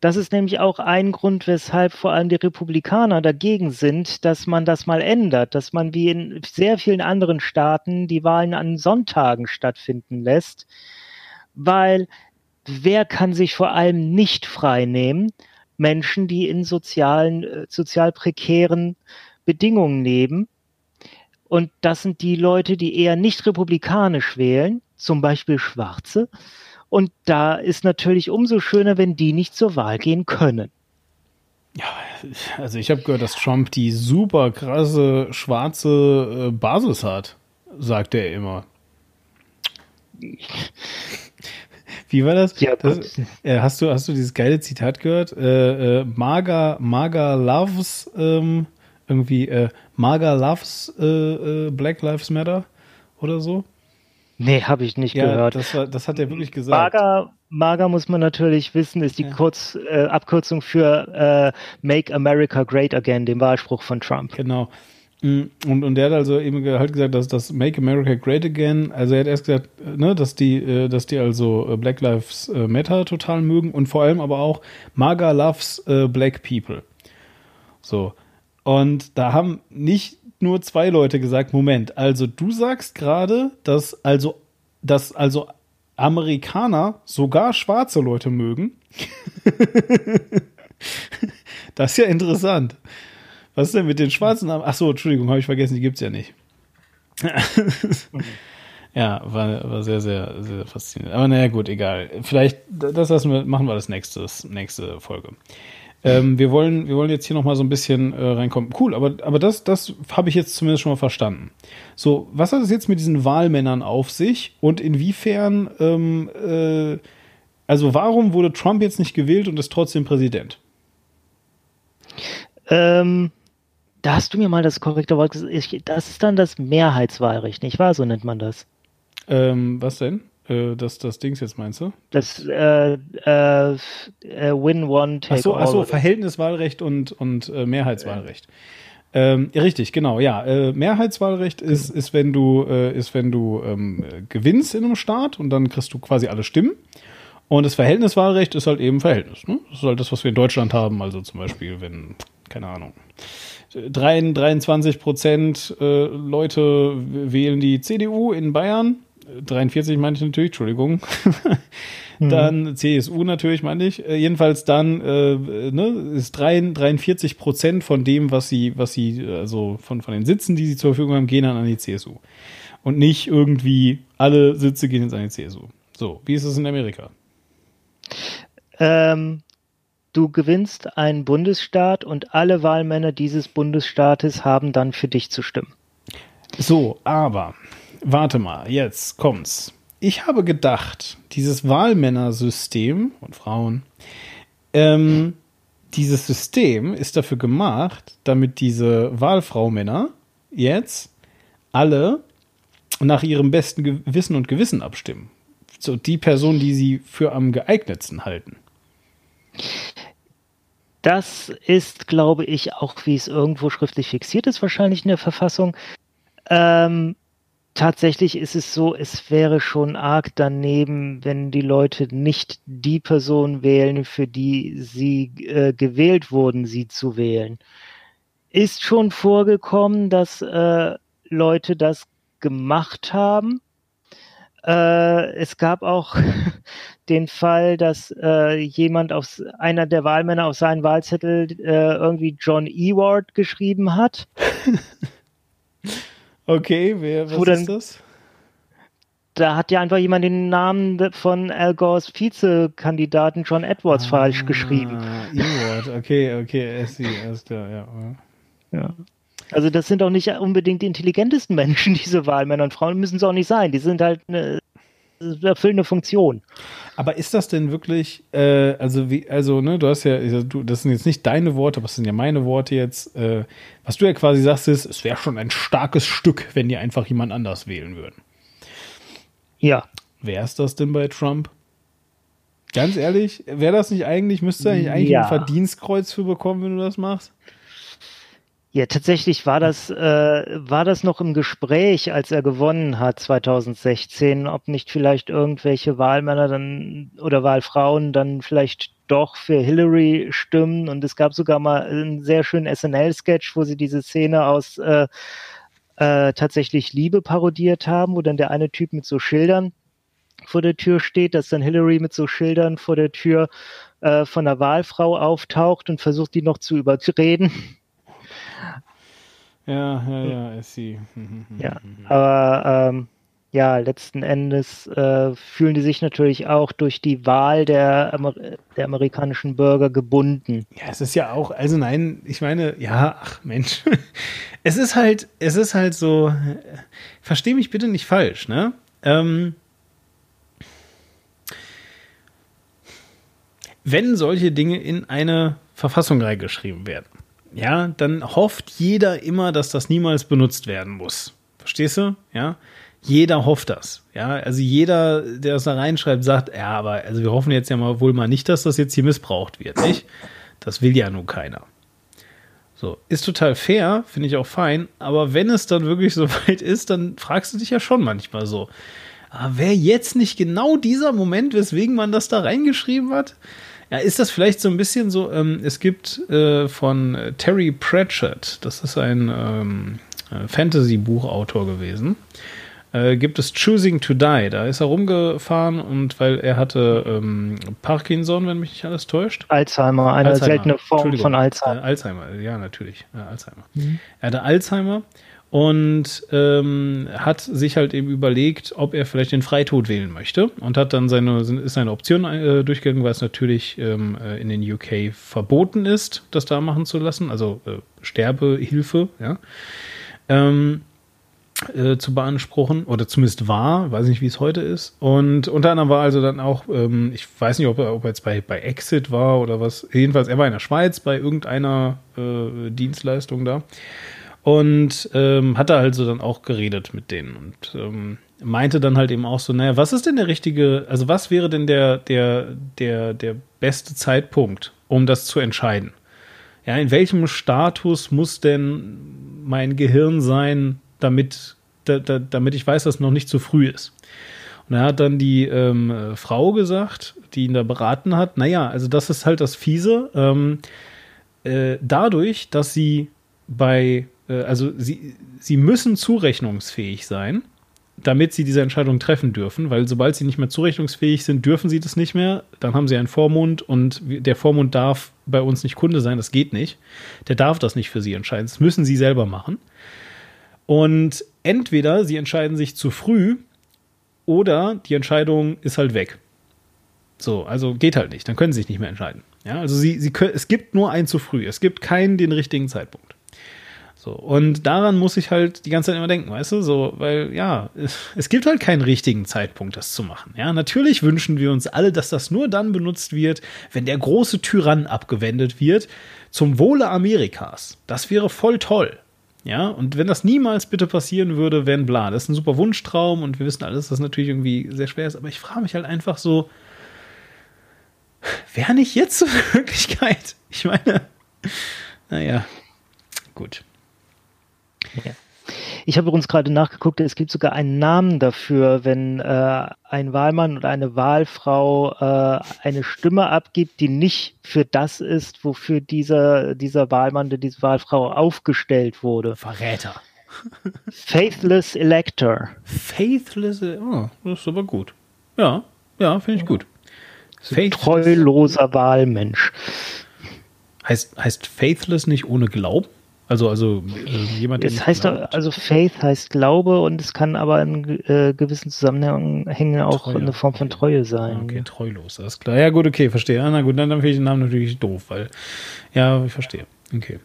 Das ist nämlich auch ein Grund, weshalb vor allem die Republikaner dagegen sind, dass man das mal ändert, dass man wie in sehr vielen anderen Staaten die Wahlen an Sonntagen stattfinden lässt, weil wer kann sich vor allem nicht frei nehmen? Menschen, die in sozialen, äh, sozial prekären Bedingungen leben. Und das sind die Leute, die eher nicht republikanisch wählen, zum Beispiel Schwarze Und da ist natürlich umso schöner, wenn die nicht zur Wahl gehen können. Ja, also ich habe gehört, dass Trump die super krasse schwarze äh, Basis hat, sagt er immer. Wie war das? Ja, das äh, hast, du, hast du dieses geile Zitat gehört? Äh, äh, Maga, Maga loves ähm, irgendwie äh, Maga loves äh, Black Lives Matter oder so? Nee, habe ich nicht ja, gehört. Das, war, das hat er wirklich gesagt. Maga, Maga muss man natürlich wissen, ist die ja. Kurz, äh, Abkürzung für äh, Make America Great Again, dem Wahlspruch von Trump. Genau. Mm, und, und der hat also eben halt gesagt, dass das Make America Great Again, also er hat erst gesagt, ne, dass die, äh, dass die also äh, Black Lives äh, Matter total mögen und vor allem aber auch MAGA loves Black People. So. Und da haben nicht nur zwei Leute gesagt, Moment, also du sagst gerade, dass also, dass also Amerikaner sogar schwarze Leute mögen. das ist ja interessant. Was ist denn mit den schwarzen? Ach so, Entschuldigung, habe ich vergessen, die gibt es ja nicht. ja, war, war sehr, sehr, sehr faszinierend. Aber naja, gut, egal. Vielleicht, das lassen wir, machen wir das nächste, nächste Folge. Ähm, wir, wollen, wir wollen jetzt hier nochmal so ein bisschen äh, reinkommen. Cool, aber, aber das, das habe ich jetzt zumindest schon mal verstanden. So, was hat es jetzt mit diesen Wahlmännern auf sich und inwiefern, ähm, äh, also warum wurde Trump jetzt nicht gewählt und ist trotzdem Präsident? Ähm, da hast du mir mal das korrekte Wort gesagt. Das ist dann das Mehrheitswahlrecht, nicht wahr? So nennt man das. Ähm, was denn? Äh, das, das Dings jetzt meinst du? Das äh, äh, Win One Take Achso, ach so, Verhältniswahlrecht und, und äh, Mehrheitswahlrecht. Ähm, richtig, genau, ja. Äh, Mehrheitswahlrecht ist, ist, wenn du, äh, ist, wenn du ähm, gewinnst in einem Staat und dann kriegst du quasi alle Stimmen. Und das Verhältniswahlrecht ist halt eben Verhältnis. Ne? Das ist halt das, was wir in Deutschland haben. Also zum Beispiel, wenn, keine Ahnung, 23 Prozent äh, Leute wählen die CDU in Bayern. 43 meine ich natürlich, Entschuldigung. Mhm. dann CSU natürlich meine ich. Äh, jedenfalls dann äh, ne, ist 43 Prozent von dem, was sie, was sie, also von, von den Sitzen, die sie zur Verfügung haben, gehen dann an die CSU. Und nicht irgendwie alle Sitze gehen jetzt an die CSU. So, wie ist es in Amerika? Ähm, du gewinnst einen Bundesstaat und alle Wahlmänner dieses Bundesstaates haben dann für dich zu stimmen. So, aber warte mal, jetzt kommt's. Ich habe gedacht, dieses Wahlmännersystem und Frauen, ähm, dieses System ist dafür gemacht, damit diese Wahlfrau-Männer jetzt alle nach ihrem besten Gewissen und Gewissen abstimmen. So die Person, die sie für am geeignetsten halten. Das ist, glaube ich, auch wie es irgendwo schriftlich fixiert ist, wahrscheinlich in der Verfassung. Ähm, tatsächlich ist es so, es wäre schon arg daneben, wenn die Leute nicht die Person wählen, für die sie äh, gewählt wurden, sie zu wählen. Ist schon vorgekommen, dass äh, Leute das gemacht haben. Äh, es gab auch den Fall, dass äh, jemand auf einer der Wahlmänner auf seinen Wahlzettel äh, irgendwie John Ewart geschrieben hat. okay, wer was dann, ist das? Da hat ja einfach jemand den Namen von Al Gores Vizekandidaten John Edwards ah, falsch geschrieben. Ewart, okay, okay, er ist ja. ja. Also das sind auch nicht unbedingt die intelligentesten Menschen, diese Wahlmänner und Frauen müssen es auch nicht sein. Die sind halt eine erfüllen eine Funktion. Aber ist das denn wirklich, äh, also wie, also, ne, du hast ja, du, das sind jetzt nicht deine Worte, aber das sind ja meine Worte jetzt. Äh, was du ja quasi sagst, ist, es wäre schon ein starkes Stück, wenn die einfach jemand anders wählen würden. Ja. Wer ist das denn bei Trump? Ganz ehrlich, wäre das nicht eigentlich, müsste er nicht eigentlich ja. ein Verdienstkreuz für bekommen, wenn du das machst? Ja, tatsächlich war das, äh, war das noch im Gespräch, als er gewonnen hat 2016, ob nicht vielleicht irgendwelche Wahlmänner dann oder Wahlfrauen dann vielleicht doch für Hillary stimmen. Und es gab sogar mal einen sehr schönen SNL-Sketch, wo sie diese Szene aus äh, äh, tatsächlich Liebe parodiert haben, wo dann der eine Typ mit so Schildern vor der Tür steht, dass dann Hillary mit so Schildern vor der Tür äh, von der Wahlfrau auftaucht und versucht, die noch zu überreden ja, ja, ja, ist sie. ja, aber ähm, ja, letzten Endes äh, fühlen die sich natürlich auch durch die Wahl der, Amer der amerikanischen Bürger gebunden. Ja, es ist ja auch, also nein, ich meine, ja, ach Mensch, es ist halt, es ist halt so, versteh mich bitte nicht falsch, ne? Ähm, wenn solche Dinge in eine Verfassung reingeschrieben werden, ja, dann hofft jeder immer, dass das niemals benutzt werden muss. Verstehst du? Ja. Jeder hofft das. Ja, also jeder, der es da reinschreibt, sagt, ja, aber also wir hoffen jetzt ja mal wohl mal nicht, dass das jetzt hier missbraucht wird, nicht? Das will ja nun keiner. So, ist total fair, finde ich auch fein, aber wenn es dann wirklich so weit ist, dann fragst du dich ja schon manchmal so, aber wäre jetzt nicht genau dieser Moment, weswegen man das da reingeschrieben hat? Ja, ist das vielleicht so ein bisschen so, ähm, es gibt äh, von Terry Pratchett, das ist ein ähm, äh, Fantasy-Buchautor gewesen, äh, gibt es Choosing to Die. Da ist er rumgefahren und weil er hatte ähm, Parkinson, wenn mich nicht alles täuscht. Alzheimer, eine Alzheimer. seltene Form von Alzheimer. Äh, Alzheimer, ja, natürlich. Ja, Alzheimer. Mhm. Er hatte Alzheimer und ähm, hat sich halt eben überlegt, ob er vielleicht den Freitod wählen möchte und hat dann seine, ist seine Option äh, durchgegangen, weil es natürlich ähm, äh, in den UK verboten ist, das da machen zu lassen, also äh, Sterbehilfe, ja. Ähm, äh, zu beanspruchen oder zumindest war, weiß nicht, wie es heute ist. Und unter anderem war also dann auch, ähm, ich weiß nicht, ob er, ob er jetzt bei, bei Exit war oder was, jedenfalls er war in der Schweiz bei irgendeiner äh, Dienstleistung da und ähm, hat da also dann auch geredet mit denen und ähm, meinte dann halt eben auch so, naja, was ist denn der richtige, also was wäre denn der, der, der, der beste Zeitpunkt, um das zu entscheiden? Ja, in welchem Status muss denn mein Gehirn sein, damit, da, da, damit ich weiß, dass es noch nicht zu früh ist. Und er hat dann die ähm, Frau gesagt, die ihn da beraten hat, naja, also das ist halt das Fiese. Ähm, äh, dadurch, dass sie bei, also sie, sie müssen zurechnungsfähig sein, damit sie diese Entscheidung treffen dürfen, weil sobald sie nicht mehr zurechnungsfähig sind, dürfen sie das nicht mehr. Dann haben sie einen Vormund und der Vormund darf bei uns nicht Kunde sein, das geht nicht. Der darf das nicht für sie entscheiden. Das müssen sie selber machen. Und entweder sie entscheiden sich zu früh oder die Entscheidung ist halt weg. So, also geht halt nicht. Dann können sie sich nicht mehr entscheiden. Ja, also sie, sie können, es gibt nur ein zu früh. Es gibt keinen den richtigen Zeitpunkt. So, und daran muss ich halt die ganze Zeit immer denken, weißt du, so, weil ja, es, gibt halt keinen richtigen Zeitpunkt, das zu machen. Ja, natürlich wünschen wir uns alle, dass das nur dann benutzt wird, wenn der große Tyrann abgewendet wird, zum Wohle Amerikas. Das wäre voll toll. Ja, und wenn das niemals bitte passieren würde, wenn bla, das ist ein super Wunschtraum und wir wissen alles, dass das natürlich irgendwie sehr schwer ist, aber ich frage mich halt einfach so, wäre nicht jetzt eine Möglichkeit? Ich meine, naja, gut. Ja. Ich habe übrigens gerade nachgeguckt, es gibt sogar einen Namen dafür, wenn äh, ein Wahlmann oder eine Wahlfrau äh, eine Stimme abgibt, die nicht für das ist, wofür dieser, dieser Wahlmann oder diese Wahlfrau aufgestellt wurde. Verräter. Faithless Elector. Faithless, oh, das ist aber gut. Ja, ja, finde ich gut. Treuloser Wahlmensch. Heißt, heißt Faithless nicht ohne Glauben? Also, also äh, jemand, der. Es heißt glaubt. also Faith heißt Glaube und es kann aber in äh, gewissen Zusammenhängen auch Treue. eine Form von Treue sein. Okay, treulos, alles klar. Ja, gut, okay, verstehe. Na gut, dann, dann finde ich den Namen natürlich doof, weil. Ja, ich verstehe. Okay.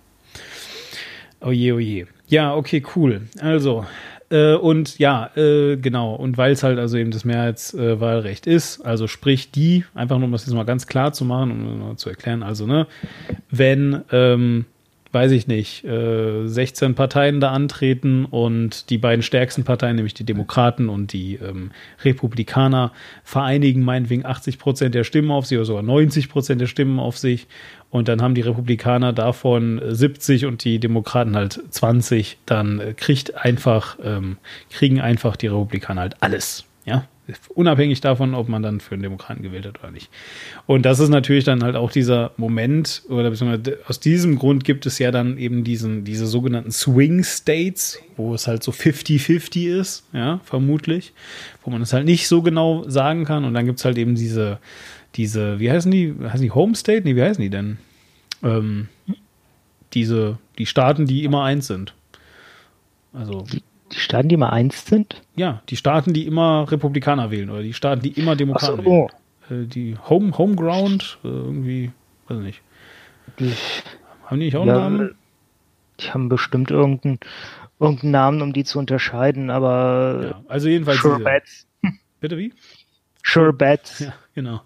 Oh je, oh je. Ja, okay, cool. Also, äh, und ja, äh, genau. Und weil es halt also eben das Mehrheitswahlrecht ist, also sprich die, einfach nur um das jetzt mal ganz klar zu machen, um zu erklären, also, ne, wenn, ähm, weiß ich nicht, äh, 16 Parteien da antreten und die beiden stärksten Parteien, nämlich die Demokraten und die ähm, Republikaner, vereinigen meinetwegen 80 Prozent der Stimmen auf sich oder sogar 90 Prozent der Stimmen auf sich. Und dann haben die Republikaner davon 70 und die Demokraten halt 20. Dann äh, kriegt einfach, ähm, kriegen einfach die Republikaner halt alles. Ja, Unabhängig davon, ob man dann für einen Demokraten gewählt hat oder nicht. Und das ist natürlich dann halt auch dieser Moment, oder beziehungsweise aus diesem Grund gibt es ja dann eben diesen, diese sogenannten Swing States, wo es halt so 50-50 ist, ja, vermutlich, wo man es halt nicht so genau sagen kann. Und dann gibt es halt eben diese, diese, wie heißen die? Heißen die Home State? Nee, wie heißen die denn? Ähm, diese, die Staaten, die immer eins sind. Also Die Staaten, die immer eins sind? Ja, die Staaten, die immer Republikaner wählen oder die Staaten, die immer Demokraten so. wählen. Äh, die Home, Homeground, äh, irgendwie, weiß nicht. Die, haben die nicht auch ja, einen Namen? Die haben bestimmt irgendeinen, irgendeinen Namen, um die zu unterscheiden, aber. Ja, also jedenfalls. Sure Bets. Bitte wie? Sure Bets. Ja, genau.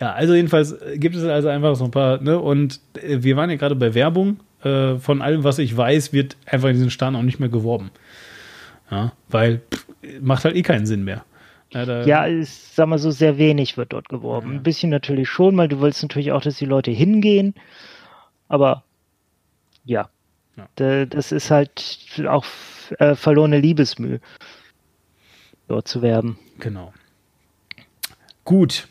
Ja, also jedenfalls gibt es also einfach so ein paar, ne, und äh, wir waren ja gerade bei Werbung. Äh, von allem, was ich weiß, wird einfach in diesen Staaten auch nicht mehr geworben. Ja, weil pff, macht halt eh keinen Sinn mehr. Ja, ja ist, sag mal so, sehr wenig wird dort geworben. Ja. Ein bisschen natürlich schon, weil du willst natürlich auch, dass die Leute hingehen. Aber ja, ja. das ist halt auch äh, verlorene Liebesmüh, dort zu werben. Genau. Gut.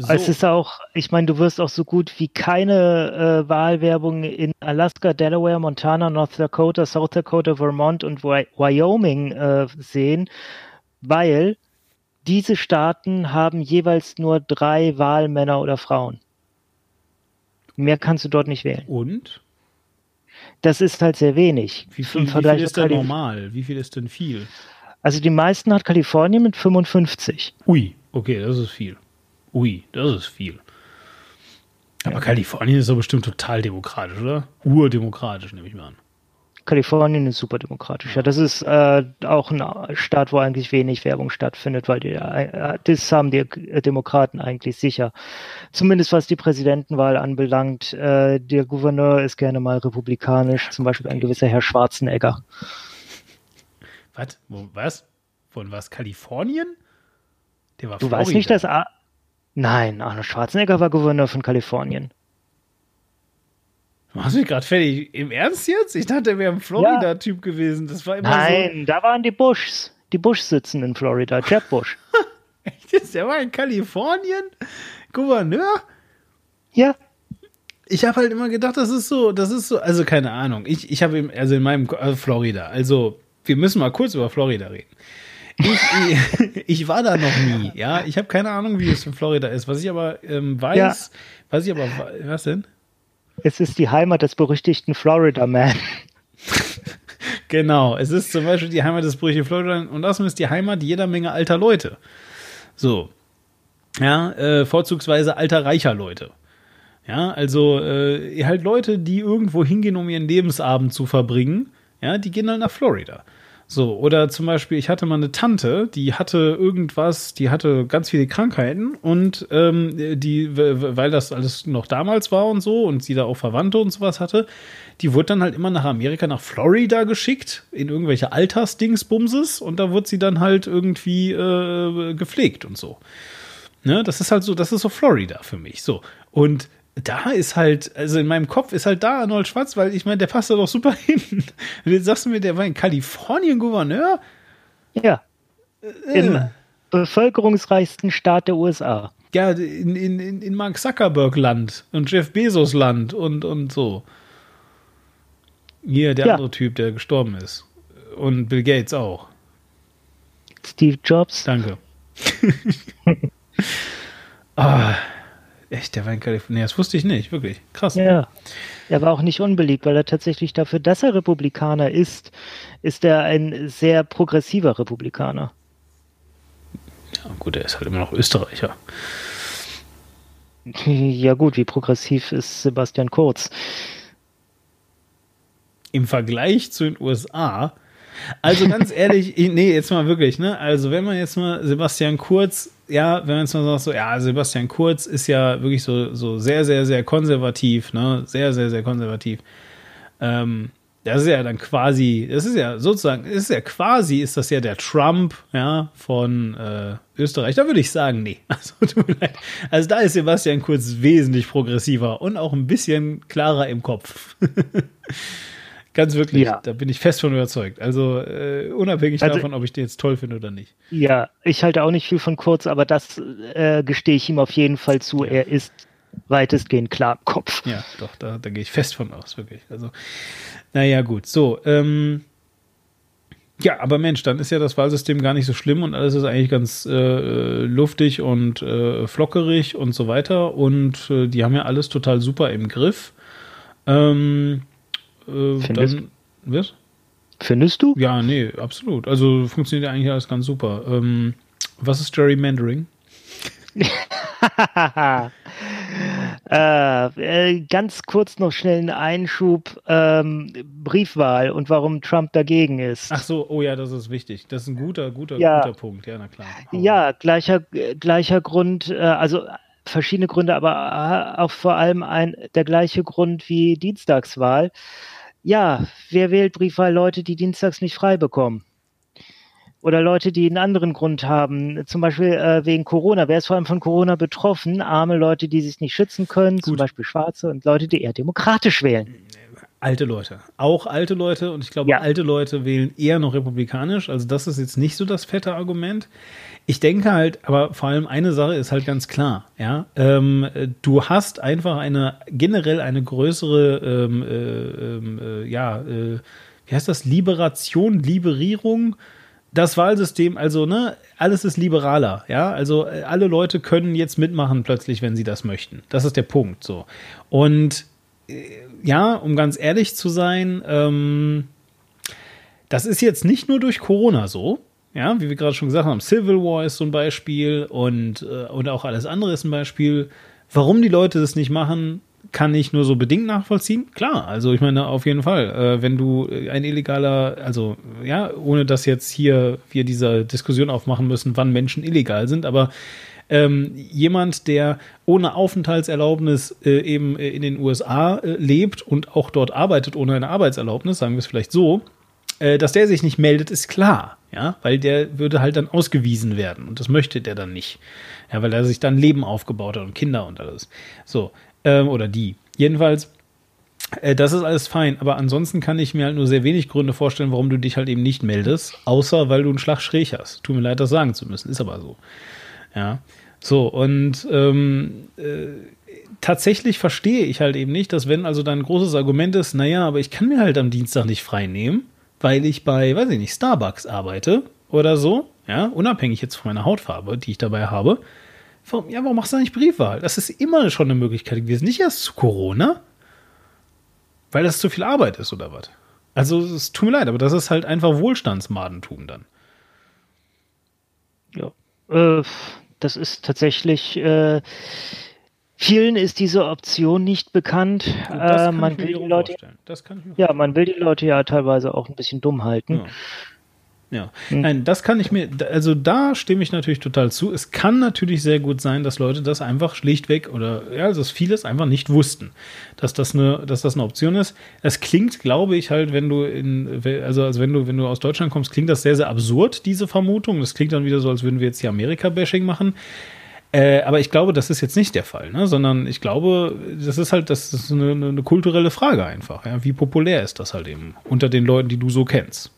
So. Es ist auch, ich meine, du wirst auch so gut wie keine äh, Wahlwerbung in Alaska, Delaware, Montana, North Dakota, South Dakota, Vermont und Wyoming äh, sehen, weil diese Staaten haben jeweils nur drei Wahlmänner oder Frauen. Mehr kannst du dort nicht wählen. Und? Das ist halt sehr wenig. Wie viel, wie viel ist denn normal? Wie viel ist denn viel? Also die meisten hat Kalifornien mit 55. Ui, okay, das ist viel. Ui, das ist viel. Aber ja. Kalifornien ist doch bestimmt total demokratisch, oder? Urdemokratisch, nehme ich mal an. Kalifornien ist super demokratisch. Ja, das ist äh, auch ein Staat, wo eigentlich wenig Werbung stattfindet, weil die, äh, das haben die Demokraten eigentlich sicher. Zumindest was die Präsidentenwahl anbelangt. Äh, der Gouverneur ist gerne mal republikanisch, zum Beispiel ein gewisser Herr Schwarzenegger. Was? Was? Von was? Kalifornien? Der war Du Florida. weißt nicht, dass A Nein, Arnold Schwarzenegger war Gouverneur von Kalifornien. Du machst mich gerade fertig. Im Ernst jetzt? Ich dachte, er wäre ein Florida-Typ ja. gewesen. Das war immer Nein, so. da waren die Bushs. Die Bush sitzen in Florida. Jeb Bush. Echt? Der war in Kalifornien? Gouverneur? Ja. Ich habe halt immer gedacht, das ist so, das ist so, also keine Ahnung. Ich, ich habe also in meinem, also Florida, also wir müssen mal kurz über Florida reden. Ich, ich, war da noch nie, ja. Ich habe keine Ahnung, wie es in Florida ist. Was ich aber ähm, weiß, ja. was ich aber, was denn? Es ist die Heimat des berüchtigten Florida Man. genau, es ist zum Beispiel die Heimat des berüchtigten Florida und das ist die Heimat jeder Menge alter Leute. So. Ja, äh, vorzugsweise alter reicher Leute. Ja, also äh, halt Leute, die irgendwo hingehen, um ihren Lebensabend zu verbringen. Ja, die gehen dann nach Florida. So, oder zum Beispiel, ich hatte mal eine Tante, die hatte irgendwas, die hatte ganz viele Krankheiten und ähm, die, weil das alles noch damals war und so und sie da auch Verwandte und sowas hatte, die wurde dann halt immer nach Amerika, nach Florida geschickt, in irgendwelche Altersdingsbumses und da wurde sie dann halt irgendwie äh, gepflegt und so. Ne, das ist halt so, das ist so Florida für mich. So. Und da ist halt, also in meinem Kopf ist halt da Arnold Schwarz, weil ich meine, der passt da doch super hin. Und jetzt sagst du mir, der war in Kalifornien Gouverneur? Ja. Äh. Im bevölkerungsreichsten Staat der USA. Ja, in, in, in Mark Zuckerberg Land und Jeff Bezos Land und, und so. Hier, der ja. andere Typ, der gestorben ist. Und Bill Gates auch. Steve Jobs. Danke. ah. Echt, der war in Kalifornien. Das wusste ich nicht, wirklich. Krass. Ja. Er war auch nicht unbeliebt, weil er tatsächlich dafür, dass er Republikaner ist, ist er ein sehr progressiver Republikaner. Ja, gut, er ist halt immer noch Österreicher. Ja, gut, wie progressiv ist Sebastian Kurz? Im Vergleich zu den USA also ganz ehrlich, ich, nee, jetzt mal wirklich, ne? Also wenn man jetzt mal Sebastian Kurz, ja, wenn man jetzt mal sagt, so, ja, Sebastian Kurz ist ja wirklich so, so sehr, sehr, sehr konservativ, ne? Sehr, sehr, sehr konservativ. Ähm, das ist ja dann quasi, das ist ja sozusagen, ist ja quasi, ist das ja der Trump, ja, von äh, Österreich. Da würde ich sagen, nee. Also, tut mir leid. Also da ist Sebastian Kurz wesentlich progressiver und auch ein bisschen klarer im Kopf. Ganz wirklich, ja. da bin ich fest von überzeugt. Also äh, unabhängig also, davon, ob ich den jetzt toll finde oder nicht. Ja, ich halte auch nicht viel von Kurz, aber das äh, gestehe ich ihm auf jeden Fall zu. Ja. Er ist weitestgehend klar im Kopf. Ja, doch, da, da gehe ich fest von aus, wirklich. Also, naja, gut. So, ähm, ja, aber Mensch, dann ist ja das Wahlsystem gar nicht so schlimm und alles ist eigentlich ganz äh, luftig und äh, flockerig und so weiter. Und äh, die haben ja alles total super im Griff. Ähm, äh, Findest? dann. Was? Findest du? Ja, nee, absolut. Also funktioniert eigentlich alles ganz super. Ähm, was ist Gerrymandering? Äh, äh, ganz kurz noch schnell einen Einschub: ähm, Briefwahl und warum Trump dagegen ist. Ach so, oh ja, das ist wichtig. Das ist ein guter, guter, ja. guter Punkt. Ja, na klar. Oh. Ja, gleicher, gleicher Grund, äh, also verschiedene Gründe, aber auch vor allem ein, der gleiche Grund wie Dienstagswahl. Ja, wer wählt Briefwahl? Leute, die dienstags nicht frei bekommen oder Leute, die einen anderen Grund haben, zum Beispiel äh, wegen Corona. Wer ist vor allem von Corona betroffen? Arme Leute, die sich nicht schützen können, Gut. zum Beispiel Schwarze und Leute, die eher demokratisch wählen. Alte Leute. Auch alte Leute und ich glaube, ja. alte Leute wählen eher noch republikanisch. Also das ist jetzt nicht so das fette Argument. Ich denke halt, aber vor allem eine Sache ist halt ganz klar, ja. Ähm, du hast einfach eine generell eine größere, ähm, äh, ähm, äh, ja, äh, wie heißt das, Liberation, Liberierung das Wahlsystem, also, ne, alles ist liberaler, ja. Also äh, alle Leute können jetzt mitmachen plötzlich, wenn sie das möchten. Das ist der Punkt so. Und äh, ja, um ganz ehrlich zu sein, ähm, das ist jetzt nicht nur durch Corona so, ja, wie wir gerade schon gesagt haben, Civil War ist so ein Beispiel und, äh, und auch alles andere ist ein Beispiel. Warum die Leute das nicht machen, kann ich nur so bedingt nachvollziehen. Klar, also ich meine, auf jeden Fall, äh, wenn du ein illegaler, also ja, ohne dass jetzt hier wir diese Diskussion aufmachen müssen, wann Menschen illegal sind, aber ähm, jemand, der ohne Aufenthaltserlaubnis äh, eben in den USA äh, lebt und auch dort arbeitet ohne eine Arbeitserlaubnis, sagen wir es vielleicht so, äh, dass der sich nicht meldet, ist klar, ja, weil der würde halt dann ausgewiesen werden und das möchte der dann nicht, ja, weil er sich dann Leben aufgebaut hat und Kinder und alles. So, ähm, oder die. Jedenfalls, äh, das ist alles fein, aber ansonsten kann ich mir halt nur sehr wenig Gründe vorstellen, warum du dich halt eben nicht meldest, außer weil du einen Schlag schräg hast. Tut mir leid, das sagen zu müssen, ist aber so. Ja. So, und ähm, äh, tatsächlich verstehe ich halt eben nicht, dass wenn also dein großes Argument ist, naja, aber ich kann mir halt am Dienstag nicht frei nehmen, weil ich bei, weiß ich nicht, Starbucks arbeite oder so, ja, unabhängig jetzt von meiner Hautfarbe, die ich dabei habe, Warum, ja, warum machst du nicht Briefwahl? Das ist immer schon eine Möglichkeit gewesen. Nicht erst zu Corona, weil das zu viel Arbeit ist oder was. Also, es tut mir leid, aber das ist halt einfach Wohlstandsmadentum dann. Ja, äh, das ist tatsächlich. Äh, vielen ist diese Option nicht bekannt. Äh, man will die Leute, ja, man will die Leute ja teilweise auch ein bisschen dumm halten. Ja. Ja, hm. nein, das kann ich mir, also da stimme ich natürlich total zu. Es kann natürlich sehr gut sein, dass Leute das einfach schlichtweg oder ja, also dass vieles einfach nicht wussten, dass das eine, dass das eine Option ist. Es klingt, glaube ich, halt, wenn du in, also, also wenn du, wenn du aus Deutschland kommst, klingt das sehr, sehr absurd, diese Vermutung. Das klingt dann wieder so, als würden wir jetzt hier Amerika-Bashing machen. Äh, aber ich glaube, das ist jetzt nicht der Fall, ne? sondern ich glaube, das ist halt, das ist eine, eine kulturelle Frage einfach. Ja? Wie populär ist das halt eben unter den Leuten, die du so kennst?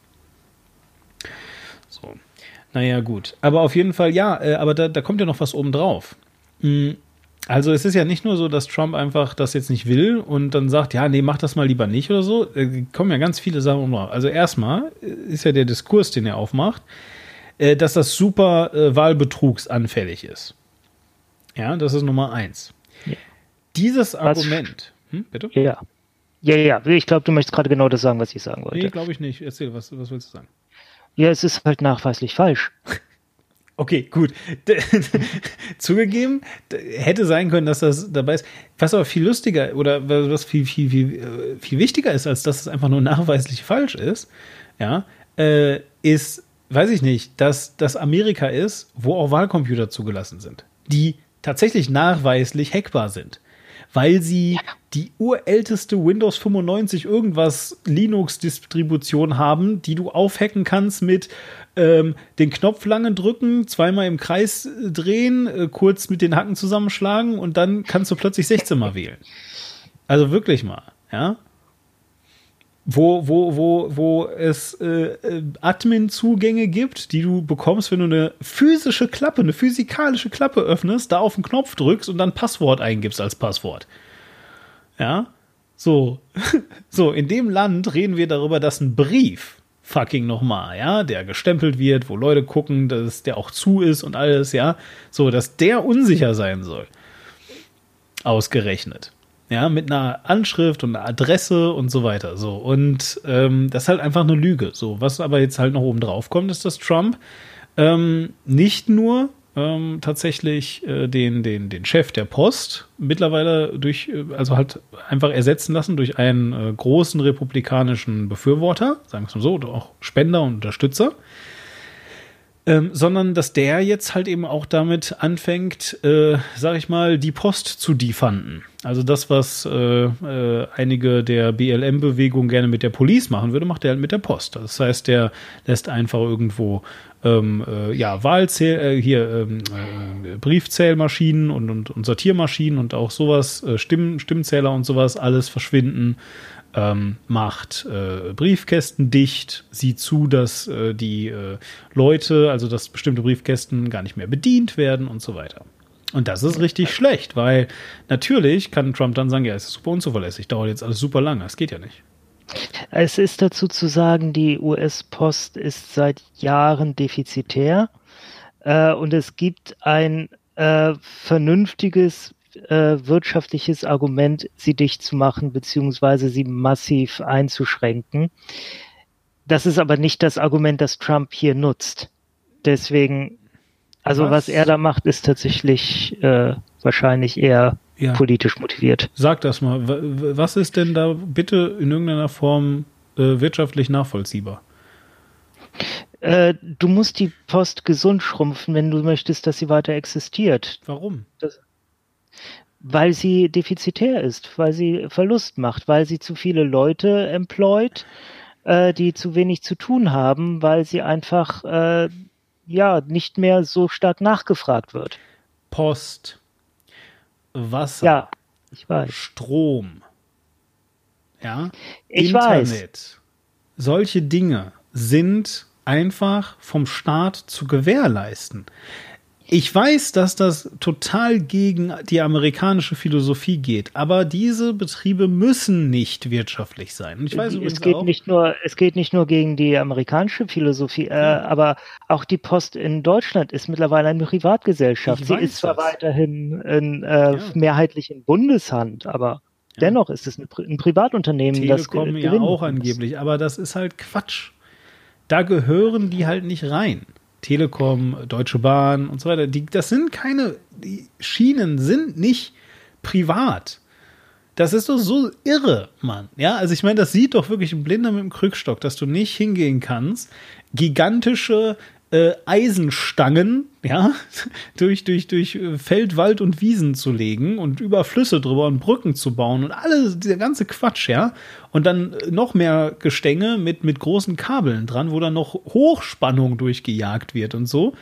Naja, gut. Aber auf jeden Fall, ja, äh, aber da, da kommt ja noch was oben drauf. Mhm. Also es ist ja nicht nur so, dass Trump einfach das jetzt nicht will und dann sagt, ja, nee, mach das mal lieber nicht oder so. Äh, kommen ja ganz viele Sachen um drauf. Also erstmal ist ja der Diskurs, den er aufmacht, äh, dass das super äh, wahlbetrugsanfällig ist. Ja, das ist Nummer eins. Ja. Dieses Argument. Hm, bitte? Ja. Ja, ja, ich glaube, du möchtest gerade genau das sagen, was ich sagen wollte. Nee, glaube ich nicht. Erzähl, was, was willst du sagen? Ja, es ist halt nachweislich falsch. Okay, gut. Zugegeben, hätte sein können, dass das dabei ist. Was aber viel lustiger oder was viel, viel, viel, äh, viel wichtiger ist, als dass es einfach nur nachweislich falsch ist, ja, äh, ist, weiß ich nicht, dass das Amerika ist, wo auch Wahlcomputer zugelassen sind, die tatsächlich nachweislich hackbar sind weil sie ja. die urälteste Windows 95 irgendwas Linux-Distribution haben, die du aufhacken kannst mit ähm, den Knopf lange drücken, zweimal im Kreis äh, drehen, äh, kurz mit den Hacken zusammenschlagen und dann kannst du plötzlich 16 mal wählen. Also wirklich mal, ja wo, wo, wo, wo es äh, äh, Admin-Zugänge gibt, die du bekommst, wenn du eine physische Klappe, eine physikalische Klappe öffnest, da auf den Knopf drückst und dann Passwort eingibst als Passwort. Ja? So. so, in dem Land reden wir darüber, dass ein Brief fucking nochmal, ja, der gestempelt wird, wo Leute gucken, dass der auch zu ist und alles, ja. So, dass der unsicher sein soll. Ausgerechnet. Ja, mit einer Anschrift und einer Adresse und so weiter. So. Und ähm, das ist halt einfach eine Lüge. So, was aber jetzt halt noch oben drauf kommt, ist, dass Trump ähm, nicht nur ähm, tatsächlich äh, den, den, den Chef der Post mittlerweile durch, äh, also halt einfach ersetzen lassen durch einen äh, großen republikanischen Befürworter, sagen wir es mal so, oder auch Spender und Unterstützer. Ähm, sondern dass der jetzt halt eben auch damit anfängt, äh, sag ich mal, die Post zu defunden. Also das, was äh, äh, einige der BLM-Bewegung gerne mit der Police machen würde, macht er halt mit der Post. Das heißt, der lässt einfach irgendwo ähm, äh, ja, Wahlzähl, äh, hier ähm, äh, Briefzählmaschinen und, und, und, Sortiermaschinen und auch sowas, äh, Stimm, Stimmzähler und sowas, alles verschwinden, ähm, macht äh, Briefkästen dicht, sieht zu, dass äh, die äh, Leute, also dass bestimmte Briefkästen gar nicht mehr bedient werden und so weiter. Und das ist richtig schlecht, weil natürlich kann Trump dann sagen, ja, es ist super unzuverlässig, dauert jetzt alles super lange, das geht ja nicht. Es ist dazu zu sagen, die US-Post ist seit Jahren defizitär äh, und es gibt ein äh, vernünftiges äh, wirtschaftliches Argument, sie dicht zu machen, beziehungsweise sie massiv einzuschränken. Das ist aber nicht das Argument, das Trump hier nutzt. Deswegen, also was, was er da macht, ist tatsächlich äh, wahrscheinlich eher ja. politisch motiviert. Sag das mal. Was ist denn da bitte in irgendeiner Form äh, wirtschaftlich nachvollziehbar? Äh, du musst die Post gesund schrumpfen, wenn du möchtest, dass sie weiter existiert. Warum? Das, weil sie defizitär ist, weil sie Verlust macht, weil sie zu viele Leute employt, äh, die zu wenig zu tun haben, weil sie einfach äh, ja nicht mehr so stark nachgefragt wird. Post, Wasser, ja, ich weiß. Strom, ja, ich Internet, weiß. solche Dinge sind einfach vom Staat zu gewährleisten. Ich weiß, dass das total gegen die amerikanische Philosophie geht, aber diese Betriebe müssen nicht wirtschaftlich sein. Und ich weiß es geht auch, nicht nur, es geht nicht nur gegen die amerikanische Philosophie, äh, aber auch die Post in Deutschland ist mittlerweile eine Privatgesellschaft. Sie ist zwar das. weiterhin in, äh, ja. mehrheitlich in Bundeshand, aber ja. dennoch ist es ein, ein Privatunternehmen. Telekom das ja auch angeblich, aber das ist halt Quatsch. Da gehören die halt nicht rein. Telekom, Deutsche Bahn und so weiter, die, das sind keine, die Schienen sind nicht privat. Das ist doch so irre, Mann. Ja, also ich meine, das sieht doch wirklich ein Blinder mit dem Krückstock, dass du nicht hingehen kannst, gigantische äh, Eisenstangen, ja, durch, durch, durch äh, Feld, Wald und Wiesen zu legen und über Flüsse drüber und Brücken zu bauen und alles, dieser ganze Quatsch, ja. Und dann noch mehr Gestänge mit, mit großen Kabeln dran, wo dann noch Hochspannung durchgejagt wird und so.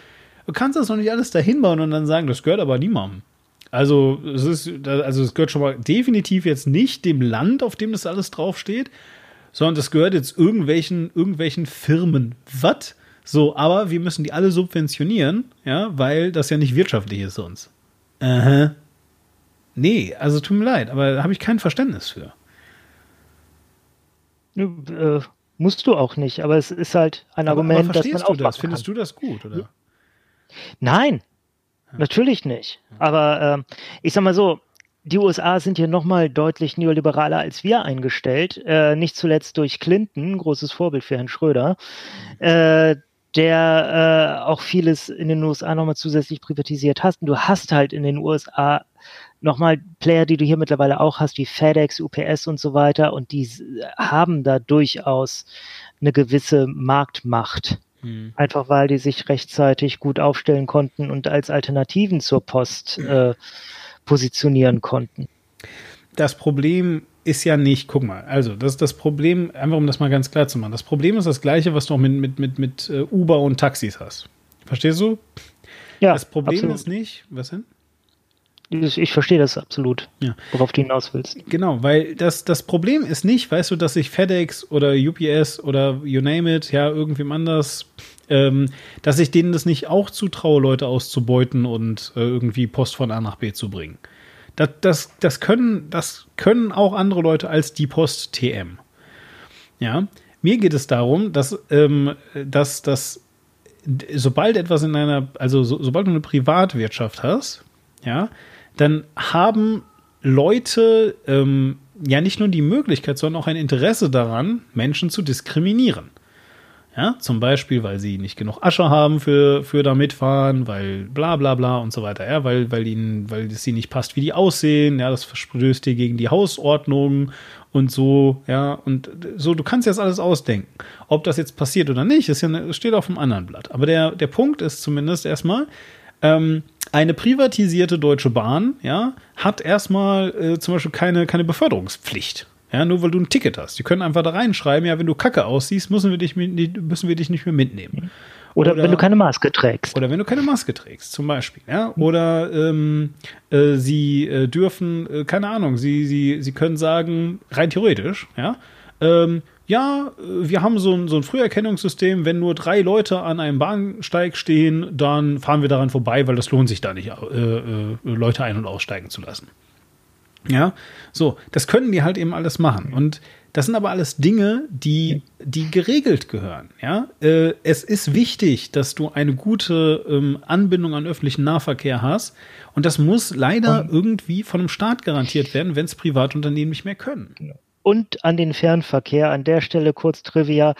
Du kannst das noch nicht alles dahin bauen und dann sagen, das gehört aber niemandem. Also, es ist, also es gehört schon mal definitiv jetzt nicht dem Land, auf dem das alles draufsteht, sondern das gehört jetzt irgendwelchen, irgendwelchen Firmen. Was? So, aber wir müssen die alle subventionieren, ja, weil das ja nicht wirtschaftlich ist sonst. Aha. Nee, also tut mir leid, aber da habe ich kein Verständnis für. Äh, musst du auch nicht, aber es ist halt ein aber, Argument, aber das man auch das? Findest kann. du das gut, oder? Nein, ja. natürlich nicht. Aber äh, ich sag mal so, die USA sind hier nochmal deutlich neoliberaler als wir eingestellt, äh, nicht zuletzt durch Clinton, großes Vorbild für Herrn Schröder. Äh, der äh, auch vieles in den USA nochmal zusätzlich privatisiert hast. Und du hast halt in den USA nochmal Player, die du hier mittlerweile auch hast, wie FedEx, UPS und so weiter. Und die haben da durchaus eine gewisse Marktmacht. Hm. Einfach weil die sich rechtzeitig gut aufstellen konnten und als Alternativen zur Post äh, positionieren konnten. Das Problem ist ja nicht, guck mal, also das ist das Problem, einfach um das mal ganz klar zu machen. Das Problem ist das gleiche, was du auch mit, mit, mit, mit äh, Uber und Taxis hast. Verstehst du? Ja. Das Problem absolut. ist nicht, was denn? Ich verstehe das absolut, ja. worauf du hinaus willst. Genau, weil das, das Problem ist nicht, weißt du, dass sich FedEx oder UPS oder you name it, ja, irgendwem anders, ähm, dass ich denen das nicht auch zutraue, Leute auszubeuten und äh, irgendwie Post von A nach B zu bringen. Das, das, das, können, das können auch andere Leute als die Post TM. Ja, mir geht es darum, dass, ähm, dass, dass sobald etwas in einer, also so, sobald du eine Privatwirtschaft hast, ja, dann haben Leute ähm, ja nicht nur die Möglichkeit, sondern auch ein Interesse daran, Menschen zu diskriminieren. Ja, zum Beispiel, weil sie nicht genug Asche haben für, für da mitfahren, weil bla bla bla und so weiter, ja, weil, weil ihnen, weil es ihnen nicht passt, wie die aussehen, ja, das verstößt dir gegen die Hausordnung und so, ja, und so, du kannst jetzt alles ausdenken. Ob das jetzt passiert oder nicht, ist ja, steht auf einem anderen Blatt. Aber der, der Punkt ist zumindest erstmal, ähm, eine privatisierte Deutsche Bahn, ja, hat erstmal äh, zum Beispiel keine, keine Beförderungspflicht. Ja, nur weil du ein Ticket hast. Die können einfach da reinschreiben, ja, wenn du Kacke aussiehst, müssen wir dich, müssen wir dich nicht mehr mitnehmen. Oder, oder, wenn du keine Maske trägst. Oder wenn du keine Maske trägst, zum Beispiel. Ja? Oder ähm, äh, sie äh, dürfen, äh, keine Ahnung, sie, sie, sie können sagen, rein theoretisch, ja, ähm, ja, wir haben so ein, so ein Früherkennungssystem, wenn nur drei Leute an einem Bahnsteig stehen, dann fahren wir daran vorbei, weil das lohnt sich da nicht, äh, äh, Leute ein- und aussteigen zu lassen. Ja, so, das können die halt eben alles machen. Und das sind aber alles Dinge, die, die geregelt gehören. Ja, äh, es ist wichtig, dass du eine gute ähm, Anbindung an öffentlichen Nahverkehr hast. Und das muss leider und, irgendwie von einem Staat garantiert werden, wenn es Privatunternehmen nicht mehr können. Und an den Fernverkehr. An der Stelle kurz Trivia.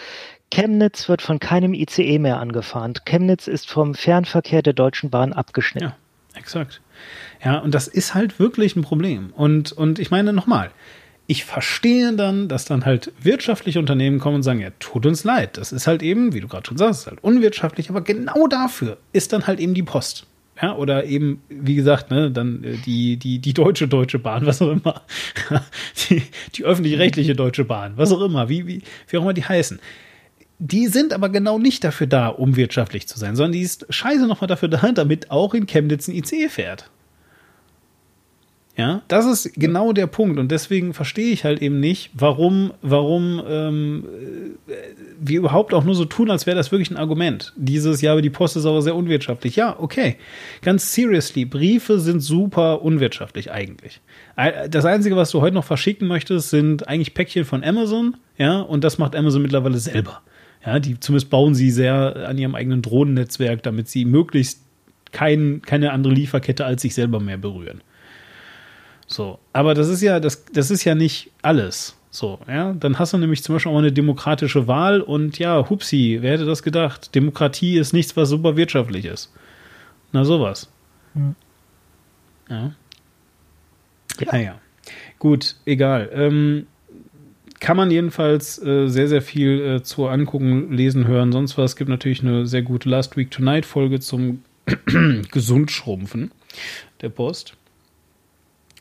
Chemnitz wird von keinem ICE mehr angefahren. Chemnitz ist vom Fernverkehr der Deutschen Bahn abgeschnitten. Ja, exakt. Ja, und das ist halt wirklich ein Problem. Und, und ich meine nochmal, ich verstehe dann, dass dann halt wirtschaftliche Unternehmen kommen und sagen, ja, tut uns leid. Das ist halt eben, wie du gerade schon sagst, halt unwirtschaftlich, aber genau dafür ist dann halt eben die Post. Ja, oder eben, wie gesagt, ne, dann äh, die, die, die deutsche Deutsche Bahn, was auch immer. die, die öffentlich-rechtliche Deutsche Bahn, was auch immer, wie, wie, wie auch immer die heißen. Die sind aber genau nicht dafür da, um wirtschaftlich zu sein, sondern die ist scheiße nochmal dafür da, damit auch in Chemnitz ein ICE fährt. Ja, das ist genau der Punkt und deswegen verstehe ich halt eben nicht, warum, warum ähm, wir überhaupt auch nur so tun, als wäre das wirklich ein Argument. Dieses Jahr, die Post ist aber sehr unwirtschaftlich. Ja, okay, ganz seriously, Briefe sind super unwirtschaftlich eigentlich. Das Einzige, was du heute noch verschicken möchtest, sind eigentlich Päckchen von Amazon, ja, und das macht Amazon mittlerweile selber. Ja, die zumindest bauen sie sehr an ihrem eigenen Drohnennetzwerk, damit sie möglichst kein, keine andere Lieferkette als sich selber mehr berühren. So, aber das ist ja, das, das ist ja nicht alles. So, ja, dann hast du nämlich zum Beispiel auch eine demokratische Wahl und ja, hupsi, wer hätte das gedacht? Demokratie ist nichts, was super wirtschaftlich ist. Na, sowas. Hm. Ja. Ja, ja. Gut, egal. Ähm, kann man jedenfalls äh, sehr, sehr viel äh, zu angucken, lesen, hören, sonst was. Es gibt natürlich eine sehr gute Last Week Tonight Folge zum Gesundschrumpfen der Post.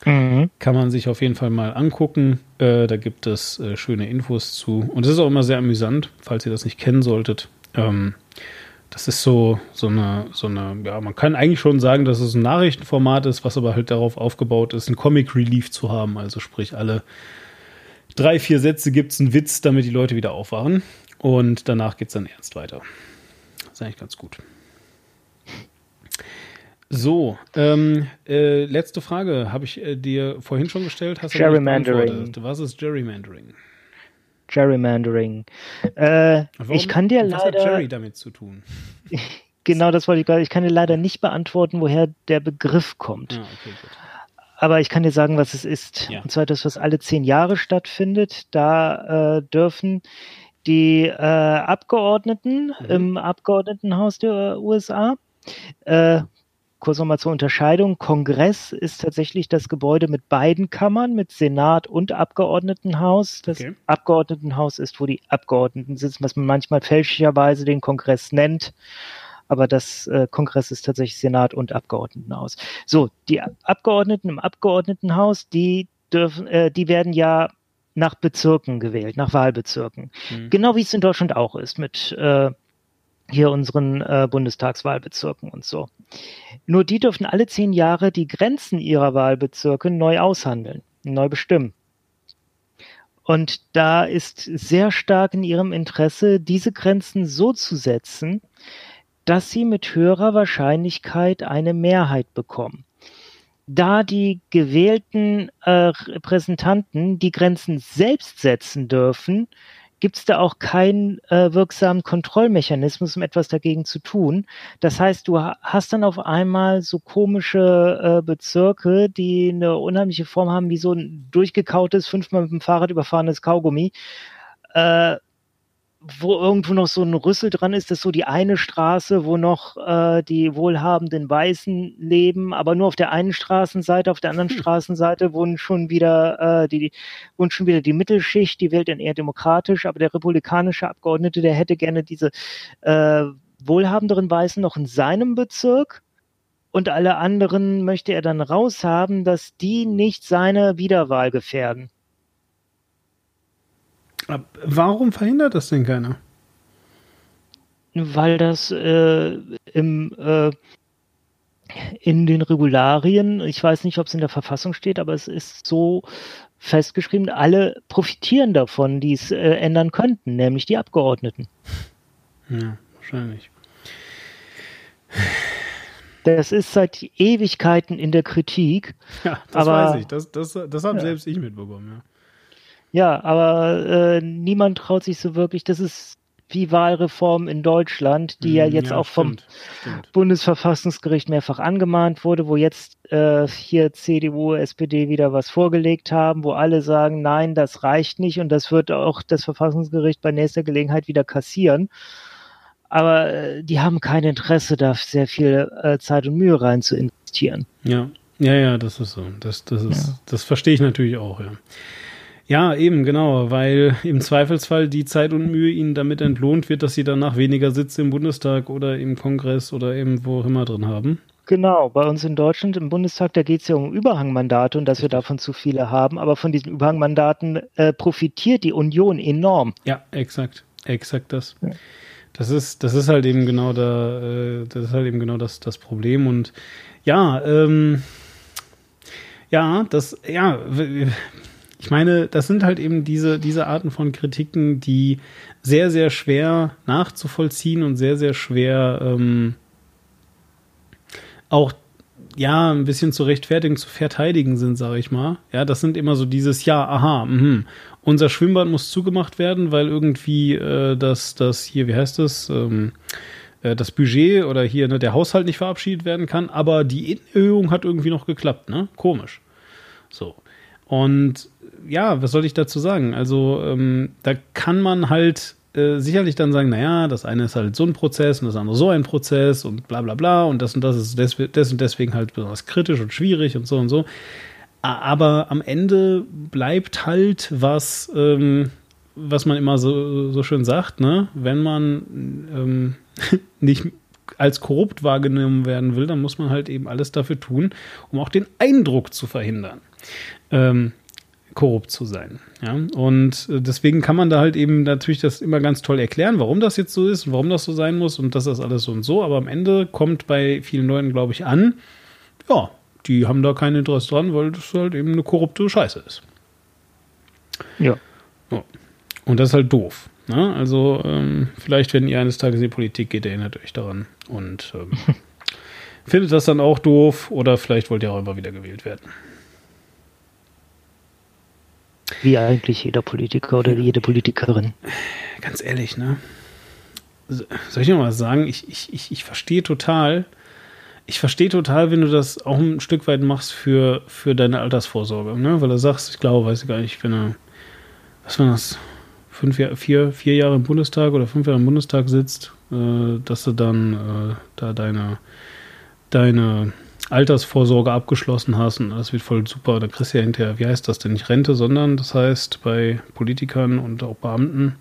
Mhm. Kann man sich auf jeden Fall mal angucken. Äh, da gibt es äh, schöne Infos zu. Und es ist auch immer sehr amüsant, falls ihr das nicht kennen solltet. Ähm, das ist so, so eine, so eine, ja, man kann eigentlich schon sagen, dass es ein Nachrichtenformat ist, was aber halt darauf aufgebaut ist, ein Comic Relief zu haben. Also sprich, alle drei, vier Sätze gibt es einen Witz, damit die Leute wieder aufwachen. Und danach geht es dann ernst weiter. Das ist eigentlich ganz gut. So, ähm, äh, letzte Frage habe ich äh, dir vorhin schon gestellt. Hast du Gerrymandering. Was ist Gerrymandering? Gerrymandering. Äh, Warum, ich kann dir was leider. Was hat Jerry damit zu tun? genau, das wollte ich gerade. Ich kann dir leider nicht beantworten, woher der Begriff kommt. Ah, okay, gut. Aber ich kann dir sagen, was es ist. Ja. Und zwar das, was alle zehn Jahre stattfindet. Da äh, dürfen die äh, Abgeordneten mhm. im Abgeordnetenhaus der USA äh, kurz nochmal zur Unterscheidung. Kongress ist tatsächlich das Gebäude mit beiden Kammern, mit Senat und Abgeordnetenhaus. Das okay. Abgeordnetenhaus ist, wo die Abgeordneten sitzen, was man manchmal fälschlicherweise den Kongress nennt. Aber das äh, Kongress ist tatsächlich Senat und Abgeordnetenhaus. So, die Abgeordneten im Abgeordnetenhaus, die dürfen, äh, die werden ja nach Bezirken gewählt, nach Wahlbezirken. Mhm. Genau wie es in Deutschland auch ist, mit äh, hier unseren äh, Bundestagswahlbezirken und so. Nur die dürfen alle zehn Jahre die Grenzen ihrer Wahlbezirke neu aushandeln, neu bestimmen. Und da ist sehr stark in ihrem Interesse, diese Grenzen so zu setzen, dass sie mit höherer Wahrscheinlichkeit eine Mehrheit bekommen. Da die gewählten äh, Repräsentanten die Grenzen selbst setzen dürfen, gibt es da auch keinen äh, wirksamen Kontrollmechanismus, um etwas dagegen zu tun. Das heißt, du hast dann auf einmal so komische äh, Bezirke, die eine unheimliche Form haben, wie so ein durchgekautes, fünfmal mit dem Fahrrad überfahrenes Kaugummi. Äh, wo irgendwo noch so ein Rüssel dran ist, das ist so die eine Straße, wo noch äh, die wohlhabenden Weißen leben, aber nur auf der einen Straßenseite, auf der anderen hm. Straßenseite wohnen schon wieder äh, die wohnen schon wieder die Mittelschicht, die wählt dann eher demokratisch, aber der republikanische Abgeordnete, der hätte gerne diese äh, wohlhabenderen Weißen noch in seinem Bezirk und alle anderen möchte er dann raushaben, dass die nicht seine Wiederwahl gefährden. Warum verhindert das denn keiner? Weil das äh, im, äh, in den Regularien, ich weiß nicht, ob es in der Verfassung steht, aber es ist so festgeschrieben, alle profitieren davon, die es äh, ändern könnten, nämlich die Abgeordneten. Ja, wahrscheinlich. Das ist seit Ewigkeiten in der Kritik. Ja, das aber, weiß ich. Das, das, das habe ja. selbst ich mitbekommen, ja. Ja, aber äh, niemand traut sich so wirklich. Das ist wie Wahlreform in Deutschland, die ja mhm, jetzt ja, auch vom stimmt. Bundesverfassungsgericht mehrfach angemahnt wurde, wo jetzt äh, hier CDU, SPD wieder was vorgelegt haben, wo alle sagen, nein, das reicht nicht und das wird auch das Verfassungsgericht bei nächster Gelegenheit wieder kassieren. Aber äh, die haben kein Interesse, da sehr viel äh, Zeit und Mühe rein zu investieren. Ja, ja, ja, das ist so. Das, das ist, ja. das verstehe ich natürlich auch, ja. Ja, eben, genau, weil im Zweifelsfall die Zeit und Mühe ihnen damit entlohnt wird, dass sie danach weniger Sitze im Bundestag oder im Kongress oder eben wo auch immer drin haben. Genau, bei uns in Deutschland im Bundestag, da geht es ja um Überhangmandate und dass wir davon zu viele haben, aber von diesen Überhangmandaten äh, profitiert die Union enorm. Ja, exakt, exakt das. Ja. Das ist, das ist halt eben genau da, äh, das ist halt eben genau das, das Problem und ja, ähm, ja, das, ja, ich meine, das sind halt eben diese, diese Arten von Kritiken, die sehr, sehr schwer nachzuvollziehen und sehr, sehr schwer ähm, auch ja, ein bisschen zu rechtfertigen, zu verteidigen sind, sage ich mal. Ja, das sind immer so dieses Ja, aha, mh. unser Schwimmbad muss zugemacht werden, weil irgendwie äh, das, das hier, wie heißt das, ähm, äh, das Budget oder hier ne, der Haushalt nicht verabschiedet werden kann, aber die Erhöhung hat irgendwie noch geklappt, ne? Komisch. So. Und ja, was soll ich dazu sagen? Also ähm, da kann man halt äh, sicherlich dann sagen, naja, das eine ist halt so ein Prozess und das andere so ein Prozess und bla bla bla und das und das ist des, des und deswegen halt besonders kritisch und schwierig und so und so. Aber am Ende bleibt halt was, ähm, was man immer so, so schön sagt, ne? Wenn man ähm, nicht als korrupt wahrgenommen werden will, dann muss man halt eben alles dafür tun, um auch den Eindruck zu verhindern. Ähm, korrupt zu sein. Ja? Und äh, deswegen kann man da halt eben natürlich das immer ganz toll erklären, warum das jetzt so ist und warum das so sein muss und dass das alles so und so. Aber am Ende kommt bei vielen Leuten, glaube ich, an, ja, die haben da kein Interesse dran, weil das halt eben eine korrupte Scheiße ist. Ja. ja. Und das ist halt doof. Ne? Also ähm, vielleicht, wenn ihr eines Tages in die Politik geht, erinnert euch daran und ähm, findet das dann auch doof oder vielleicht wollt ihr auch immer wieder gewählt werden. Wie eigentlich jeder Politiker oder jede Politikerin. Ganz ehrlich, ne? Soll ich noch mal sagen? Ich, ich, ich, ich verstehe total, ich verstehe total, wenn du das auch ein Stück weit machst für, für deine Altersvorsorge, ne? Weil du sagst, ich glaube, weiß ich gar nicht, wenn er, was war das, fünf, vier, vier Jahre im Bundestag oder fünf Jahre im Bundestag sitzt, äh, dass du dann äh, da deine, deine Altersvorsorge abgeschlossen hast und das wird voll super, dann kriegst du ja hinterher, wie heißt das denn, nicht Rente, sondern das heißt bei Politikern und auch Beamten.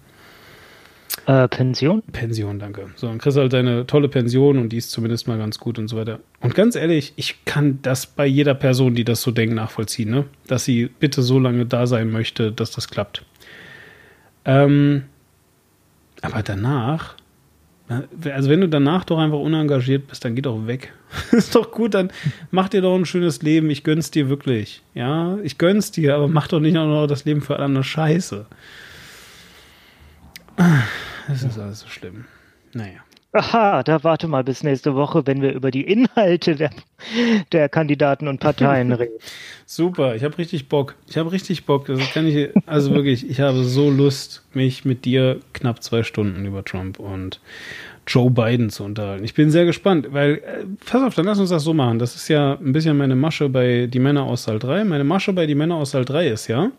Äh, Pension? Pension, danke. So, dann kriegst du halt deine tolle Pension und die ist zumindest mal ganz gut und so weiter. Und ganz ehrlich, ich kann das bei jeder Person, die das so denkt, nachvollziehen, ne? Dass sie bitte so lange da sein möchte, dass das klappt. Ähm, aber danach also wenn du danach doch einfach unengagiert bist, dann geh doch weg. ist doch gut, dann mach dir doch ein schönes Leben. Ich gönn's dir wirklich. Ja, ich gönn's dir, aber mach doch nicht auch noch das Leben für andere Scheiße. Das ist alles so schlimm. Naja. Aha, da warte mal bis nächste Woche, wenn wir über die Inhalte der, der Kandidaten und Parteien reden. Super, ich habe richtig Bock. Ich habe richtig Bock. Das kann ich, also wirklich, ich habe so Lust, mich mit dir knapp zwei Stunden über Trump und Joe Biden zu unterhalten. Ich bin sehr gespannt, weil, äh, pass auf, dann lass uns das so machen. Das ist ja ein bisschen meine Masche bei Die Männer aus Saal 3. Meine Masche bei Die Männer aus Saal 3 ist ja,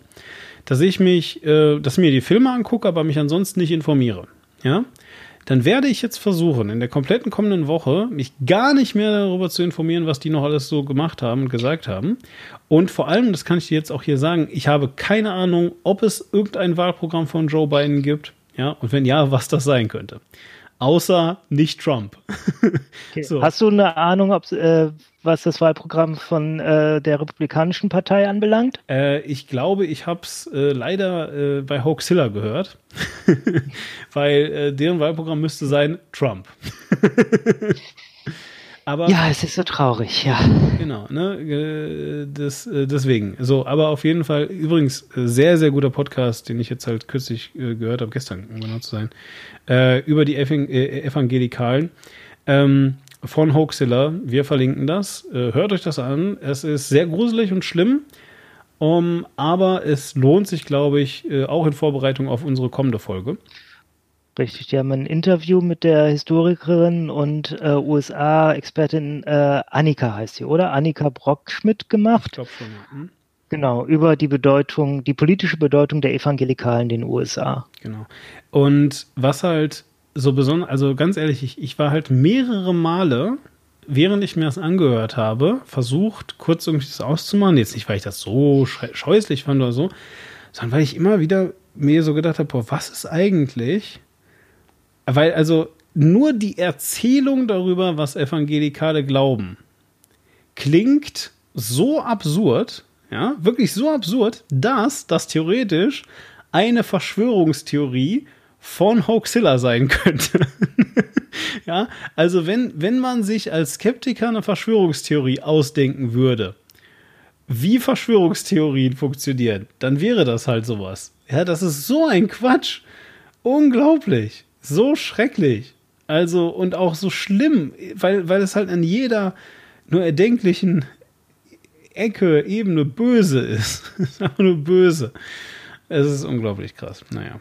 dass ich mich, äh, dass ich mir die Filme angucke, aber mich ansonsten nicht informiere. Ja, dann werde ich jetzt versuchen, in der kompletten kommenden Woche mich gar nicht mehr darüber zu informieren, was die noch alles so gemacht haben und gesagt haben. Und vor allem, das kann ich dir jetzt auch hier sagen, ich habe keine Ahnung, ob es irgendein Wahlprogramm von Joe Biden gibt. Ja, und wenn ja, was das sein könnte außer nicht Trump. Okay. So. Hast du eine Ahnung, ob, äh, was das Wahlprogramm von äh, der Republikanischen Partei anbelangt? Äh, ich glaube, ich habe es äh, leider äh, bei Hoaxilla gehört, weil äh, deren Wahlprogramm müsste sein Trump. Aber, ja, es ist so traurig, ja. Genau, ne, das, deswegen. So, aber auf jeden Fall, übrigens, sehr, sehr guter Podcast, den ich jetzt halt kürzlich gehört habe, gestern, um genau zu sein, äh, über die Evangelikalen ähm, von Hoaxilla. Wir verlinken das. Äh, hört euch das an. Es ist sehr gruselig und schlimm. Um, aber es lohnt sich, glaube ich, äh, auch in Vorbereitung auf unsere kommende Folge. Richtig, die haben ein Interview mit der Historikerin und äh, USA-Expertin äh, Annika heißt sie, oder? Annika Brockschmidt gemacht. Ich glaube schon, ja. Hm? Genau, über die Bedeutung, die politische Bedeutung der Evangelikalen in den USA. Genau. Und was halt so besonders, also ganz ehrlich, ich, ich war halt mehrere Male, während ich mir das angehört habe, versucht, kurz irgendwie das auszumachen. Jetzt nicht, weil ich das so scheußlich fand oder so, sondern weil ich immer wieder mir so gedacht habe, boah, was ist eigentlich? Weil also nur die Erzählung darüber, was Evangelikale glauben, klingt so absurd, ja, wirklich so absurd, dass das theoretisch eine Verschwörungstheorie von Hoaxilla sein könnte. ja, also wenn, wenn man sich als Skeptiker eine Verschwörungstheorie ausdenken würde, wie Verschwörungstheorien funktionieren, dann wäre das halt sowas. Ja, das ist so ein Quatsch. Unglaublich. So schrecklich. Also, und auch so schlimm, weil, weil es halt an jeder nur erdenklichen Ecke, Ebene böse ist. ist nur böse. Es ist unglaublich krass. Naja.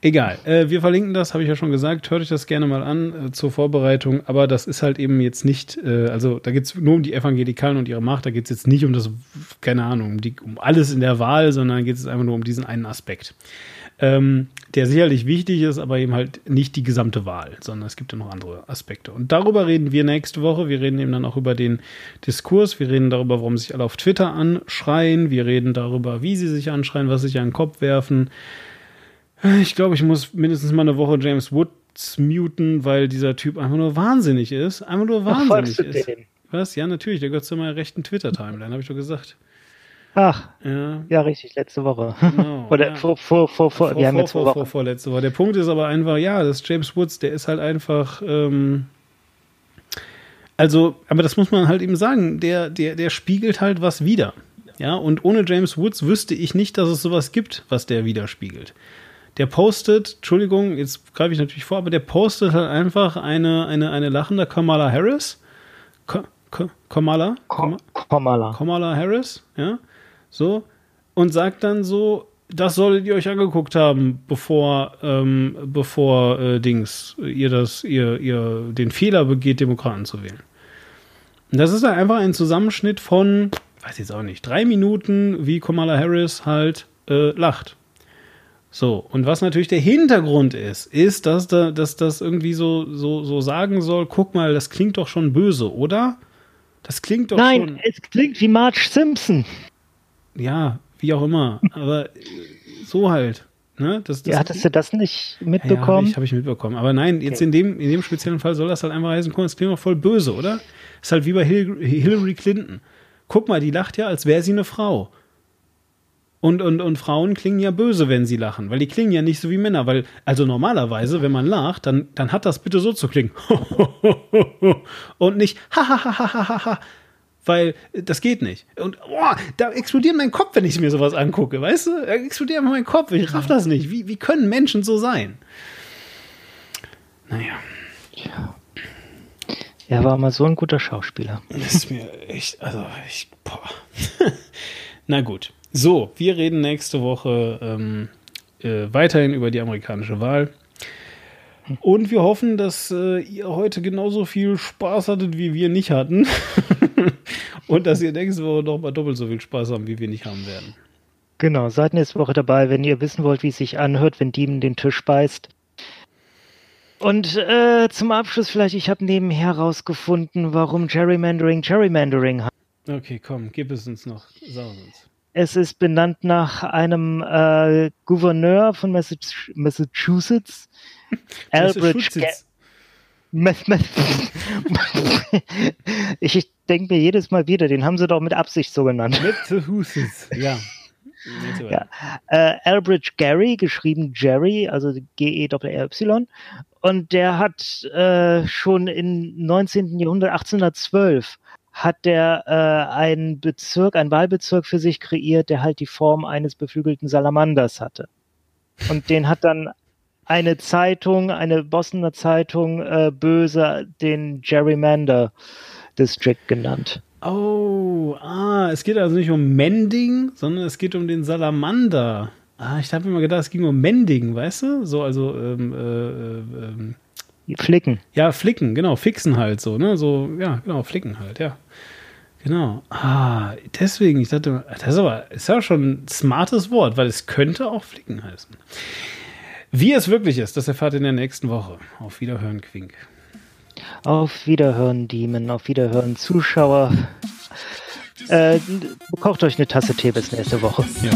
Egal. Äh, wir verlinken das, habe ich ja schon gesagt. Hört euch das gerne mal an äh, zur Vorbereitung. Aber das ist halt eben jetzt nicht, äh, also da geht es nur um die Evangelikalen und ihre Macht. Da geht es jetzt nicht um das, keine Ahnung, um, die, um alles in der Wahl, sondern geht es einfach nur um diesen einen Aspekt ähm, der sicherlich wichtig ist, aber eben halt nicht die gesamte Wahl, sondern es gibt ja noch andere Aspekte. Und darüber reden wir nächste Woche. Wir reden eben dann auch über den Diskurs. Wir reden darüber, warum sich alle auf Twitter anschreien. Wir reden darüber, wie sie sich anschreien, was sich an den Kopf werfen. Ich glaube, ich muss mindestens mal eine Woche James Woods muten, weil dieser Typ einfach nur wahnsinnig ist. Einfach nur wahnsinnig Ach, ist. Was? Ja, natürlich, der gehört zu meiner rechten Twitter-Timeline, habe ich doch gesagt. Ach, ja, ja richtig, letzte Woche. Genau, Oder ja. vor, vor, vor, vor, wir haben jetzt vor, vor, vor, letzte Woche. Der Punkt ist aber einfach, ja, das James Woods, der ist halt einfach, ähm, also, aber das muss man halt eben sagen, der, der, der spiegelt halt was wieder. Ja, und ohne James Woods wüsste ich nicht, dass es sowas gibt, was der widerspiegelt. Der postet, Entschuldigung, jetzt greife ich natürlich vor, aber der postet halt einfach eine, eine, eine lachende Kamala Harris. Kamala? Kamala. Kamala Harris, ja so, und sagt dann so, das solltet ihr euch angeguckt haben, bevor, ähm, bevor äh, Dings, ihr das, ihr, ihr den Fehler begeht, Demokraten zu wählen. Und das ist dann einfach ein Zusammenschnitt von, weiß jetzt auch nicht, drei Minuten, wie Kamala Harris halt äh, lacht. So, und was natürlich der Hintergrund ist, ist, dass, da, dass das irgendwie so, so, so sagen soll, guck mal, das klingt doch schon böse, oder? Das klingt doch Nein, schon. Nein, es klingt wie Marge Simpson ja, wie auch immer. Aber so halt. Ne? Das, das ja, hattest du das nicht mitbekommen? Ja, habe ich, hab ich, mitbekommen. Aber nein, jetzt okay. in, dem, in dem speziellen Fall soll das halt einfach heißen, guck, das klingt doch voll böse, oder? Ist halt wie bei Hillary Clinton. Guck mal, die lacht ja, als wäre sie eine Frau. Und, und, und Frauen klingen ja böse, wenn sie lachen, weil die klingen ja nicht so wie Männer, weil, also normalerweise, wenn man lacht, dann, dann hat das bitte so zu klingen. und nicht ha ha ha ha ha ha weil das geht nicht. Und oh, da explodiert mein Kopf, wenn ich mir sowas angucke, weißt du? Da explodiert einfach mein Kopf. Ich raff das nicht. Wie, wie können Menschen so sein? Naja. Ja. Er war mal so ein guter Schauspieler. Das ist mir echt, also ich, boah. Na gut. So, wir reden nächste Woche ähm, äh, weiterhin über die amerikanische Wahl. Und wir hoffen, dass äh, ihr heute genauso viel Spaß hattet, wie wir nicht hatten. Und dass ihr nächste Woche noch mal doppelt so viel Spaß haben, wie wir nicht haben werden. Genau, seid nächste Woche dabei, wenn ihr wissen wollt, wie es sich anhört, wenn Demon den Tisch beißt. Und äh, zum Abschluss vielleicht, ich habe nebenher herausgefunden, warum Gerrymandering Gerrymandering hat. Okay, komm, gib es uns noch. Sag es uns. Es ist benannt nach einem äh, Gouverneur von Massachusetts, Elbridge. ich, ich denke mir jedes Mal wieder, den haben sie doch mit Absicht so genannt. Massachusetts, ja. ja. Äh, Elbridge Gary, geschrieben Jerry, also G-E-R-Y. Und der hat äh, schon im 19. Jahrhundert, 1812, hat der äh, einen Bezirk, einen Wahlbezirk für sich kreiert, der halt die Form eines beflügelten Salamanders hatte. Und den hat dann eine Zeitung, eine Bostoner Zeitung, äh, böse den Gerrymander District genannt. Oh, ah, es geht also nicht um Mending, sondern es geht um den Salamander. Ah, ich habe immer gedacht, es ging um Mending, weißt du? So, also, ähm, äh, ähm, Flicken. Ja, flicken, genau, fixen halt so, ne? So, ja, genau, flicken halt, ja. Genau. Ah, deswegen, ich dachte, das ist aber, ist ja schon ein smartes Wort, weil es könnte auch flicken heißen. Wie es wirklich ist, das erfahrt ihr in der nächsten Woche. Auf Wiederhören, Quink. Auf Wiederhören, Demon. Auf Wiederhören, Zuschauer. Äh, kocht euch eine Tasse Tee bis nächste Woche. Ja.